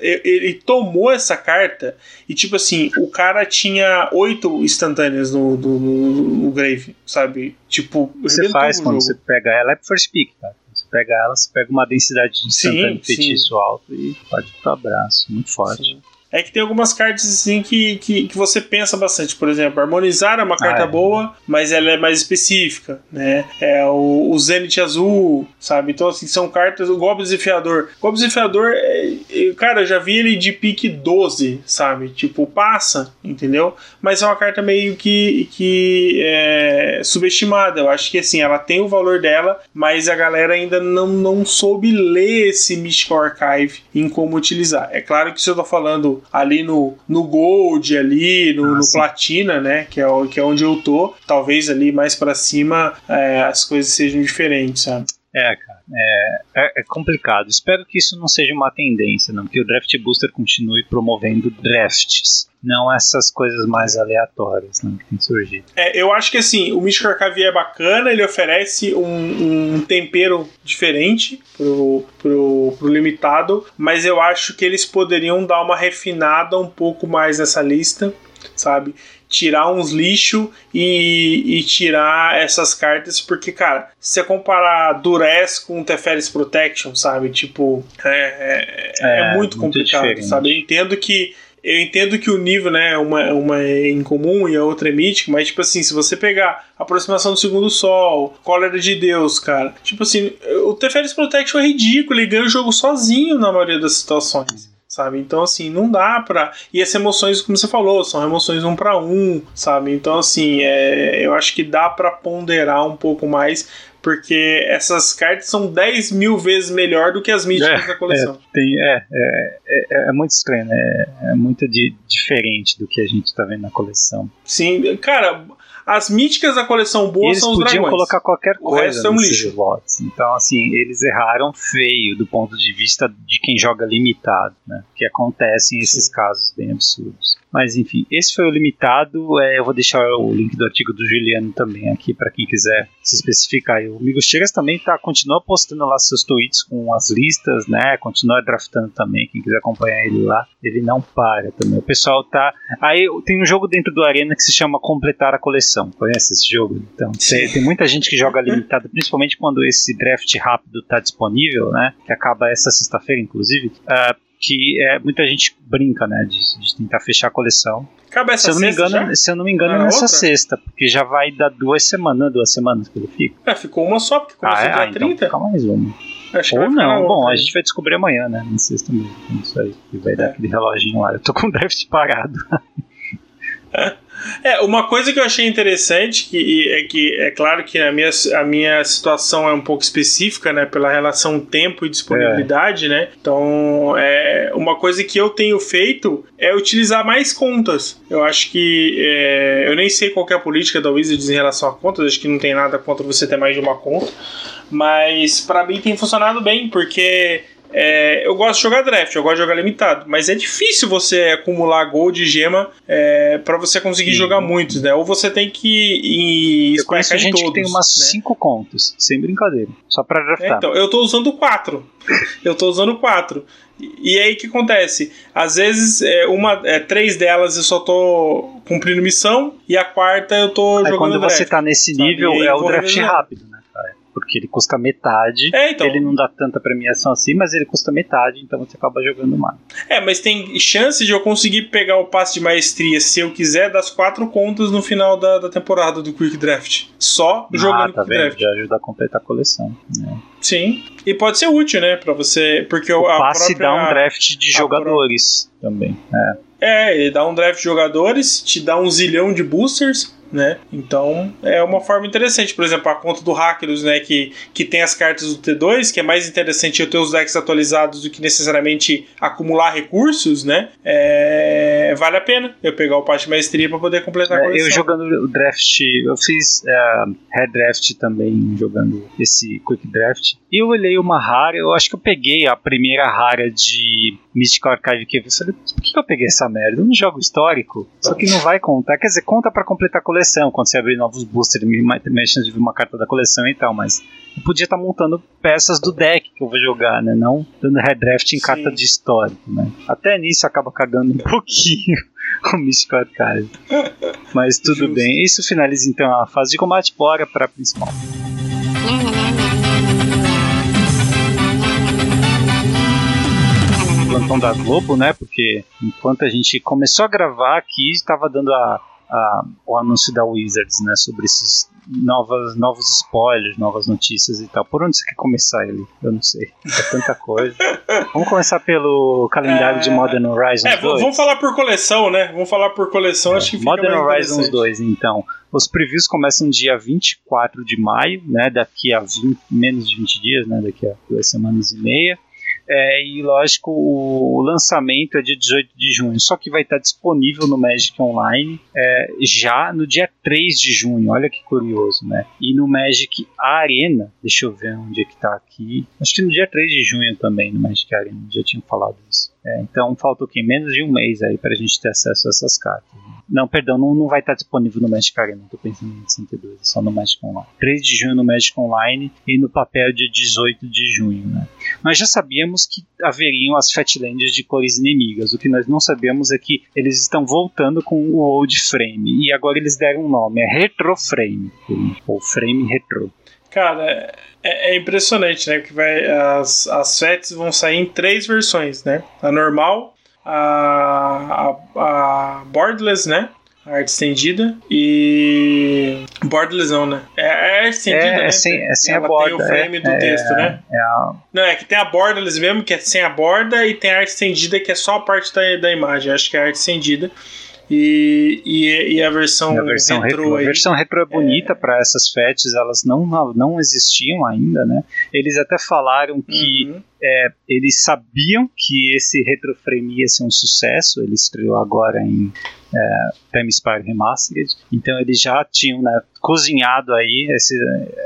[SPEAKER 3] ele tomou essa carta e, tipo assim, o cara tinha oito instantâneas no, no, no, no Grave, sabe? Tipo,
[SPEAKER 2] você faz quando você pega ela é first pick, cara. Pega ela, você pega uma densidade de instantâneo sim, feitiço sim. alto e pode ir pro abraço. Muito forte. Sim
[SPEAKER 3] é que tem algumas cartas assim que, que, que você pensa bastante. Por exemplo, Harmonizar é uma carta ah, é. boa, mas ela é mais específica, né? É o, o Zenith Azul, sabe? Então, assim, são cartas. O Goblin Desafiador. Goblin Desafiador, é, é, cara, eu já vi ele de pique 12, sabe? Tipo, passa, entendeu? Mas é uma carta meio que, que é, subestimada. Eu acho que assim, ela tem o valor dela, mas a galera ainda não, não soube ler esse Mystical Archive em como utilizar. É claro que se eu tô falando ali no, no Gold, ali, no, no Platina, né? Que é, que é onde eu tô, talvez ali mais para cima é, as coisas sejam diferentes, sabe?
[SPEAKER 2] É, cara, é, é, é, complicado. Espero que isso não seja uma tendência, não, que o Draft Booster continue promovendo drafts, não essas coisas mais aleatórias que tem surgido.
[SPEAKER 3] É, eu acho que assim, o Mystical Archive é bacana, ele oferece um, um, tempero diferente pro, pro, pro limitado, mas eu acho que eles poderiam dar uma refinada um pouco mais nessa lista, sabe? Tirar uns lixo e, e, tirar essas cartas, porque, cara, se você comparar Durez com Teferis Protection, sabe? Tipo, é, é, é, é muito, muito complicado, sabe? Eu entendo que. Eu entendo que o nível, né, uma, uma é incomum e a outra é mítica, mas, tipo assim, se você pegar aproximação do segundo sol, cólera de Deus, cara, tipo assim, o Teferis Protection é ridículo, ele ganha o jogo sozinho na maioria das situações sabe? Então, assim, não dá pra. E as emoções, como você falou, são emoções um para um, sabe? Então, assim, é... eu acho que dá para ponderar um pouco mais. Porque essas cartas são 10 mil vezes melhor do que as míticas
[SPEAKER 2] é,
[SPEAKER 3] da coleção.
[SPEAKER 2] É, tem, é, é, é, é, muito estranho, né? É muito de, diferente do que a gente tá vendo na coleção.
[SPEAKER 3] Sim, cara, as míticas da coleção boa
[SPEAKER 2] eles
[SPEAKER 3] são os
[SPEAKER 2] dragões.
[SPEAKER 3] podiam
[SPEAKER 2] colocar qualquer coisa é um lixo. lotes. Então, assim, eles erraram feio do ponto de vista de quem joga limitado, né? Que acontecem esses casos bem absurdos. Mas enfim, esse foi o limitado. É, eu vou deixar o link do artigo do Juliano também aqui para quem quiser se especificar. E o Migos Chegas também tá, continua postando lá seus tweets com as listas, né? Continua draftando também. Quem quiser acompanhar ele lá, ele não para também. O pessoal tá. Aí tem um jogo dentro do Arena que se chama Completar a Coleção. Conhece esse jogo? Então, tem, tem muita gente que joga limitado, principalmente quando esse draft rápido tá disponível, né? Que acaba essa sexta-feira, inclusive. Uh, que é, muita gente brinca, né, de, de tentar fechar a coleção.
[SPEAKER 3] Acaba essa se eu não me
[SPEAKER 2] engano,
[SPEAKER 3] já?
[SPEAKER 2] se eu não me engano, é nessa outra? sexta, porque já vai dar duas semanas, duas semanas que ele fica.
[SPEAKER 3] É, ficou uma só, porque começou ah, é? dia ah, 30. Então
[SPEAKER 2] fica mais uma. Acho Ou não, bom, a gente vai descobrir amanhã, né? Na sexta mesmo. Isso aí. E vai é. dar aquele reloginho lá. Eu tô com o déficit parado.
[SPEAKER 3] É, uma coisa que eu achei interessante que, é que é claro que a minha, a minha situação é um pouco específica, né, pela relação tempo e disponibilidade, é. né? Então, é, uma coisa que eu tenho feito é utilizar mais contas. Eu acho que é, eu nem sei qual é a política da Wizards em relação a contas, acho que não tem nada contra você ter mais de uma conta, mas para mim tem funcionado bem, porque é, eu gosto de jogar draft, eu gosto de jogar limitado, mas é difícil você acumular gold e gema é, para você conseguir Sim. jogar muitos, né? Ou você tem que ir
[SPEAKER 2] Eu conheço gente todos, que tem umas 5 né? contas, sem brincadeira, só pra draftar.
[SPEAKER 3] É, então, eu tô usando 4. *laughs* eu tô usando 4. E aí o que acontece? Às vezes, é, uma, é, três delas eu só tô cumprindo missão e a quarta eu tô aí jogando
[SPEAKER 2] quando
[SPEAKER 3] draft.
[SPEAKER 2] Quando você tá nesse nível, é o draft rápido, né? Porque ele custa metade.
[SPEAKER 3] É, então.
[SPEAKER 2] Ele não dá tanta premiação assim, mas ele custa metade, então você acaba jogando mais.
[SPEAKER 3] É, mas tem chance de eu conseguir pegar o passe de maestria, se eu quiser, das quatro contas no final da, da temporada do Quick Draft. Só ah, jogando
[SPEAKER 2] tá
[SPEAKER 3] Quick Draft.
[SPEAKER 2] Já ajuda a completar a coleção. Né?
[SPEAKER 3] Sim. E pode ser útil, né, para você, porque
[SPEAKER 2] o
[SPEAKER 3] a
[SPEAKER 2] passe
[SPEAKER 3] própria,
[SPEAKER 2] dá um draft de jogadores também. É.
[SPEAKER 3] É, ele dá um draft de jogadores, te dá um zilhão de boosters né? Então é uma forma interessante. Por exemplo, a conta do Hackers, né? Que, que tem as cartas do T2, que é mais interessante eu ter os decks atualizados do que necessariamente acumular recursos, né? É, vale a pena eu pegar o Passe Maestria para poder completar a é, coleção.
[SPEAKER 2] Eu jogando o draft, eu fiz uh, Red Draft também, jogando esse Quick Draft. E eu olhei uma rara, eu acho que eu peguei a primeira rara de Mystical Archive que eu falei, por que eu peguei essa merda? Eu não jogo histórico, só que não vai contar. Quer dizer, conta para completar a coleção, quando você abrir novos boosters, chance de ver uma carta da coleção e tal, mas eu podia estar tá montando peças do deck que eu vou jogar, né? Não dando redraft em Sim. carta de histórico, né? Até nisso acaba cagando um *laughs* pouquinho o Mystical Archive. Mas tudo Justo. bem. Isso finaliza então a fase de combate. Bora para a principal. Plantão da Globo, né? Porque enquanto a gente começou a gravar aqui, estava dando a a, o anúncio da Wizards, né, sobre esses novas, novos spoilers, novas notícias e tal. Por onde você quer começar ele? Eu não sei. É tanta coisa. *laughs* vamos começar pelo calendário é... de Modern Horizons é, 2.
[SPEAKER 3] Vamos falar por coleção, né? Vamos falar por coleção, é. acho que fica
[SPEAKER 2] Modern Horizons 2, então. Os previews começam dia 24 de maio, né? Daqui a 20, menos de 20 dias, né? Daqui a duas semanas e meia. É, e lógico, o lançamento é dia 18 de junho, só que vai estar disponível no Magic Online é, já no dia 3 de junho. Olha que curioso, né? E no Magic Arena, deixa eu ver onde é que tá aqui. Acho que no dia 3 de junho também, no Magic Arena, já tinha falado isso. É, então falta o que? Menos de um mês aí pra gente ter acesso a essas cartas. Não, perdão, não, não vai estar disponível no Magic Arena, tô pensando em 62, é só no Magic Online. 3 de junho no Magic Online e no papel dia 18 de junho, né? Nós já sabíamos que haveriam as Fatlands de cores inimigas. O que nós não sabemos é que eles estão voltando com o Old Frame. E agora eles deram um nome, é Retro Frame. Ou Frame Retro.
[SPEAKER 3] Cara, é, é, impressionante, né? Que vai, as, as FETs vão sair em três versões, né? A normal, a, a, a Borderless, né? A arte estendida e. Borderless não, né? É a arte estendida, é,
[SPEAKER 2] né? É sem, é sem Ela a borda.
[SPEAKER 3] tem o frame
[SPEAKER 2] é,
[SPEAKER 3] do texto,
[SPEAKER 2] é,
[SPEAKER 3] né?
[SPEAKER 2] É a...
[SPEAKER 3] Não, é que tem a borderless mesmo, que é sem a borda, e tem a arte estendida, que é só a parte da, da imagem. Acho que é a arte estendida. E, e, e, a versão,
[SPEAKER 2] a versão
[SPEAKER 3] retro,
[SPEAKER 2] retro A versão retro é bonita é... para essas FETs, elas não, não existiam ainda, né? Eles até falaram que uhum. É, eles sabiam que esse retro frame ia ser um sucesso, ele estreou agora em é, Time Spire Remastered, então eles já tinham né, cozinhado aí esse,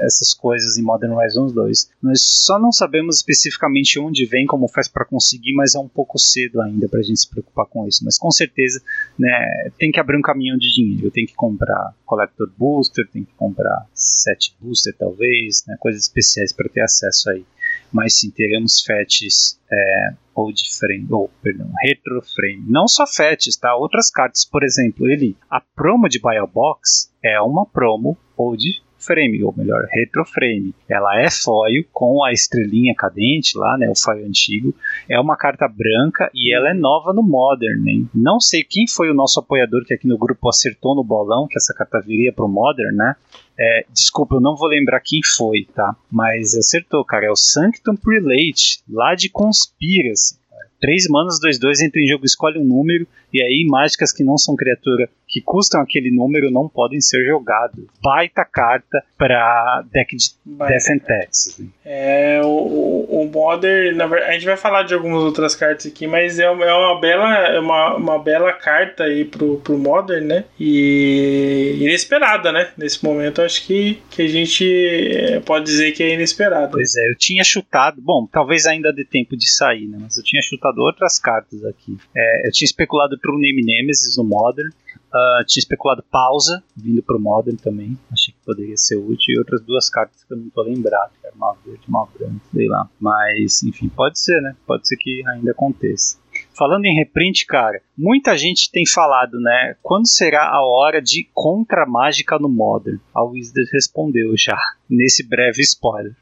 [SPEAKER 2] essas coisas em Modern Horizons 2. Nós só não sabemos especificamente onde vem, como faz para conseguir, mas é um pouco cedo ainda para a gente se preocupar com isso. Mas com certeza né, tem que abrir um caminhão de dinheiro, tem que comprar Collector Booster, tem que comprar Set Booster talvez, né, coisas especiais para ter acesso aí mas sim teremos fetches é, old frame, ou perdão, retro frame. Não só fetches, tá? Outras cartas, por exemplo, ele, a promo de Biobox é uma promo old frame, ou melhor, retro frame. Ela é foil com a estrelinha cadente lá, né, o foil antigo. É uma carta branca e ela é nova no Modern, hein? Não sei quem foi o nosso apoiador que aqui no grupo acertou no bolão que essa carta viria pro Modern, né? É, desculpa, eu não vou lembrar quem foi, tá? Mas acertou, cara. É o Sanctum Prelate, lá de Conspiracy. 3 manas, 2, 2, entra em jogo, escolhe um número, e aí mágicas que não são criatura que custam aquele número não podem ser jogados. Baita carta para deck de and Taxes.
[SPEAKER 3] É, o, o Modern, verdade, a gente vai falar de algumas outras cartas aqui, mas é, é uma bela é uma, uma bela carta aí pro, pro Modern, né? E inesperada, né? Nesse momento, acho que, que a gente é, pode dizer que é inesperada.
[SPEAKER 2] Pois é, eu tinha chutado, bom, talvez ainda dê tempo de sair, né? Mas eu tinha chutado outras cartas aqui. É, eu tinha especulado True Name Nemesis no Modern, Uh, tinha especulado pausa, vindo pro Modern também. Achei que poderia ser útil. E outras duas cartas que eu não tô lembrado. Que era uma verde uma branca, sei lá. Mas, enfim, pode ser, né? Pode ser que ainda aconteça. Falando em reprint, cara, muita gente tem falado, né? Quando será a hora de contra mágica no Modern? A Wizard respondeu já, nesse breve spoiler.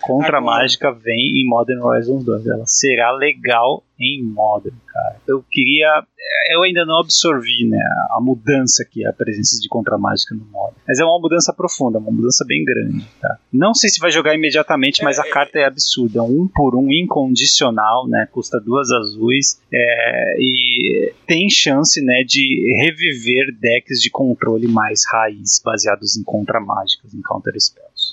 [SPEAKER 2] Contra Mágica vem em Modern Horizons 2. Ela será legal em Modern, cara. Eu queria. Eu ainda não absorvi, né? A mudança que é a presença de Contra Mágica no Modern. Mas é uma mudança profunda, uma mudança bem grande, tá? Não sei se vai jogar imediatamente, mas a é, é. carta é absurda. Um por um, incondicional, né? Custa duas azuis. É, e tem chance, né? De reviver decks de controle mais raiz, baseados em Contra Mágicas, em Counter Spells.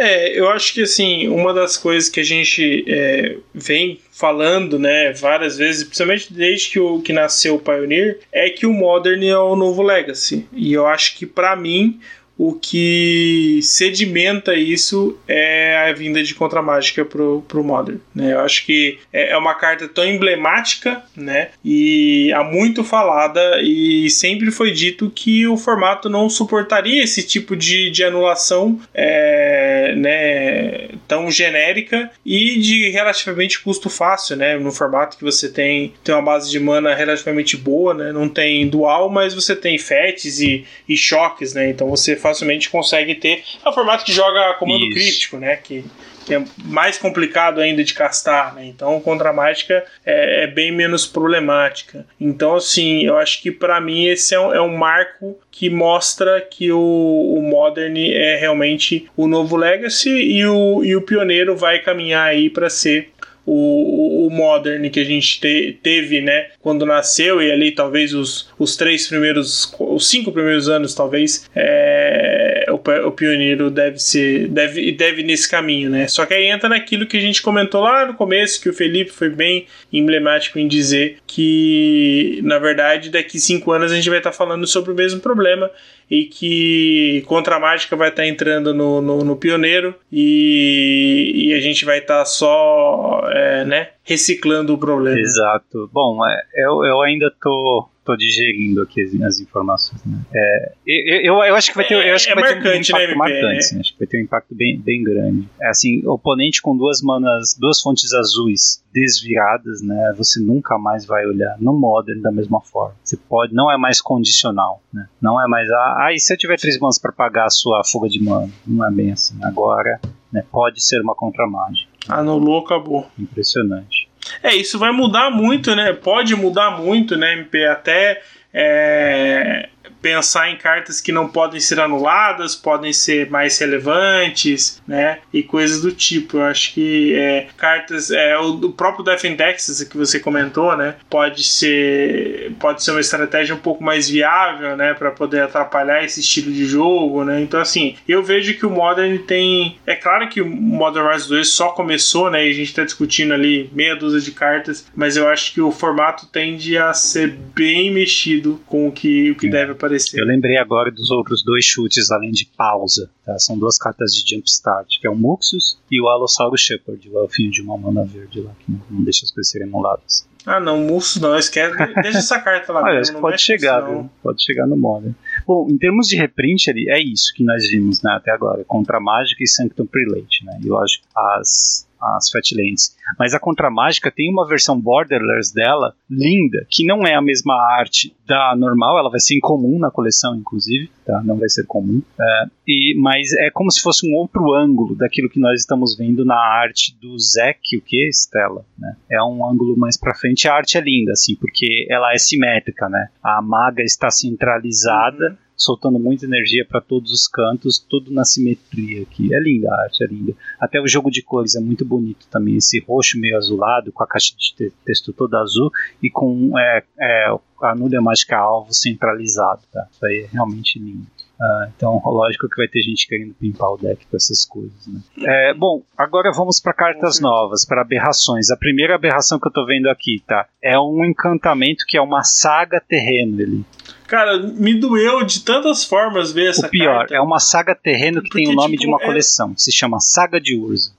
[SPEAKER 3] É, eu acho que assim, uma das coisas que a gente é, vem falando, né, várias vezes, principalmente desde que, o, que nasceu o Pioneer, é que o Modern é o novo Legacy. E eu acho que para mim o que sedimenta isso é a vinda de Contramágica pro, pro Modern. Né? Eu acho que é, é uma carta tão emblemática né? e há muito falada e sempre foi dito que o formato não suportaria esse tipo de, de anulação é, né, tão genérica e de relativamente custo fácil, né? No formato que você tem, tem uma base de mana relativamente boa, né? Não tem dual, mas você tem fetes e, e choques, né? Então você faz facilmente consegue ter. É um formato que joga comando Isso. crítico, né? Que, que é mais complicado ainda de castar, né? Então, contra mágica é, é, bem menos problemática. Então, assim, eu acho que para mim esse é um, é um, marco que mostra que o, o, Modern é realmente o novo Legacy e o, e o pioneiro vai caminhar aí para ser o, o Modern que a gente te, teve, né, quando nasceu, e ali talvez os, os três primeiros, os cinco primeiros anos, talvez, é, o, pioneiro deve ser, deve, deve nesse caminho, né? Só que aí entra naquilo que a gente comentou lá no começo, que o Felipe foi bem emblemático em dizer que, na verdade, daqui cinco anos a gente vai estar falando sobre o mesmo problema e que Contra a Mágica vai estar entrando no, no, no Pioneiro e, e, a gente vai estar só é, né, reciclando o problema.
[SPEAKER 2] Exato. Bom, é, eu, eu ainda tô tô digerindo aqui as, as informações. Né? É, eu, eu, eu, acho que vai ter, eu acho que
[SPEAKER 3] é,
[SPEAKER 2] vai
[SPEAKER 3] marcante,
[SPEAKER 2] ter um impacto
[SPEAKER 3] né,
[SPEAKER 2] marcante. Assim, acho que vai ter um impacto bem, bem grande. É assim, oponente com duas manas, duas fontes azuis desviradas, né? Você nunca mais vai olhar no Modern da mesma forma. Você pode, não é mais condicional, né? Não é mais ah, ah e se eu tiver três manas para pagar a sua fuga de mana? Não é bem assim. Agora, né, pode ser uma contramágica.
[SPEAKER 3] Anulou, acabou.
[SPEAKER 2] Impressionante.
[SPEAKER 3] É, isso vai mudar muito, né? Pode mudar muito, né, MP? Até é, pensar em cartas que não podem ser anuladas, podem ser mais relevantes, né? E coisas do tipo. Eu acho que é, cartas, é, o, o próprio Defendex que você comentou, né? Pode ser, pode ser uma estratégia um pouco mais viável, né? Para poder atrapalhar esse estilo de jogo, né? Então, assim, eu vejo que o Modern tem. É claro que o Modern Rise 2 só começou, né? E a gente está discutindo ali meia dúzia de cartas, mas eu acho que o formato tende a ser bem mexido com o que, o que deve aparecer
[SPEAKER 2] eu lembrei agora dos outros dois chutes além de pausa. Tá? São duas cartas de Jumpstart, que é o Muxus e o Alossauro Shepard, o elfinho de uma mana verde lá, que não, deixa as coisas serem emuladas.
[SPEAKER 3] Ah, não, Muxus não, esquece. Deixa essa carta lá. *laughs*
[SPEAKER 2] Olha, pode chegar, viu? Pode chegar no modo. Bom, em termos de reprint ali, é isso que nós vimos né, até agora: Contra Mágica e Sanctum Prelate. Né? E lógico, as as Fatlands. Mas a Contramágica tem uma versão borderless dela linda, que não é a mesma arte da normal, ela vai ser incomum na coleção, inclusive, tá? Não vai ser comum. É, e, mas é como se fosse um outro ângulo daquilo que nós estamos vendo na arte do Zek, o que? Stella, né? É um ângulo mais para frente. A arte é linda, assim, porque ela é simétrica, né? A maga está centralizada. Uhum soltando muita energia para todos os cantos, tudo na simetria aqui. É linda a arte, é linda. Até o jogo de cores é muito bonito também, esse roxo meio azulado, com a caixa de texto toda azul e com é, é, a nuvem mágica alvo centralizado. Tá? Isso aí é realmente lindo. Uh, então, lógico que vai ter gente querendo pimpar o deck com essas coisas. Né? É, bom, agora vamos para cartas novas, para aberrações. A primeira aberração que eu estou vendo aqui, tá? É um encantamento que é uma saga terreno. Ele.
[SPEAKER 3] Cara, me doeu de tantas formas ver essa
[SPEAKER 2] O pior,
[SPEAKER 3] carta.
[SPEAKER 2] é uma saga terreno que Porque, tem o nome tipo, de uma é... coleção. Se chama Saga de Urza.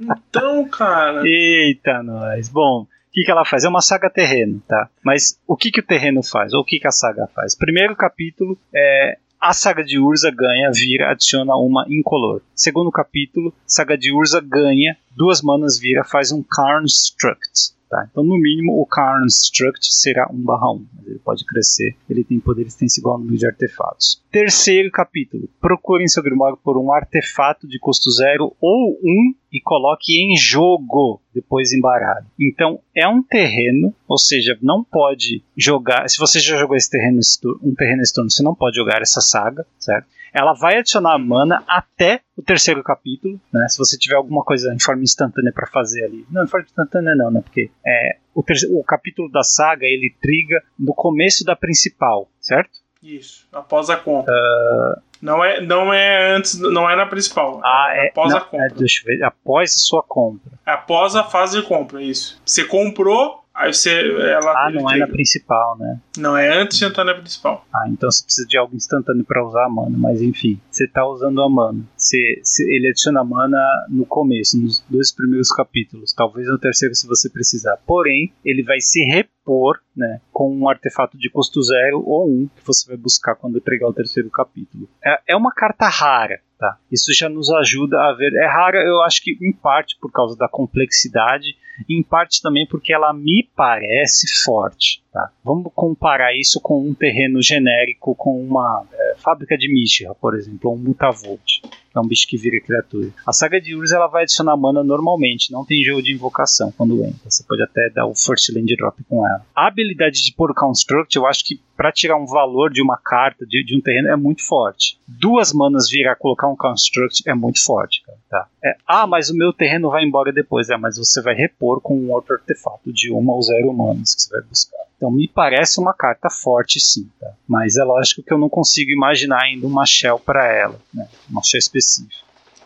[SPEAKER 3] Então, cara.
[SPEAKER 2] Eita, nós. Bom, o que, que ela faz? É uma saga terreno, tá? Mas o que, que o terreno faz? Ou o que, que a saga faz? Primeiro capítulo é. A saga de Urza ganha, vira, adiciona uma incolor. Segundo capítulo, saga de Urza ganha, duas manas vira, faz um Construct. Tá? Então, no mínimo, o Construct será 1 barra 1. Ele pode crescer, ele tem poder extenso igual ao número de artefatos. Terceiro capítulo. Procurem seu Grimório por um artefato de custo zero ou um e coloque em jogo, depois embaralhe. Então, é um terreno, ou seja, não pode jogar. Se você já jogou esse terreno, um terreno esse turno, você não pode jogar essa saga, certo? Ela vai adicionar mana até o terceiro capítulo, né? Se você tiver alguma coisa em forma instantânea para fazer ali. Não, em forma instantânea não, né? Porque é, o, o capítulo da saga ele triga no começo da principal, certo?
[SPEAKER 3] Isso, após a compra. Uh... Não é, não é antes, não é na principal.
[SPEAKER 2] Ah,
[SPEAKER 3] é, após
[SPEAKER 2] não,
[SPEAKER 3] a compra. É,
[SPEAKER 2] deixa eu ver, após a sua compra.
[SPEAKER 3] Após a fase de compra, isso. Você comprou, Aí você. Ela
[SPEAKER 2] ah, não é na principal, né?
[SPEAKER 3] Não, é antes de entrar na principal.
[SPEAKER 2] Ah, então você precisa de algo instantâneo para usar a mana. Mas enfim, você tá usando a mana. Você, ele adiciona mana no começo, nos dois primeiros capítulos. Talvez no terceiro se você precisar. Porém, ele vai se repor né, com um artefato de custo zero ou um que você vai buscar quando entregar o terceiro capítulo. É, é uma carta rara. Tá. Isso já nos ajuda a ver. É rara, eu acho que em parte por causa da complexidade, em parte também porque ela me parece forte. Tá? Vamos comparar isso com um terreno genérico, com uma é, fábrica de Mishra, por exemplo, ou um Mutavolt. É um bicho que vira criatura. A saga de Urza ela vai adicionar mana normalmente, não tem jogo de invocação quando entra. Você pode até dar o First Land Drop com ela. A habilidade de pôr Construct, eu acho que para tirar um valor de uma carta, de, de, um terreno, é muito forte. Duas manas virar colocar um Construct é muito forte. Cara, tá? É, ah, mas o meu terreno vai embora depois. É, mas você vai repor com um outro artefato de uma ou zero manas que você vai buscar. Então me parece uma carta forte sim, tá? Mas é lógico que eu não consigo imaginar ainda uma shell para ela, né? Uma shell específica.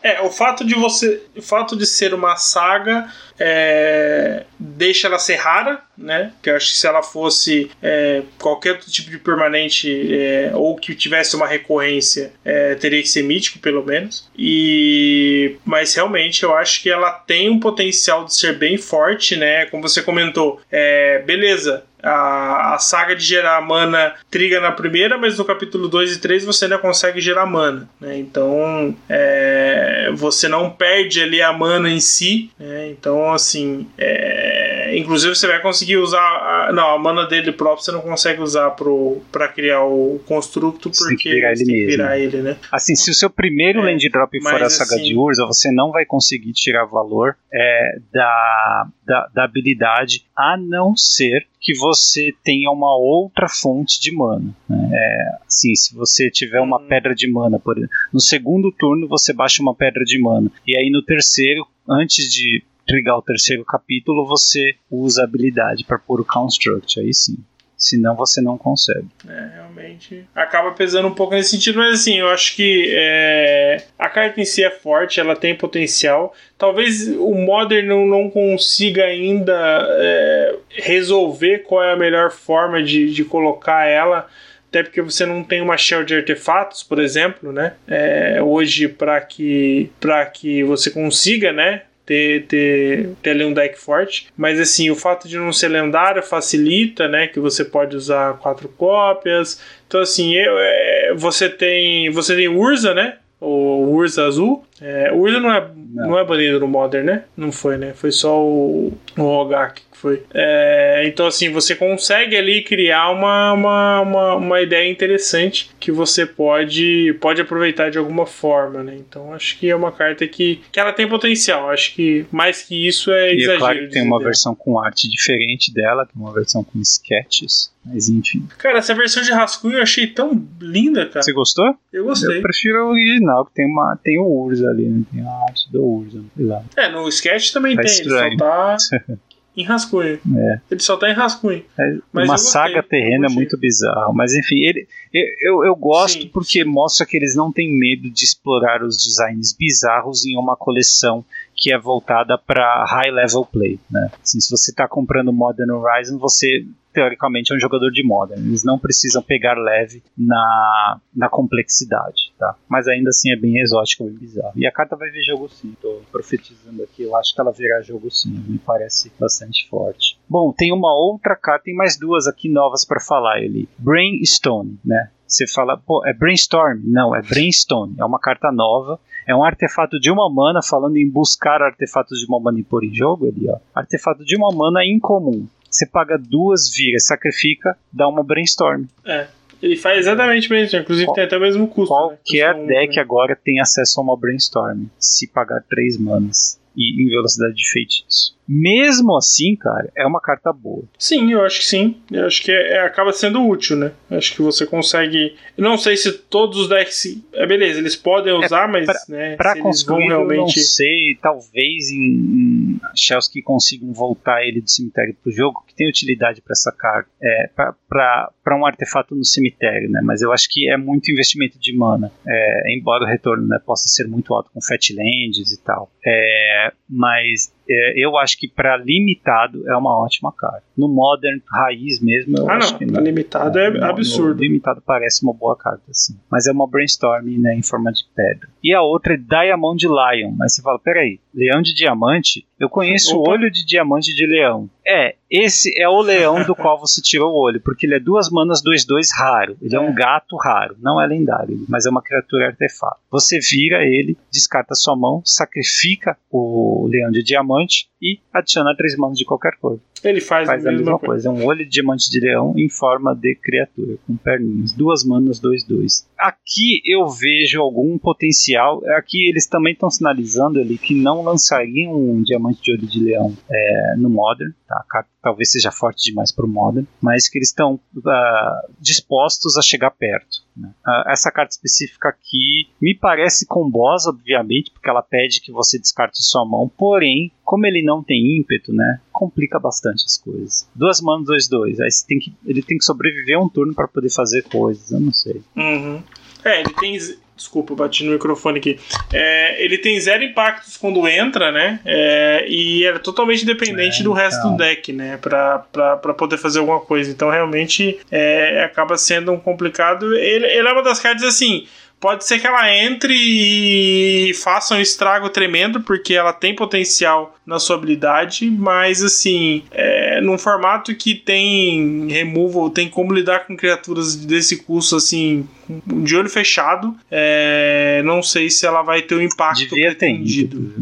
[SPEAKER 3] É, o fato de você. O fato de ser uma saga é, deixa ela ser rara, né? Que eu acho que se ela fosse é, qualquer outro tipo de permanente é, ou que tivesse uma recorrência, é, teria que ser mítico, pelo menos. E mas realmente eu acho que ela tem um potencial de ser bem forte, né? Como você comentou, é, beleza a, a saga de gerar mana triga na primeira, mas no capítulo 2 e 3 você ainda consegue gerar mana. Né? Então é, você não perde ali a mana em si. Né? Então, assim. É, inclusive você vai conseguir usar. A, não, a mana dele próprio você não consegue usar para criar o construto porque
[SPEAKER 2] tem que virar ele,
[SPEAKER 3] ele né?
[SPEAKER 2] Assim, se o seu primeiro é, land drop for a saga assim, de Urza, você não vai conseguir tirar valor é, da, da, da habilidade, a não ser que você tenha uma outra fonte de mana. Né? É, assim, se você tiver uma uhum. pedra de mana, por exemplo, no segundo turno você baixa uma pedra de mana, e aí no terceiro, antes de trigar o terceiro capítulo, você usa a habilidade para pôr o Construct, aí sim senão você não consegue.
[SPEAKER 3] É, realmente acaba pesando um pouco nesse sentido, mas assim, eu acho que é, a carta em si é forte, ela tem potencial. Talvez o Modern não, não consiga ainda é, resolver qual é a melhor forma de, de colocar ela até porque você não tem uma shell de artefatos, por exemplo, né? É, hoje para que para que você consiga, né, ter, ter, ter ali um deck forte. Mas assim, o fato de não ser lendário facilita, né? Que você pode usar quatro cópias. Então, assim, eu, é, você tem. Você tem Urza, né? O Urza azul. É, o Urza não é, não. não é banido no Modern, né? Não foi, né? Foi só o, o Hogak foi. É, então, assim, você consegue ali criar uma, uma, uma, uma, ideia interessante que você pode, pode aproveitar de alguma forma, né? Então, acho que é uma carta que, que ela tem potencial. Acho que mais que isso é e exagero. É claro
[SPEAKER 2] que tem uma versão com arte diferente dela, tem uma versão com sketches, mas enfim.
[SPEAKER 3] Cara, essa versão de rascunho eu achei tão linda, cara.
[SPEAKER 2] Você gostou?
[SPEAKER 3] Eu gostei.
[SPEAKER 2] Eu prefiro a original, que tem, uma, tem o Urza ali, né? Tem a arte do Urza, sei lá.
[SPEAKER 3] É, no sketch também tá tem, estranho. ele só tá... *laughs* em rascunho. É. Ele só tá em rascunho.
[SPEAKER 2] É, uma saga terrena é muito bizarro. Mas enfim, ele, eu, eu gosto sim, porque sim. mostra que eles não têm medo de explorar os designs bizarros em uma coleção que é voltada para high level play. Né? Assim, se você está comprando Modern Horizon, você teoricamente é um jogador de Modern. Eles não precisam pegar leve na, na complexidade, tá? Mas ainda assim é bem exótico, bem bizarro. E a carta vai ver jogo sim, tô profetizando aqui, eu acho que ela virá jogo sim, me parece bastante forte. Bom, tem uma outra carta, tem mais duas aqui novas para falar, ele. Brainstone, né? Você fala, pô, é Brainstorm? Não, é Brainstone. É uma carta nova. É um artefato de uma mana, falando em buscar artefatos de uma mana e pôr em jogo ali, ó. Artefato de uma mana incomum. Você paga duas viras, sacrifica, dá uma brainstorm.
[SPEAKER 3] É. Ele faz exatamente o mesmo, inclusive Qual, tem até o mesmo custo.
[SPEAKER 2] Né? Qualquer né? deck agora tem acesso a uma brainstorm, se pagar três manas e em velocidade de feitiço. Mesmo assim, cara, é uma carta boa.
[SPEAKER 3] Sim, eu acho que sim. Eu acho que é, é, acaba sendo útil, né? Eu acho que você consegue. Eu não sei se todos os decks. É beleza, eles podem é, usar, mas. Pra,
[SPEAKER 2] né, pra construir, realmente... eu não sei. Talvez em, em shells que consigam voltar ele do cemitério pro jogo, que tem utilidade para essa carta. É, para um artefato no cemitério, né? Mas eu acho que é muito investimento de mana. É, embora o retorno né, possa ser muito alto com Fatlands e tal. É, mas é, eu acho que para limitado é uma ótima carta. No Modern raiz mesmo, eu
[SPEAKER 3] ah,
[SPEAKER 2] acho
[SPEAKER 3] não.
[SPEAKER 2] que
[SPEAKER 3] não. limitado é, é absurdo. No
[SPEAKER 2] limitado parece uma boa carta, assim. Mas é uma brainstorm né, em forma de pedra. E a outra é Diamond Lion. Mas você fala, peraí, leão de diamante Eu conheço
[SPEAKER 3] Opa.
[SPEAKER 2] o olho de diamante de leão. É, esse é o leão do qual você tirou o olho, porque ele é duas manas 2-2 raro. Ele é.
[SPEAKER 3] É.
[SPEAKER 2] um gato raro, não é lendário, mas é uma criatura artefato. Você vira ele, descarta sua mão, sacrifica o leão de diamante e adiciona três manas de qualquer cor.
[SPEAKER 3] Ele faz,
[SPEAKER 2] Faz a mesma coisa. É um olho de diamante de leão em forma de criatura, com perninhas. Duas manas, dois, dois. Aqui eu vejo algum potencial. Aqui eles também estão sinalizando ali que não lançariam um diamante de olho de leão é, no Modern. Tá? Talvez seja forte demais para o Modern, mas que eles estão ah, dispostos a chegar perto. né? Ah, essa carta específica aqui me parece combosa, obviamente, porque ela pede que você descarte sua mão, porém, como ele não tem ímpeto, né, complica bastante as coisas. Duas manos, dois, dois. Aí tem que, ele tem que sobreviver um turno para poder fazer coisas, eu não sei.
[SPEAKER 3] Uhum. É, ele tem. Desculpa, bati no microfone aqui. É, ele tem zero impactos quando entra, né? É, e é totalmente independente
[SPEAKER 2] É,
[SPEAKER 3] do resto
[SPEAKER 2] então.
[SPEAKER 3] do deck, né? Pra, pra, pra poder fazer alguma coisa. Então, realmente, é, acaba sendo um complicado. Ele, ele é uma das cartas assim. Pode ser que ela entre e faça um estrago tremendo, porque ela tem potencial na sua habilidade, mas assim, é, num formato que tem removal, tem como lidar com criaturas desse custo assim, de olho fechado, é, não sei se ela vai ter o impacto
[SPEAKER 2] Devia ter
[SPEAKER 3] pretendido.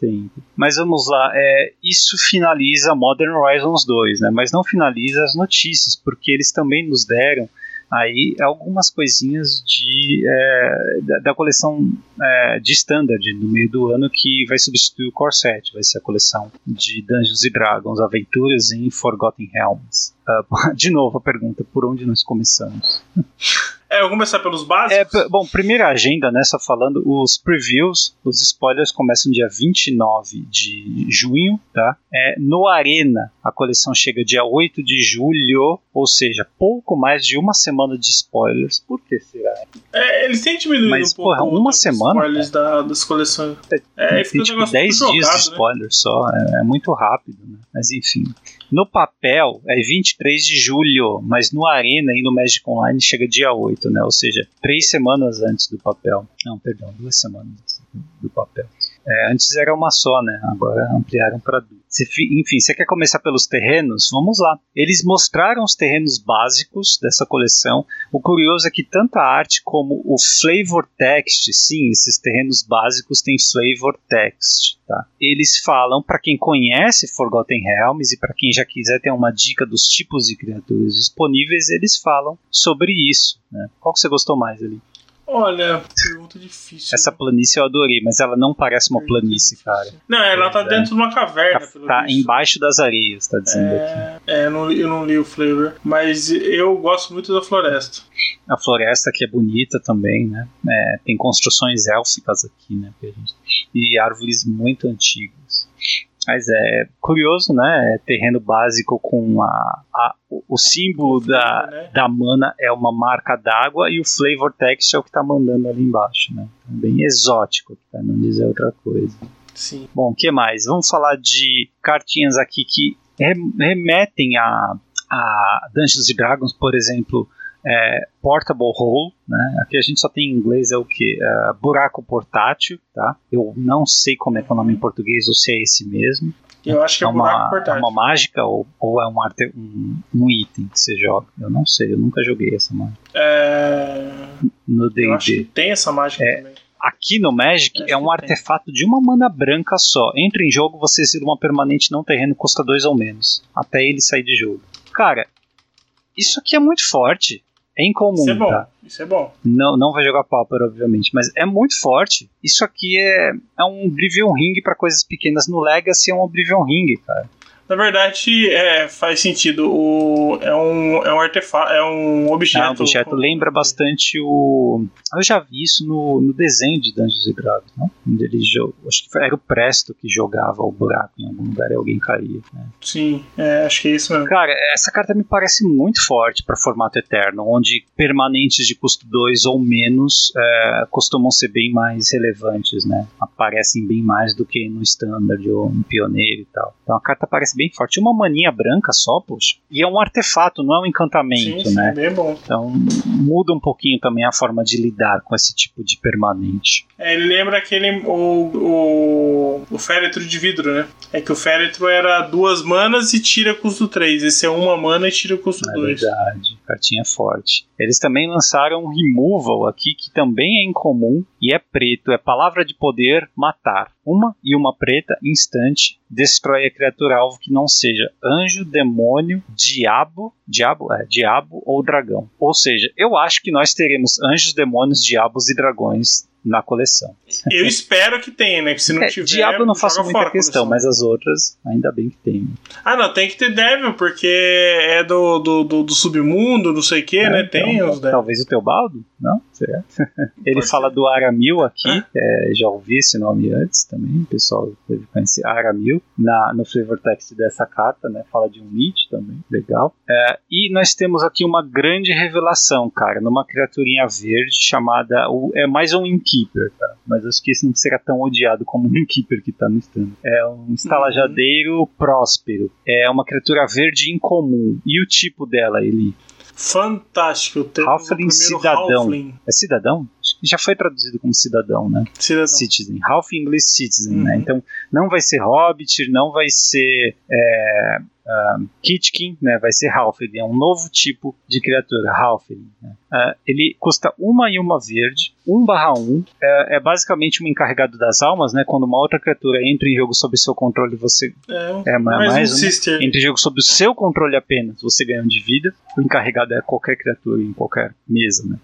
[SPEAKER 2] ter ímpeto. Mas vamos lá, é, isso finaliza Modern Horizons 2, né? Mas não finaliza as notícias, porque eles também nos deram aí algumas coisinhas de, é, da, da coleção é, de Standard no meio do ano que vai substituir o Core Set, vai ser a coleção de Dungeons and Dragons, Aventuras em Forgotten Realms. Ah, *laughs* de novo a pergunta, por onde nós começamos?
[SPEAKER 3] É, eu vou começar pelos
[SPEAKER 2] É,
[SPEAKER 3] básicos.
[SPEAKER 2] p- bom, primeira agenda, né? Só falando, os previews, os spoilers começam dia 29 de junho, tá? É, no Arena, a coleção chega dia 8 de julho, ou seja, pouco mais de uma semana de spoilers. Por que será?
[SPEAKER 3] É, eles têm diminuído
[SPEAKER 2] Mas,
[SPEAKER 3] um pouco
[SPEAKER 2] porra, uma semana,
[SPEAKER 3] spoilers da, das coleções. É,
[SPEAKER 2] Tem,
[SPEAKER 3] fica um
[SPEAKER 2] tipo
[SPEAKER 3] negócio
[SPEAKER 2] 10
[SPEAKER 3] muito
[SPEAKER 2] dias
[SPEAKER 3] jogado,
[SPEAKER 2] de
[SPEAKER 3] né?
[SPEAKER 2] spoiler só, é, é muito rápido, né? Mas enfim. No papel é 23 de julho, mas no Arena e no Magic Online chega dia 8, né? Ou seja, três semanas antes do papel. Não, perdão, duas semanas antes do- papel. É, antes era uma só, né? Agora ampliaram para duas. Enfim, você quer começar pelos terrenos? Vamos lá. Eles mostraram os terrenos básicos dessa coleção. O curioso é que tanto a arte como o flavor text, sim, esses terrenos básicos têm flavor text, tá? Eles falam para quem conhece Forgotten Realms e para quem já quiser ter uma dica dos tipos de criaturas disponíveis, eles falam sobre isso, né? Qual que você gostou mais ali?
[SPEAKER 3] Olha, pergunta difícil.
[SPEAKER 2] Essa
[SPEAKER 3] né?
[SPEAKER 2] planície eu adorei, mas ela não parece uma planície, cara.
[SPEAKER 3] Não, ela tá
[SPEAKER 2] É.
[SPEAKER 3] dentro de uma caverna,
[SPEAKER 2] Tá, tá embaixo das areias, tá dizendo aqui.
[SPEAKER 3] É, é, eu não, li- eu não li o flavor, mas eu gosto muito da floresta.
[SPEAKER 2] A floresta aqui é bonita também, né? É, tem construções élficas aqui, né? que E árvores muito antigas. Mas é curioso, né? É terreno básico com a, a- o- o símbolo da,
[SPEAKER 3] né?
[SPEAKER 2] da mana é uma marca d'água e o flavor text é o que tá mandando ali embaixo, né? Então, bem exótico, para não dizer outra coisa.
[SPEAKER 3] Sim.
[SPEAKER 2] Bom, o que mais? Vamos falar de cartinhas aqui que rem- remetem a, a Dungeons Dragons, por exemplo, é, Portable Hole, né? Aqui a gente só tem em inglês é o que? buraco portátil, tá? Eu não sei como é que é o nome em português ou se é esse mesmo.
[SPEAKER 3] Eu acho que é,
[SPEAKER 2] é,
[SPEAKER 3] buraco
[SPEAKER 2] uma, é uma mágica ou, ou é um, arte, um, um item que você joga? Eu não sei, eu nunca joguei essa mágica.
[SPEAKER 3] É,
[SPEAKER 2] No
[SPEAKER 3] Eu acho que
[SPEAKER 2] D&D.
[SPEAKER 3] tem essa mágica
[SPEAKER 2] É.
[SPEAKER 3] também.
[SPEAKER 2] Aqui no Magic é um artefato de uma mana branca só. Entra em jogo, você exila uma permanente não terreno, custa dois ou menos. Até ele sair de jogo. Cara, isso aqui é muito forte. É incomum,
[SPEAKER 3] Isso é bom.
[SPEAKER 2] tá?
[SPEAKER 3] Isso é bom.
[SPEAKER 2] Não, não vai jogar Pauper, obviamente, mas é muito forte. Isso aqui é, é um Oblivion Ring pra coisas pequenas. No Legacy é um Oblivion Ring, cara.
[SPEAKER 3] Na verdade, é, faz sentido. O, é um, é um artefato, é um objeto.
[SPEAKER 2] O objeto lembra bastante o. Eu já vi isso no, no desenho de Dungeons and Dragons, não? Onde ele jogou. Acho que era o Presto que jogava o buraco em algum lugar e alguém caía. né?
[SPEAKER 3] Sim, é, acho que é isso mesmo.
[SPEAKER 2] Cara, essa carta me parece muito forte para formato eterno, onde permanentes de custo 2 ou menos é, costumam ser bem mais relevantes, né? Aparecem bem mais do que no standard ou no pioneiro e tal. Então a carta parece bem bem forte. Uma maninha branca só, poxa. E é um artefato, não é um encantamento,
[SPEAKER 3] sim,
[SPEAKER 2] né?
[SPEAKER 3] Sim, bem bom.
[SPEAKER 2] Então muda um pouquinho também a forma de lidar com esse tipo de permanente.
[SPEAKER 3] É, ele lembra aquele. O, o, o féretro de vidro, né? É que o féretro era duas manas e tira custo 3. Esse é uma mana e tira custo
[SPEAKER 2] É
[SPEAKER 3] 2.
[SPEAKER 2] verdade, cartinha forte. Eles também lançaram um removal aqui que também é incomum e é preto. É palavra de poder matar. Uma e uma preta, instante, destrói a criatura alvo que não seja anjo, demônio, diabo, diabo, é, diabo ou dragão. Ou seja, eu acho que nós teremos anjos, demônios, diabos e dragões na coleção.
[SPEAKER 3] Eu espero que tenha, né? Que se não
[SPEAKER 2] É,
[SPEAKER 3] tiver.
[SPEAKER 2] diabo eu não faço muita
[SPEAKER 3] fora
[SPEAKER 2] questão, mas as outras, ainda bem que tem.
[SPEAKER 3] Ah, não, tem que ter Devil, porque é do, do, do, do submundo, não sei o que,
[SPEAKER 2] É,
[SPEAKER 3] né? Tem
[SPEAKER 2] então,
[SPEAKER 3] os Devil.
[SPEAKER 2] Talvez o Teobaldo? Não? Será? *laughs* Ele
[SPEAKER 3] Pode
[SPEAKER 2] fala
[SPEAKER 3] ser.
[SPEAKER 2] do Aramil aqui, é, já ouvi esse nome antes também, o pessoal deve conhecer Aramil, na, no flavor text dessa carta, né? Fala de um Meat também, legal. É, e nós temos aqui uma grande revelação, cara, numa criaturinha verde chamada. O, é mais um Innkeeper, tá? Mas acho que esse não será tão odiado como o Innkeeper que tá no stand. É um estalajadeiro próspero. É uma criatura verde incomum. E o tipo dela, ele
[SPEAKER 3] Fantástico. O
[SPEAKER 2] Halfling
[SPEAKER 3] primeiro
[SPEAKER 2] cidadão.
[SPEAKER 3] Halfling
[SPEAKER 2] É cidadão? Já foi traduzido como cidadão, né?
[SPEAKER 3] cidadão.
[SPEAKER 2] Citizen. Half English Citizen,
[SPEAKER 3] Uhum.
[SPEAKER 2] né? Então não vai ser Hobbit, não vai ser é, ah, Kitkin, né? Vai ser Halfling. É um novo tipo de criatura, Halfling. Né? Ah, ele custa uma e uma verde, 1 barra 1. É, é basicamente um encarregado das almas, né? Quando uma outra criatura entra em jogo sob seu controle, você
[SPEAKER 3] É,
[SPEAKER 2] é ma-
[SPEAKER 3] mais,
[SPEAKER 2] mais
[SPEAKER 3] um
[SPEAKER 2] um.
[SPEAKER 3] Sister.
[SPEAKER 2] Entre jogo sob o seu controle apenas, você ganha um de vida. O encarregado é qualquer criatura em qualquer mesa, né?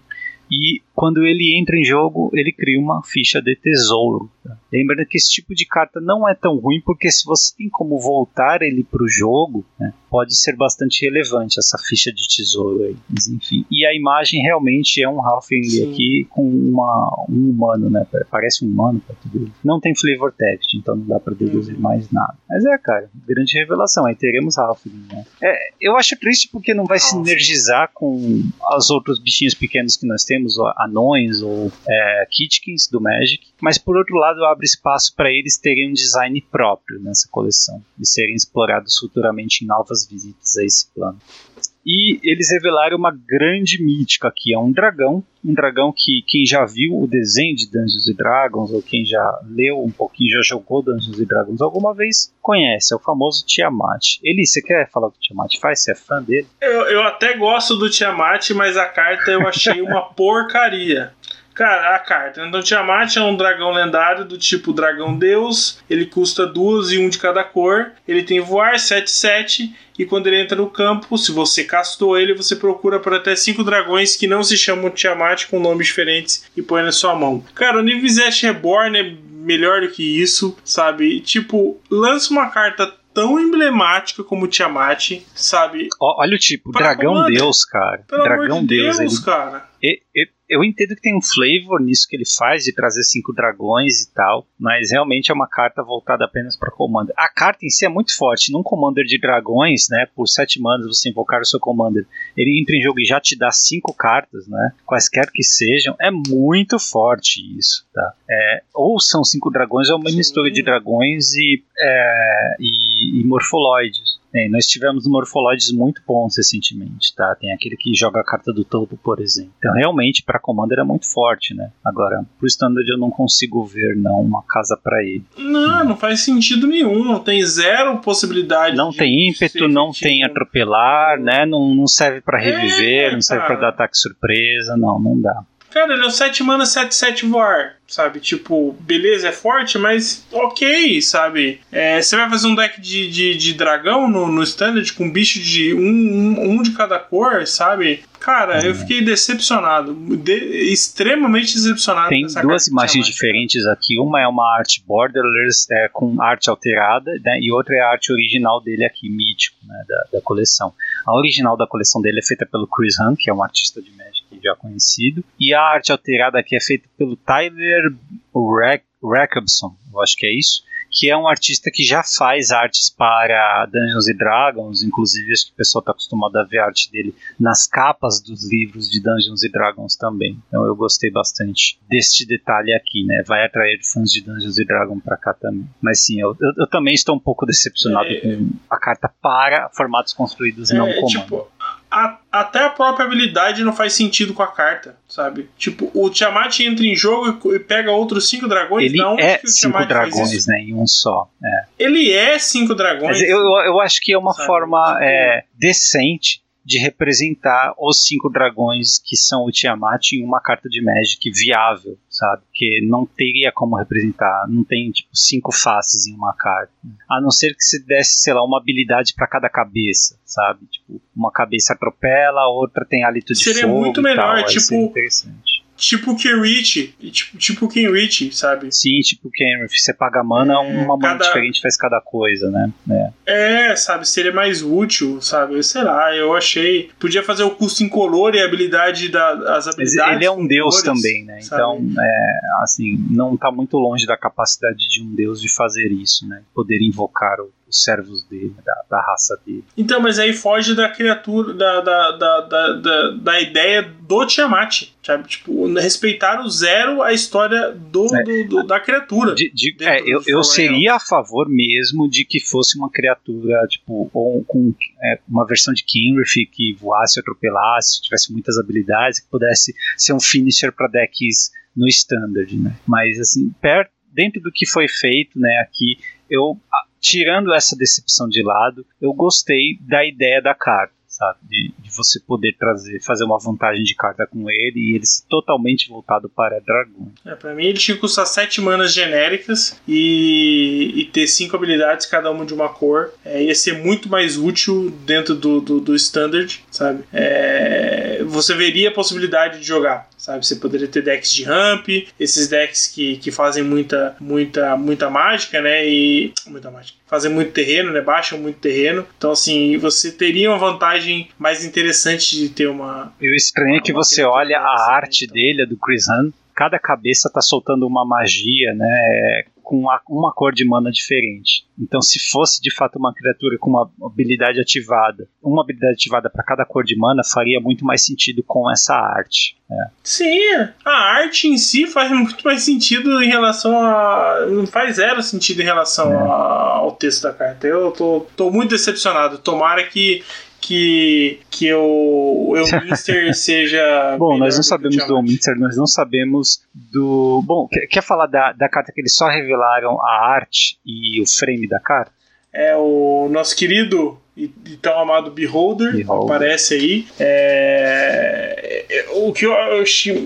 [SPEAKER 2] E quando ele entra em jogo, ele cria uma ficha de tesouro. Lembrando que esse tipo de carta não é tão ruim, porque se você tem como voltar ele para o jogo, né, pode ser bastante relevante essa ficha de tesouro aí. Mas enfim. E a imagem realmente é um Halfling aqui com uma, um humano, né? Parece um humano pra tudo isso. Não tem flavor text, então não dá para deduzir
[SPEAKER 3] Uhum.
[SPEAKER 2] mais nada. Mas é, cara, grande revelação. Aí teremos Halfling, né? É, eu acho triste porque não vai
[SPEAKER 3] Halfling.
[SPEAKER 2] sinergizar com os outros bichinhos pequenos que nós temos, anões ou é, Kitkins do Magic. Mas por outro lado, abre espaço para eles terem um design próprio nessa coleção e serem explorados futuramente em novas visitas a esse plano. E eles revelaram uma grande mítica que é um dragão, um dragão que quem já viu o desenho de Dungeons and Dragons ou quem já leu um pouquinho, já jogou Dungeons and Dragons alguma vez, conhece, é o famoso Tiamat. Eli, você quer falar o que o Tiamat faz? Você é fã dele?
[SPEAKER 3] Eu, eu até gosto do Tiamat, mas a carta eu achei uma *laughs* porcaria. Cara, a carta. Então, Tiamat é um dragão lendário do tipo dragão deus. Ele custa duas e um de cada cor. Ele tem voar 7-7. E quando ele entra no campo, se você castou ele, você procura por até cinco dragões que não se chamam Tiamat com nomes diferentes e põe na sua mão. Cara, o Nivizesh Reborn é melhor do que isso, sabe? Tipo, lança uma carta tão emblemática como Tiamat, sabe?
[SPEAKER 2] Olha o tipo,
[SPEAKER 3] Para
[SPEAKER 2] dragão. Deus, cara.
[SPEAKER 3] Pelo
[SPEAKER 2] dragão
[SPEAKER 3] de Deus,
[SPEAKER 2] Deus, ele
[SPEAKER 3] cara.
[SPEAKER 2] E- e- Eu entendo que tem um flavor nisso que ele faz de trazer cinco dragões e tal, mas realmente é uma carta voltada apenas para Commander. A carta em si é muito forte. Num Commander de dragões, né, por sete manas você invocar o seu Commander, ele entra em jogo e já te dá cinco cartas, né, quaisquer que sejam. É muito forte isso, tá? É, ou são cinco dragões ou uma
[SPEAKER 3] Sim.
[SPEAKER 2] mistura de dragões e, é, e, e morfolóides. É, nós tivemos morfolóides muito bons recentemente, tá? Tem aquele que joga a carta do topo, por exemplo. Então, realmente, para Commander é muito forte, né? Agora, pro Standard eu não consigo ver, não, uma casa para ele.
[SPEAKER 3] Não, não faz sentido nenhum. Não tem zero possibilidade.
[SPEAKER 2] Não tem ímpeto, não tem atropelar, né? Não, não serve para
[SPEAKER 3] É,
[SPEAKER 2] reviver, não serve para dar ataque surpresa, não, não dá.
[SPEAKER 3] Cara, ele é o 7 mana 7-7 voar, sabe? Tipo, beleza, é forte, mas ok, sabe? É, você vai fazer um deck de, de, de dragão no, no standard com bicho de um, um, um de cada cor, sabe? Cara, eu
[SPEAKER 2] Uhum.
[SPEAKER 3] fiquei decepcionado. de- extremamente decepcionado
[SPEAKER 2] Tem duas imagens diferentes aqui. Uma é uma arte borderless é, com arte alterada, né, e outra é a arte original dele aqui, mítico, né, da, da coleção. A original da coleção dele é feita pelo Chris Hunt, que é um artista de Magic já conhecido, e a arte alterada aqui é feita pelo Tyler Rack- Rackabson, eu acho que é isso, que é um artista que já faz artes para Dungeons and Dragons, inclusive acho que o pessoal está acostumado a ver a arte dele nas capas dos livros de Dungeons and Dragons também. Então eu gostei bastante deste detalhe aqui, né? Vai atrair fãs de Dungeons and Dragons para cá também. Mas sim, eu, eu, eu, também estou um pouco decepcionado é, com a carta para formatos construídos é, não comuns. Tipo,
[SPEAKER 3] a, até a própria habilidade não faz sentido com a carta, sabe? Tipo, o Tiamat entra em jogo e, pega outros cinco dragões.
[SPEAKER 2] Ele
[SPEAKER 3] não
[SPEAKER 2] é cinco dragões, né? Em um só. É.
[SPEAKER 3] Ele é cinco dragões. Mas
[SPEAKER 2] eu, eu acho que é uma sabe? forma tipo, é, decente de representar os cinco dragões que são o Tiamat em uma carta de Magic viável, sabe? Que não teria como representar, não tem tipo cinco faces em uma carta. A não ser que se desse, sei lá, uma habilidade para cada cabeça, sabe? Tipo, uma cabeça atropela, a outra tem hálito de
[SPEAKER 3] Seria
[SPEAKER 2] fogo.
[SPEAKER 3] Seria muito melhor,
[SPEAKER 2] tal,
[SPEAKER 3] tipo, tipo Kenrich, tipo, tipo Kenrich, sabe?
[SPEAKER 2] Sim, tipo Kenrich. Você paga mana, é, uma mana cada... diferente faz cada coisa, né?
[SPEAKER 3] É. é. sabe? Seria mais útil, sabe? Sei lá, eu achei. Podia fazer o custo incolor e a habilidade da, as habilidades. Mas
[SPEAKER 2] ele é um deus também, né? Sabe? Então, é, assim, não tá muito longe da capacidade de um deus de fazer isso, né? Poder invocar o os servos dele, da, da, raça dele.
[SPEAKER 3] Então, mas aí foge da criatura, da, da, da, da, da, ideia do Tiamat, sabe? Tipo, respeitar o zero a história do, é, do, do da criatura.
[SPEAKER 2] De, de, é, eu, eu seria a favor mesmo de que fosse uma criatura, tipo, ou com é, uma versão de Kenrith que voasse, atropelasse, tivesse muitas habilidades, que pudesse ser um finisher para decks no standard, né? Mas assim, perto dentro do que foi feito, né, aqui, eu tirando essa decepção de lado, eu gostei da ideia da carta, sabe? De, de, você poder trazer, fazer uma vantagem de carta com ele e ele se totalmente voltado para dragão.
[SPEAKER 3] É, para mim ele tinha que custar 7 manas genéricas e, e ter 5 habilidades, cada uma de uma cor. É, ia ser muito mais útil dentro do, do, do standard, sabe? É, você veria a possibilidade de jogar sabe? Você poderia ter decks de ramp, esses decks que, que fazem muita, muita, muita mágica, né? E muita mágica. Fazem muito terreno, né? Baixam muito terreno. Então, assim, você teria uma vantagem mais interessante de ter uma.
[SPEAKER 2] E o estranho é que você olha a arte então. dele, a do Chris Hunt, cada cabeça tá soltando uma magia, né? Com uma, uma cor de mana diferente. Então, se fosse de fato uma criatura com uma habilidade ativada, uma habilidade ativada para cada cor de mana, faria muito mais sentido com essa arte. É.
[SPEAKER 3] Sim, a arte em si faz muito mais sentido em relação a. Não faz zero sentido em relação é. a, ao texto da carta. Eu tô, tô muito decepcionado. Tomara que que, que o Elminster *laughs* seja.
[SPEAKER 2] Bom, nós não sabemos do Elminster, nós não sabemos do. Bom, quer, quer falar da, da carta que eles só revelaram a arte e o frame da carta?
[SPEAKER 3] É o nosso querido e, tão amado Beholder, Beholder. aparece aí. É, é, o que eu,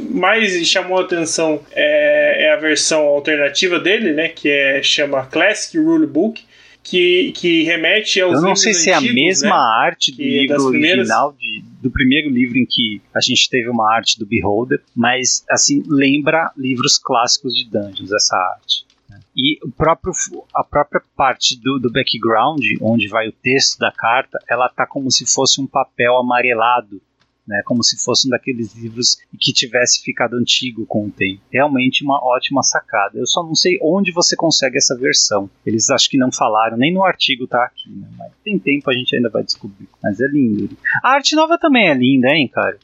[SPEAKER 3] mais chamou a atenção é, é, a versão alternativa dele, né? Que é, chama Classic Rulebook que, que remete aos
[SPEAKER 2] Eu não sei se
[SPEAKER 3] antigos,
[SPEAKER 2] é a mesma
[SPEAKER 3] né?
[SPEAKER 2] arte do que livro original, de, do primeiro livro em que a gente teve uma arte do Beholder, mas assim, lembra livros clássicos de Dungeons, essa arte. Né? E o próprio, a própria parte do, do background, onde vai o texto da carta, ela tá como se fosse um papel amarelado né, como se fosse um daqueles livros que tivesse ficado antigo com o tempo. Realmente uma ótima sacada. Eu só não sei onde você consegue essa versão. Eles acho que não falaram, nem no artigo tá aqui, né, mas tem tempo a gente ainda vai descobrir. Mas é lindo. A arte nova também é linda, hein, cara?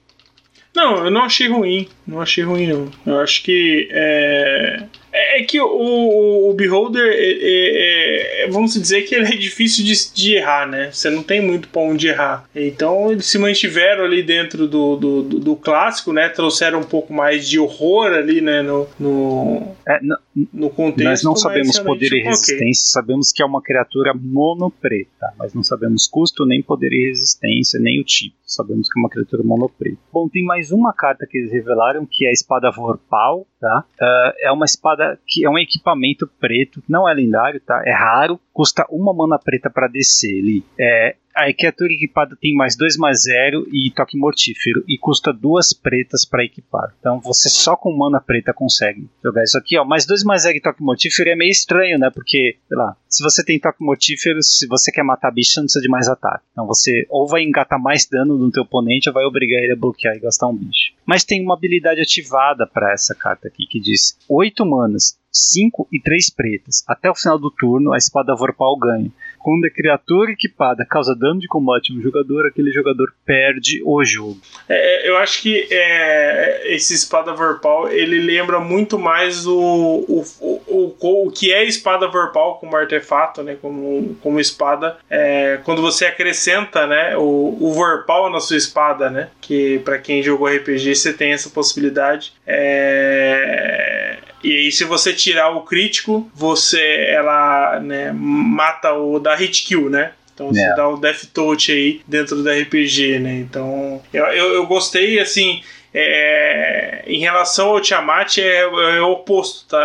[SPEAKER 3] Não, eu não achei ruim. Não achei ruim, não. Eu acho que é, é, é que o, o Beholder, é, é, é, vamos dizer que ele é *laughs* difícil de, de, errar, né? Você não tem muito pra onde errar. Então eles se mantiveram ali dentro do, do, do, do clássico, né? Trouxeram um pouco mais de horror ali, né? No, no,
[SPEAKER 2] é, no, no contexto. Nós não sabemos poder e resistência, okay. sabemos que é uma criatura monopreta, mas não sabemos custo, nem poder e resistência, nem o tipo. Sabemos que é uma criatura monopreta. Bom, tem mais uma carta que eles revelaram, que é a espada Vorpal, tá? Uh, é uma espada que é um equipamento preto, não é lendário, tá? É raro, custa uma mana preta para descer ali. É, a criatura equipada tem mais 2 mais 0 e toque mortífero e custa duas pretas para equipar. Então você só com mana preta consegue jogar isso aqui, ó. Mais 2 mais 0 e toque mortífero é meio estranho, né? Porque, sei lá, se você tem toque mortífero, se você quer matar bicho, você não precisa de mais ataque. Então você ou vai engatar mais dano no teu oponente ou vai obrigar ele a bloquear e gastar um bicho. Mas tem uma habilidade ativada para essa carta aqui que diz 8 manas 5 e 3 pretas. Até o final do turno, a espada Vorpal ganha. Quando a criatura equipada causa dano de combate um jogador, aquele jogador perde o jogo.
[SPEAKER 3] É, eu acho que é, esse espada Vorpal ele lembra muito mais o, o, o, o, que é espada Vorpal como artefato, né, como, como espada, é, quando você acrescenta né, o, o Vorpal na sua espada, né, que para quem jogou RPG você tem essa possibilidade. É, e aí, se você tirar o crítico, você ela né, mata o da hit kill, né? Então você. É. dá o Death Touch aí dentro do RPG, né? Então eu, eu, eu gostei, assim. É, em relação ao Tiamat é, é, o oposto, tá?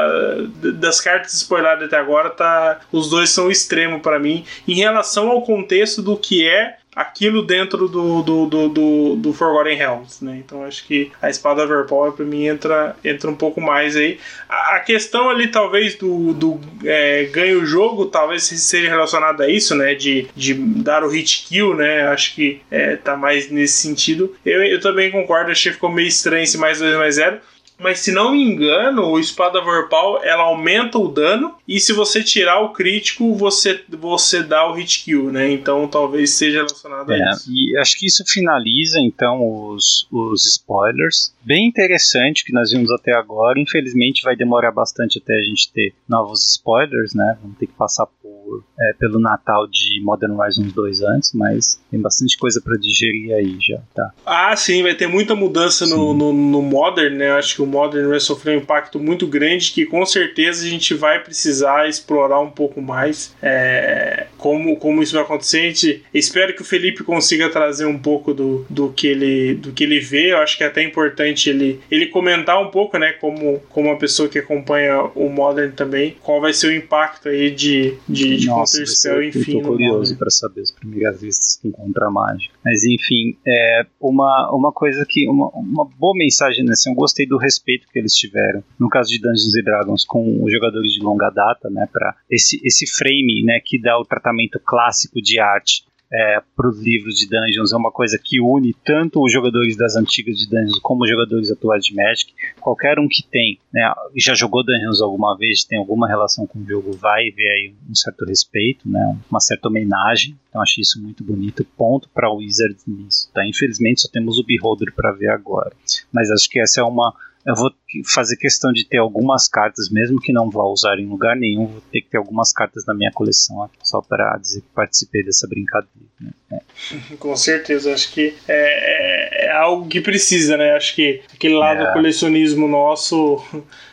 [SPEAKER 3] Das cartas spoiladas até agora, tá? Os dois são extremo para mim. Em relação ao contexto do que é aquilo dentro do, do, do, do, do Forgotten Realms, né? Então acho que a espada Overpower para mim entra, entra um pouco mais aí. A, a questão ali talvez do, do é, ganho jogo talvez seja relacionada a isso, né? De, de dar o hit kill, né? Acho que é, tá mais nesse sentido. Eu, eu também concordo, achei que ficou meio estranho esse mais 2 mais 0 mas se não me engano, o espada Vorpal ela aumenta o dano e se você tirar o crítico, você você dá o hit kill, né? Então talvez seja relacionado é, a isso.
[SPEAKER 2] E acho que isso finaliza então os, os spoilers. Bem interessante que nós vimos até agora. Infelizmente vai demorar bastante até a gente ter novos spoilers, né? Vamos ter que passar por, é, pelo Natal de Modern Horizons 2 antes, mas tem bastante coisa para digerir aí já, tá?
[SPEAKER 3] Ah, sim, vai ter muita mudança no, no, no Modern, né? Acho que o Modern vai sofrer um impacto muito grande que com certeza a gente vai precisar explorar um pouco mais é, como, como isso vai acontecer. A gente, espero que o Felipe consiga trazer um pouco do, do, que, ele, do que ele vê. Eu acho que é até importante ele, ele comentar um pouco, né, como, como uma pessoa que acompanha o Modern também, qual vai ser o impacto aí de, de, de
[SPEAKER 2] Nossa, enfim. Eu tô curioso para saber as primeiras vistas com Contra Mágica. Mas enfim, é uma, uma coisa que. Uma, uma boa mensagem, né? Assim, eu gostei do respeito que eles tiveram, no caso de Dungeons Dragons, com os jogadores de longa data, né, para esse, esse frame, né, que dá o tratamento clássico de arte é, para os livros de Dungeons é uma coisa que une tanto os jogadores das antigas de Dungeons como os jogadores atuais de Magic. Qualquer um que tem, né, já jogou Dungeons alguma vez, tem alguma relação com o jogo, vai ver aí um certo respeito, né, uma certa homenagem. Então achei isso muito bonito. Ponto para o Wizard nisso. Tá? Infelizmente só temos o Beholder para ver agora, mas acho que essa é uma eu vou fazer questão de ter algumas cartas, mesmo que não vá usar em lugar nenhum, vou ter que ter algumas cartas na minha coleção só para dizer que participei dessa brincadeira. Né? É.
[SPEAKER 3] Com certeza, acho que é, é, é, algo que precisa, né? Acho que aquele lado é. do colecionismo nosso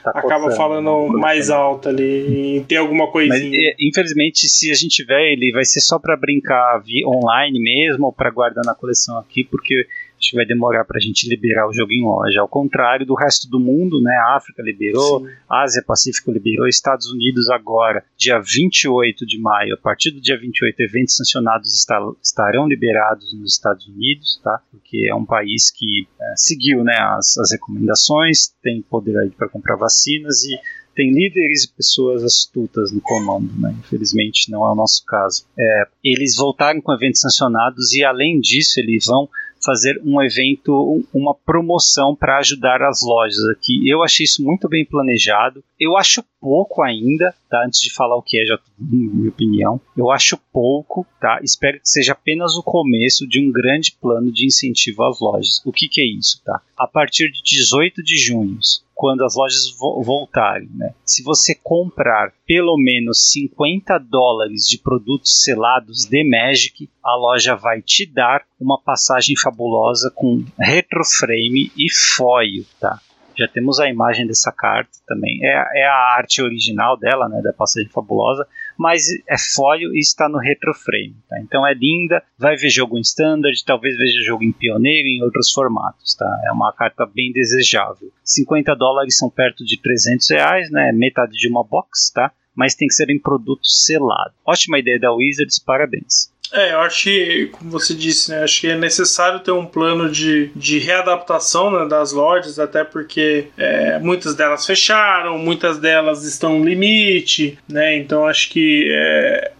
[SPEAKER 3] tá acaba coçando, falando né? mais alto ali e ter alguma coisinha. Mas,
[SPEAKER 2] é, infelizmente, se a gente tiver, ele vai ser só para brincar online mesmo ou para guardar na coleção aqui, porque acho que vai demorar para a gente liberar o jogo em loja. Ao contrário do resto do mundo, né? A África liberou, Sim. Ásia Pacífico liberou, Estados Unidos agora, dia 28 de maio, a partir do dia 28, eventos sancionados está, estarão liberados nos Estados Unidos, tá? Porque é um país que é, seguiu, né, as, as recomendações, tem poder aí para comprar vacinas e tem líderes e pessoas astutas no comando, né? Infelizmente não é o nosso caso. É, eles voltaram com eventos sancionados e além disso eles vão fazer um evento, uma promoção para ajudar as lojas aqui. Eu achei isso muito bem planejado. Eu acho pouco ainda, tá? Antes de falar o que é, já minha opinião. Eu acho pouco, tá? Espero que seja apenas o começo de um grande plano de incentivo às lojas. O que, que é isso, tá? A partir de 18 de junho, quando as lojas vo voltarem, né? Se você comprar pelo menos 50 dólares de produtos selados de Magic, a loja vai te dar uma passagem fabulosa com retroframe e foil, tá? Já temos a imagem dessa carta também. É, é a arte original dela, né, da passagem fabulosa, mas é foil e está no retroframe. Tá? Então é linda, vai ver jogo em standard, talvez veja jogo em pioneiro em outros formatos. Tá? É uma carta bem desejável. 50 dólares são perto de 300 reais, né? metade de uma box, tá? mas tem que ser em produto selado. Ótima ideia da Wizards, parabéns.
[SPEAKER 3] É, eu acho que, como você disse, né, acho que é necessário ter um plano de, de readaptação né, das lojas, até porque é, muitas delas fecharam, muitas delas estão no limite, né? Então acho que é,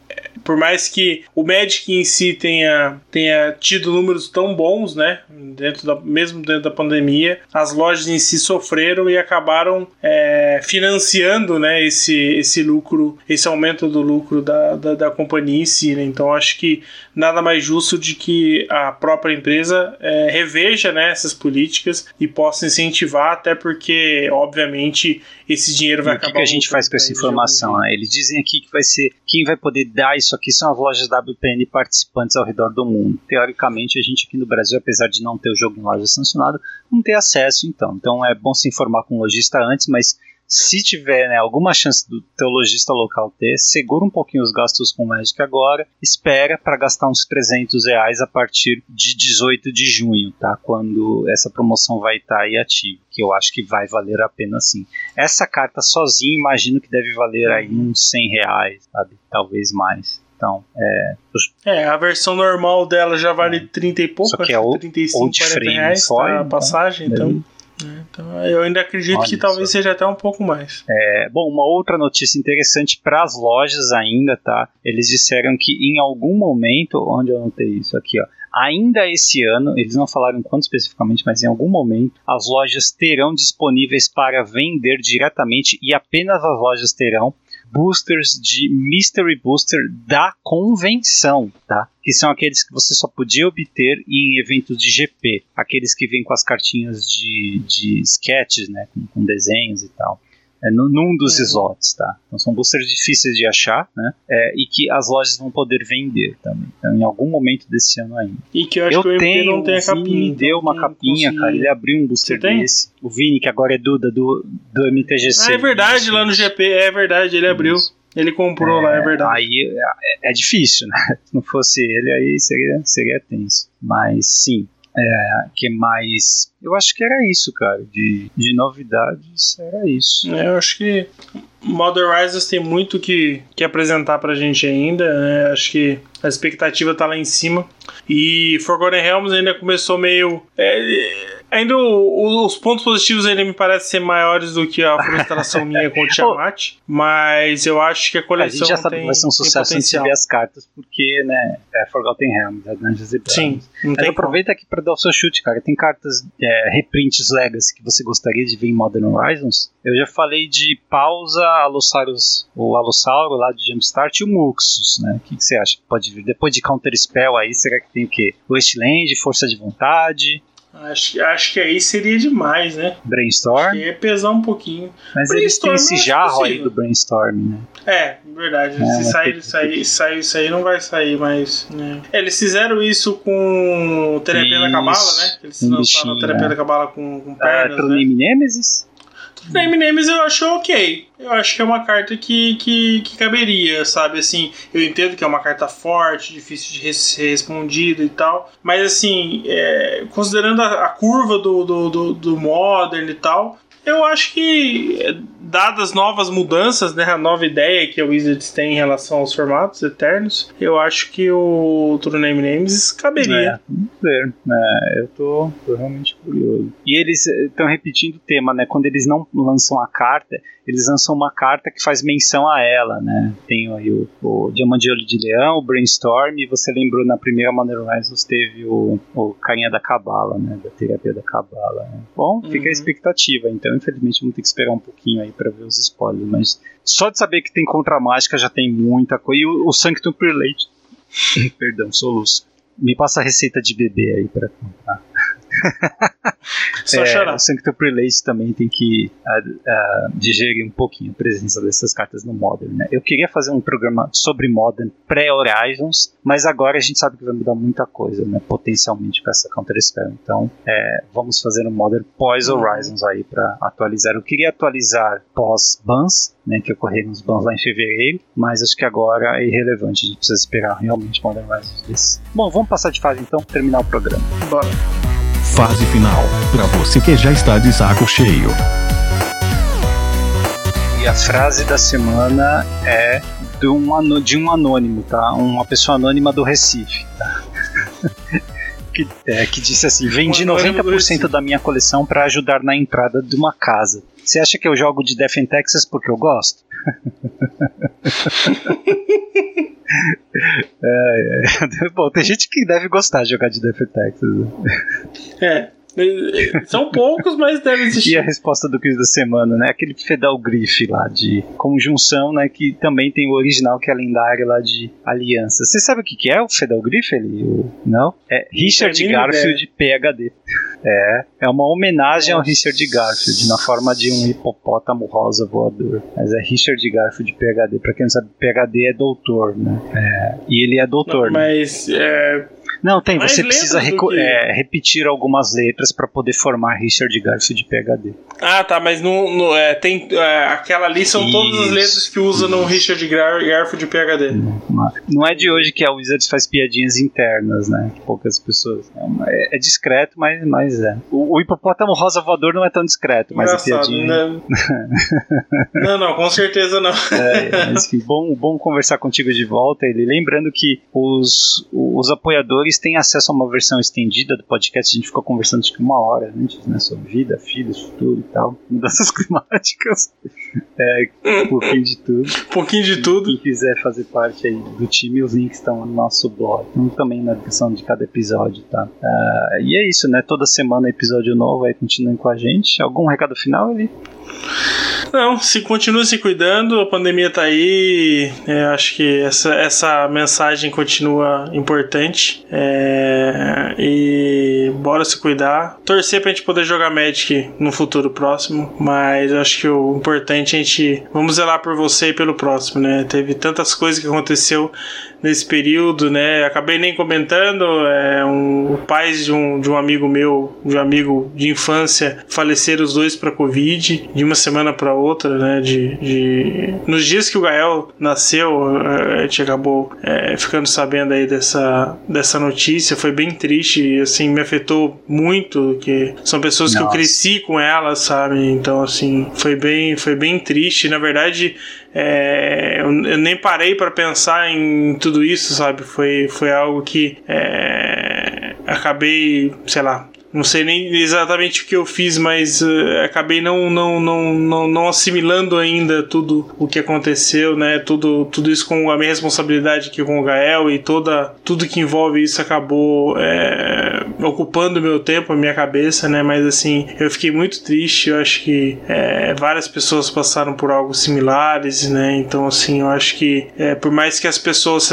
[SPEAKER 3] por mais que o Magic em si tenha, tenha tido números tão bons, né? Dentro da, mesmo dentro da pandemia, as lojas em si sofreram e acabaram é, financiando né, esse, esse lucro, esse aumento do lucro da, da, da companhia em si. Né? Então acho que nada mais justo de que a própria empresa é, reveja né, essas políticas e possa incentivar, até porque, obviamente, esse dinheiro vai
[SPEAKER 2] e
[SPEAKER 3] acabar.
[SPEAKER 2] O que, que a gente faz com essa informação? Né? Eles dizem aqui que vai ser quem vai poder dar isso aqui são as lojas WPN participantes ao redor do mundo. Teoricamente, a gente aqui no Brasil, apesar de não ter o jogo em loja sancionado, não ter acesso então. Então é bom se informar com o lojista antes, mas se tiver né, alguma chance do teu lojista local ter, segura um pouquinho os gastos com o Magic agora, espera para gastar uns 300 reais a partir de 18 de junho, tá? Quando essa promoção vai estar tá aí ativa, que eu acho que vai valer a pena sim. Essa carta sozinha, imagino que deve valer aí uns 100 reais, sabe? Talvez mais. Então, é.
[SPEAKER 3] É, a versão normal dela já vale é. 30 e pouco,
[SPEAKER 2] Só que é o,
[SPEAKER 3] 35, 40 reais só, tá a passagem, então. então é, então, eu ainda acredito Olha que talvez isso. seja até um pouco mais.
[SPEAKER 2] É, bom, uma outra notícia interessante para as lojas ainda, tá? Eles disseram que em algum momento, onde eu notei isso aqui, ó, ainda esse ano, eles não falaram quando especificamente, mas em algum momento, as lojas terão disponíveis para vender diretamente e apenas as lojas terão boosters de Mystery Booster da convenção, tá? Que são aqueles que você só podia obter em eventos de GP, aqueles que vêm com as cartinhas de, de sketches, né? Com, com desenhos e tal é, num dos uhum. slots, tá? Então são boosters difíceis de achar, né? É, e que as lojas vão poder vender também. Então, em algum momento desse ano ainda.
[SPEAKER 3] E que eu acho eu que o MP tenho, não tem a capinha. O Vini
[SPEAKER 2] então deu uma capinha, consegui... cara. Ele abriu um booster desse. O Vini, que agora é Duda do, do MTGC.
[SPEAKER 3] Ah, é verdade, lá no GP, é verdade, ele abriu. Ele comprou é, lá, é verdade.
[SPEAKER 2] Aí é, é, difícil, né? *laughs* Se não fosse ele, aí seria, seria tenso. Mas sim, é, que mais. Eu acho que era isso, cara. De, de novidades, era isso.
[SPEAKER 3] É, eu acho que Modern Rises tem muito que, que apresentar pra gente ainda. Né? Acho que a expectativa tá lá em cima. E Forgotten Realms ainda começou meio. É, Ainda o, os pontos positivos ainda me parecem ser maiores do que a *laughs* frustração minha com o Tiamat, mas eu acho que a coleção. A gente
[SPEAKER 2] já sabe que vai ser um sucesso antes de ver as cartas, porque, né, é Forgotten Realms, é Dungeons and
[SPEAKER 3] Sim,
[SPEAKER 2] tem aproveita aqui para dar o seu chute, cara. Tem cartas, é, reprints Legacy que você gostaria de ver em Modern Horizons? Eu já falei de Pausa, Alossaurus, o Alossauro lá de Jumpstart e o Muxus, né? O que, que você acha que pode vir? Depois de Counter Spell aí, será que tem o quê? Wasteland, Força de Vontade,
[SPEAKER 3] Acho, acho que aí seria demais, né?
[SPEAKER 2] Brainstorm?
[SPEAKER 3] Ia pesar um pouquinho.
[SPEAKER 2] Mas eles têm esse jarro aí do Brainstorm, né?
[SPEAKER 3] É, verdade. É, Se sair, sair, sair isso aí, não vai sair, mas. Né? É, eles fizeram isso com Terapia da Cabala, né? Eles lançaram Terapia é. da Cabala com, com pernas. Ah,
[SPEAKER 2] né? Nemesis?
[SPEAKER 3] Name Names eu acho ok. Eu acho que é uma carta que, que, que, caberia, sabe? Assim, eu entendo que é uma carta forte, difícil de ser respondida e tal. Mas assim, é, considerando a, a curva do, do, do, do Modern e tal, eu acho que, dadas novas mudanças, né, a nova ideia que a Wizards tem em relação aos formatos eternos, eu acho que o True Name Names caberia.
[SPEAKER 2] É, vamos ver. É, eu tô, tô realmente curioso. E eles estão repetindo o tema, né? Quando eles não lançam a carta, eles lançam uma carta que faz menção a ela, né? Tem aí o, o Diamante de Olho de Leão, o Brainstorm, e você lembrou na primeira Modern Horizons teve o, o Carinha da Cabala, né? Da terapia da Cabala. Né? Bom, fica a uhum. expectativa, então infelizmente vamos ter que esperar um pouquinho aí para ver os spoilers, mas só de saber que tem contra mágica já tem muita coisa. E o, o Sanctum Prelate, *laughs* perdão, soluço. Me passa a receita de bebê aí para comprar. *laughs*
[SPEAKER 3] Só é, chorar. O
[SPEAKER 2] Sanctum Prelate também tem que uh, uh, digerir um pouquinho a presença dessas cartas no Modern. Né? Eu queria fazer um programa sobre Modern pré-Horizons, mas agora a gente sabe que vai mudar muita coisa, né? potencialmente com essa Counter Spell. Então é, vamos fazer um Modern pós-Horizons aí para atualizar. Eu queria atualizar pós-Bans, né, que ocorreram os bans lá em fevereiro, mas acho que agora é irrelevante, a gente precisa esperar realmente Modern Horizons desse. Bom, vamos passar de fase então, terminar o programa.
[SPEAKER 3] Bora.
[SPEAKER 1] Fase final, para você que já está de saco cheio.
[SPEAKER 2] E a frase da semana é de um, de um anônimo, tá? Uma pessoa anônima do Recife, tá? *laughs* que, é, que disse assim: Vendi 90% da minha coleção para ajudar na entrada de uma casa. Você acha que eu jogo de Death in Texas porque eu gosto? *laughs* É, é. *laughs* Bom, tem gente que deve gostar de jogar de Defetex. Né?
[SPEAKER 3] É. São poucos, mas deve existir.
[SPEAKER 2] E a resposta do quiz da semana, né? Aquele Fedal Griff lá de conjunção, né? Que também tem o original, que é lendário lá de Aliança. Você sabe o que, que é o Fedal Griff? Ele, não? É Richard Garfield PHD. É, é uma homenagem Nossa. ao Richard Garfield, na forma de um hipopótamo rosa voador. Mas é Richard Garfield PHD. Pra quem não sabe, PHD é doutor, né? É, e ele é doutor.
[SPEAKER 3] Não, né? Mas é,
[SPEAKER 2] não, tem. você precisa que... é, repetir algumas letras para poder formar Richard Garfield PHD.
[SPEAKER 3] Ah, tá, mas no, no é, tem é, aquela ali são Isso. todas as letras que usa no Richard Garfield PHD.
[SPEAKER 2] Não, não é de hoje que a Wizards faz piadinhas internas, né? Poucas pessoas. É, é discreto, mas, mas é. O, o, hipopótamo rosa voador não é tão discreto, mas Engraçado, a piadinha. Né? *laughs*
[SPEAKER 3] não, não, com certeza não.
[SPEAKER 2] é, mas, enfim, bom, bom conversar contigo de volta, ele. Lembrando que os, os apoiadores eles têm acesso a uma versão estendida do podcast. A gente ficou conversando acho que uma hora antes, né? Sobre vida, filhos, futuro e tal. *laughs* Mudanças climáticas. É, um pouquinho de tudo.
[SPEAKER 3] Um *laughs* pouquinho de tudo.
[SPEAKER 2] Quem quiser fazer parte aí do time, os links estão no nosso blog. Um também na descrição de cada episódio, tá? Uh, e é isso, né? Toda semana episódio novo aí, continuem com a gente. Algum recado final?
[SPEAKER 3] Não, se continua se cuidando, a pandemia tá aí. É, acho que essa, essa mensagem continua importante. É, e bora se cuidar. Torcer pra gente poder jogar Magic no futuro próximo. Mas acho que o importante é a gente. Vamos zelar por você e pelo próximo, né? Teve tantas coisas que aconteceu nesse período, né? Acabei nem comentando, é um, o pai de um, de um amigo meu, de um amigo de infância, faleceram os dois para Covid de uma semana para outra, né? De, de, nos dias que o Gael nasceu, a gente acabou é, ficando sabendo aí dessa, dessa notícia, foi bem triste e assim me afetou muito, que são pessoas Nossa. que eu cresci com elas, sabe? Então assim foi bem, foi bem triste. Na verdade é, eu, eu, nem parei para pensar em tudo isso, sabe? Foi, foi algo que é, acabei, sei lá, não sei nem exatamente o que eu fiz, mas uh, acabei não, não, não, não, não assimilando ainda tudo o que aconteceu, né? Tudo, tudo isso com a minha responsabilidade aqui com o Gael e toda, tudo que envolve isso acabou é, ocupando meu tempo, a minha cabeça, né? Mas assim, eu fiquei muito triste. Eu acho que é, várias pessoas passaram por algo similares, né? Então, assim, eu acho que é, por mais que as pessoas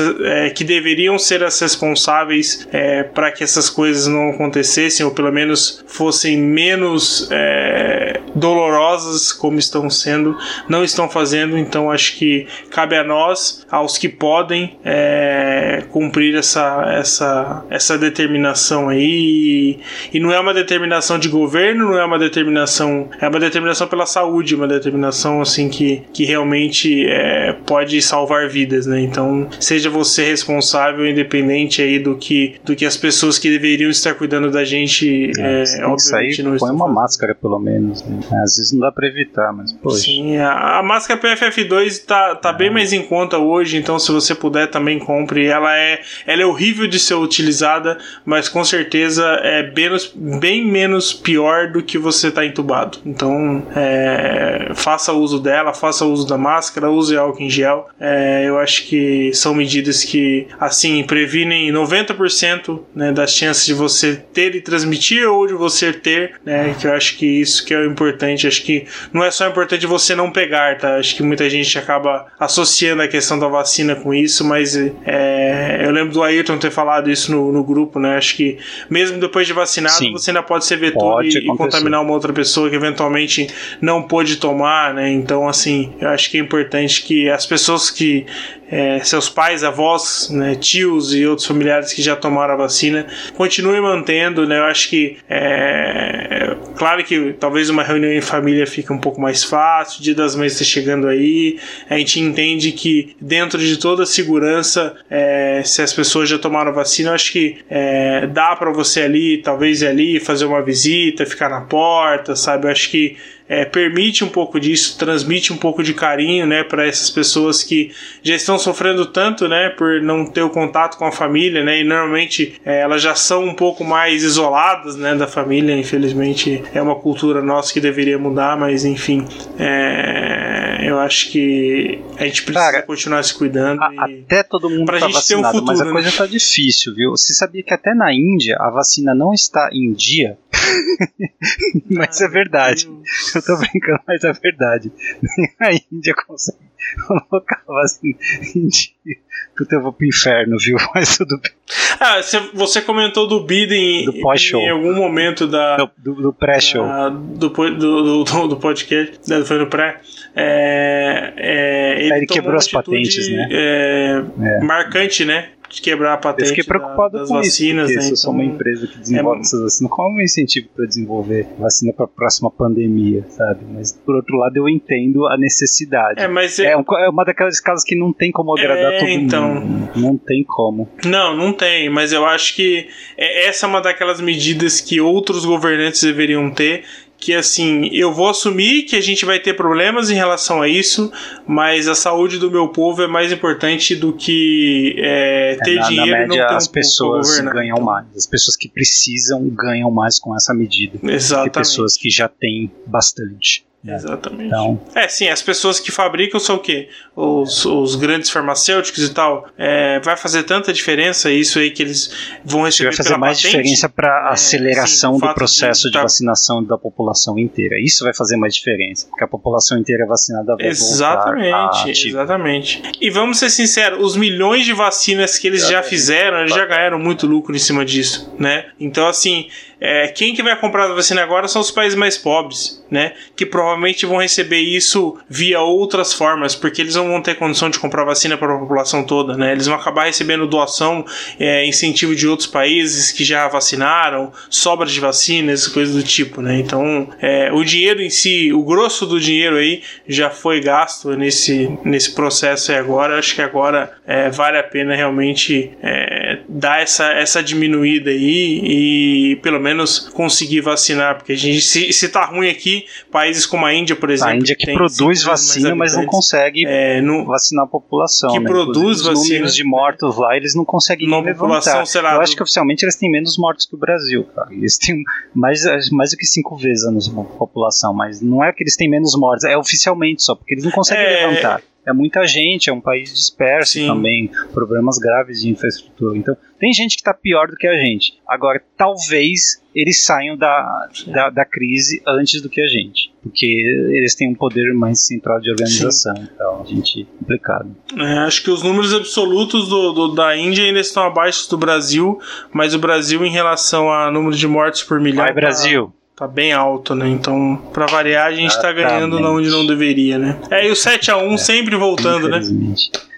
[SPEAKER 3] que deveriam ser as responsáveis para que essas coisas não acontecessem, ou pelo pelo menos fossem menos é, dolorosas como estão sendo, não estão fazendo, então acho que cabe a nós, aos que podem, é, cumprir essa, essa, essa determinação aí. E, não é uma determinação de governo, não é uma determinação, é uma determinação pela saúde, uma determinação assim que, que realmente é, pode salvar vidas, né? Então seja você responsável, independente aí do que, do que as pessoas que deveriam estar cuidando da gente é,
[SPEAKER 2] é isso aí põe uma máscara pelo menos. Né? Às vezes não dá pra evitar, mas poxa.
[SPEAKER 3] Sim, a, a máscara PFF2 tá, tá é. bem mais em conta hoje, então se você puder também compre. Ela é, ela é horrível de ser utilizada, mas com certeza é menos, bem menos pior do que você tá entubado. Então é, faça uso dela, faça uso da máscara, use álcool em gel. É, eu acho que são medidas que assim previnem 90% né, das chances de você ter e transmitir ou de você ter, né? Que eu acho que isso que é o importante. Acho que não é só importante você não pegar, tá? Acho que muita gente acaba associando a questão da vacina com isso, mas é, eu lembro do Ayrton ter falado isso no, no grupo, né? Acho que mesmo depois de vacinado, Sim. você ainda pode ser vetor pode e, e, contaminar uma outra pessoa que eventualmente não pôde tomar, né? Então, assim, eu acho que é importante que as pessoas que é, seus pais, avós, né, tios e outros familiares que já tomaram a vacina, continuem mantendo, né? Eu acho que é, claro que talvez uma reunião em família fique um pouco mais fácil, o dia das mães está chegando aí, a gente entende que dentro de toda a segurança, é, se as pessoas já tomaram a vacina, eu acho que é, dá para você ali, talvez ali, fazer uma visita, ficar na porta, sabe? Eu acho que é, permite um pouco disso, transmite um pouco de carinho, né, para essas pessoas que já estão sofrendo tanto, né, por não ter o contato com a família, né, e normalmente é, elas já são um pouco mais isoladas, né, da família. Infelizmente é uma cultura nossa que deveria mudar, mas enfim, é, eu acho que a gente precisa
[SPEAKER 2] Cara,
[SPEAKER 3] continuar se cuidando.
[SPEAKER 2] A-
[SPEAKER 3] e...
[SPEAKER 2] Até todo mundo
[SPEAKER 3] pra
[SPEAKER 2] tá
[SPEAKER 3] gente ter um
[SPEAKER 2] vacinado, mas a
[SPEAKER 3] futuro,
[SPEAKER 2] coisa
[SPEAKER 3] né?
[SPEAKER 2] tá difícil, viu? Você sabia que até na Índia a vacina não está em dia? *laughs* mas é verdade. Eu tô brincando, mas é verdade. *laughs* Nem a Índia consegue *laughs* colocar a vacina em dia. Puta, eu vou pro inferno, viu? *laughs* Mas tudo bem.
[SPEAKER 3] Ah, cê- você comentou do Biden
[SPEAKER 2] Do pós-show.
[SPEAKER 3] em algum momento da,
[SPEAKER 2] Do, do, do pré-show.
[SPEAKER 3] Do, do, do, do podcast, né, foi no pré. É, é, ele
[SPEAKER 2] ele quebrou as patentes, né?
[SPEAKER 3] é,
[SPEAKER 2] É.
[SPEAKER 3] Marcante, né? De quebrar a
[SPEAKER 2] Eu
[SPEAKER 3] patente
[SPEAKER 2] fiquei preocupado
[SPEAKER 3] da- das
[SPEAKER 2] com
[SPEAKER 3] vacinas,
[SPEAKER 2] isso, porque
[SPEAKER 3] né?
[SPEAKER 2] eu sou uma
[SPEAKER 3] Então,
[SPEAKER 2] empresa que desenvolve
[SPEAKER 3] é-
[SPEAKER 2] essas vacinas, qual é o meu incentivo para desenvolver vacina para a próxima pandemia, sabe? Mas por outro lado eu entendo a necessidade.
[SPEAKER 3] é, mas
[SPEAKER 2] É,
[SPEAKER 3] é,
[SPEAKER 2] um- é uma daquelas casos que não tem como agradar
[SPEAKER 3] É,
[SPEAKER 2] todo
[SPEAKER 3] então.
[SPEAKER 2] mundo. Não tem como.
[SPEAKER 3] não, não tem, mas eu acho que é- essa é uma daquelas medidas que outros governantes deveriam ter. Que assim, eu vou assumir que a gente vai ter problemas em relação a isso, mas a saúde do meu povo é mais importante do que é,
[SPEAKER 2] É,
[SPEAKER 3] ter
[SPEAKER 2] na, na
[SPEAKER 3] dinheiro e não
[SPEAKER 2] média,
[SPEAKER 3] ter um
[SPEAKER 2] as pessoas ganham mais. As pessoas que precisam ganham mais com essa medida. Do que
[SPEAKER 3] Exatamente.
[SPEAKER 2] pessoas que já têm bastante. Né?
[SPEAKER 3] Exatamente.
[SPEAKER 2] Então,
[SPEAKER 3] É, sim, as pessoas que fabricam são o quê? Os, os grandes farmacêuticos e tal. É, vai fazer tanta diferença isso aí que eles vão receber
[SPEAKER 2] vai fazer
[SPEAKER 3] pela
[SPEAKER 2] mais
[SPEAKER 3] patente?
[SPEAKER 2] diferença para a
[SPEAKER 3] É,
[SPEAKER 2] aceleração
[SPEAKER 3] sim, o
[SPEAKER 2] do processo
[SPEAKER 3] de
[SPEAKER 2] de,
[SPEAKER 3] tá-
[SPEAKER 2] vacinação da população inteira. Isso vai fazer mais diferença, porque a população inteira vacinada vai voltar
[SPEAKER 3] Exatamente,
[SPEAKER 2] ativa.
[SPEAKER 3] exatamente. E vamos ser sinceros, os milhões de vacinas que eles já fizeram, eles já ganharam muito lucro em cima disso, né? Então, assim, é, quem que vai comprar a vacina agora são os países mais pobres, né? Que provavelmente vão receber isso via outras formas, porque eles não vão ter condição de comprar vacina para a população toda, né? Eles vão acabar recebendo doação, é, incentivo de outros países que já vacinaram, sobra de vacinas, coisas do tipo, né? Então, é, o dinheiro em si, o grosso do dinheiro aí já foi gasto nesse, nesse processo aí agora. Acho que agora é, vale a pena realmente é, dar essa, essa diminuída aí e pelo menos conseguir vacinar, porque a gente, se, se tá ruim aqui, países como a Índia, por exemplo,
[SPEAKER 2] A Índia que
[SPEAKER 3] tem
[SPEAKER 2] produz vacina, mas não consegue
[SPEAKER 3] é, não,
[SPEAKER 2] vacinar a população.
[SPEAKER 3] Que
[SPEAKER 2] né?
[SPEAKER 3] produz
[SPEAKER 2] Inclusive, os
[SPEAKER 3] vacina,
[SPEAKER 2] números de mortos lá, eles não conseguem
[SPEAKER 3] população,
[SPEAKER 2] levantar.
[SPEAKER 3] sei lá,
[SPEAKER 2] Eu
[SPEAKER 3] do-
[SPEAKER 2] acho que oficialmente eles têm menos mortos que o Brasil, cara. Eles têm mais, mais do que cinco vezes a nossa população, mas não é que eles têm menos mortes, é oficialmente só, porque eles não conseguem
[SPEAKER 3] É.
[SPEAKER 2] levantar. É muita gente, é um país disperso
[SPEAKER 3] Sim.
[SPEAKER 2] também, problemas graves de infraestrutura. Então, tem gente que está pior do que a gente. Agora, talvez eles saiam da, da, da crise antes do que a gente, porque eles têm um poder mais central de organização. Então, a gente é complicado.
[SPEAKER 3] É, acho que os números absolutos do, do- da Índia ainda estão abaixo do Brasil, mas o Brasil, em relação a número de mortes por milhão,
[SPEAKER 2] Vai,
[SPEAKER 3] tá-
[SPEAKER 2] Brasil!
[SPEAKER 3] Tá, bem alto, né? Então, pra variar, a gente tá ganhando onde não deveria, né? É, e o 7x1 sempre voltando, né?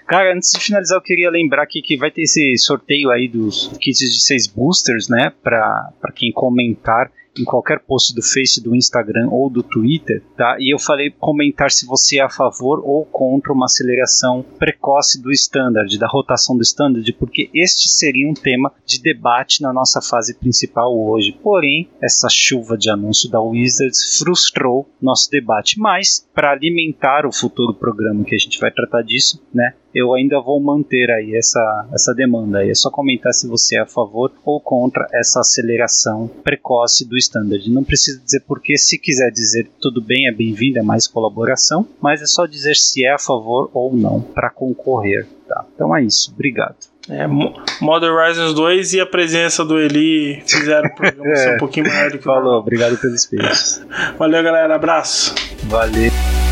[SPEAKER 2] Cara, antes de finalizar, eu queria lembrar aqui que vai ter esse sorteio aí dos kits de seis boosters, né? Pra, pra quem comentar em qualquer post do Face, do Instagram ou do Twitter, tá? E eu falei comentar se você é a favor ou contra uma aceleração precoce do standard, da rotação do standard, porque este seria um tema de debate na nossa fase principal hoje. Porém, essa chuva de anúncio da Wizards frustrou nosso debate, mas para alimentar o futuro programa que a gente vai tratar disso, né? Eu ainda vou manter aí essa, essa demanda. É só comentar se você é a favor ou contra essa aceleração precoce do standard. Não precisa dizer porquê, se quiser dizer tudo bem, é bem-vindo, é mais colaboração, mas é só dizer se é a favor ou não para concorrer, tá? Então é isso, obrigado.
[SPEAKER 3] É, Mo- Modern Horizons 2 e a presença do Eli fizeram o programa *laughs* ser um pouquinho maior do que
[SPEAKER 2] Falou, obrigado pelos peixes.
[SPEAKER 3] normal. Valeu, galera. Abraço.
[SPEAKER 2] Valeu.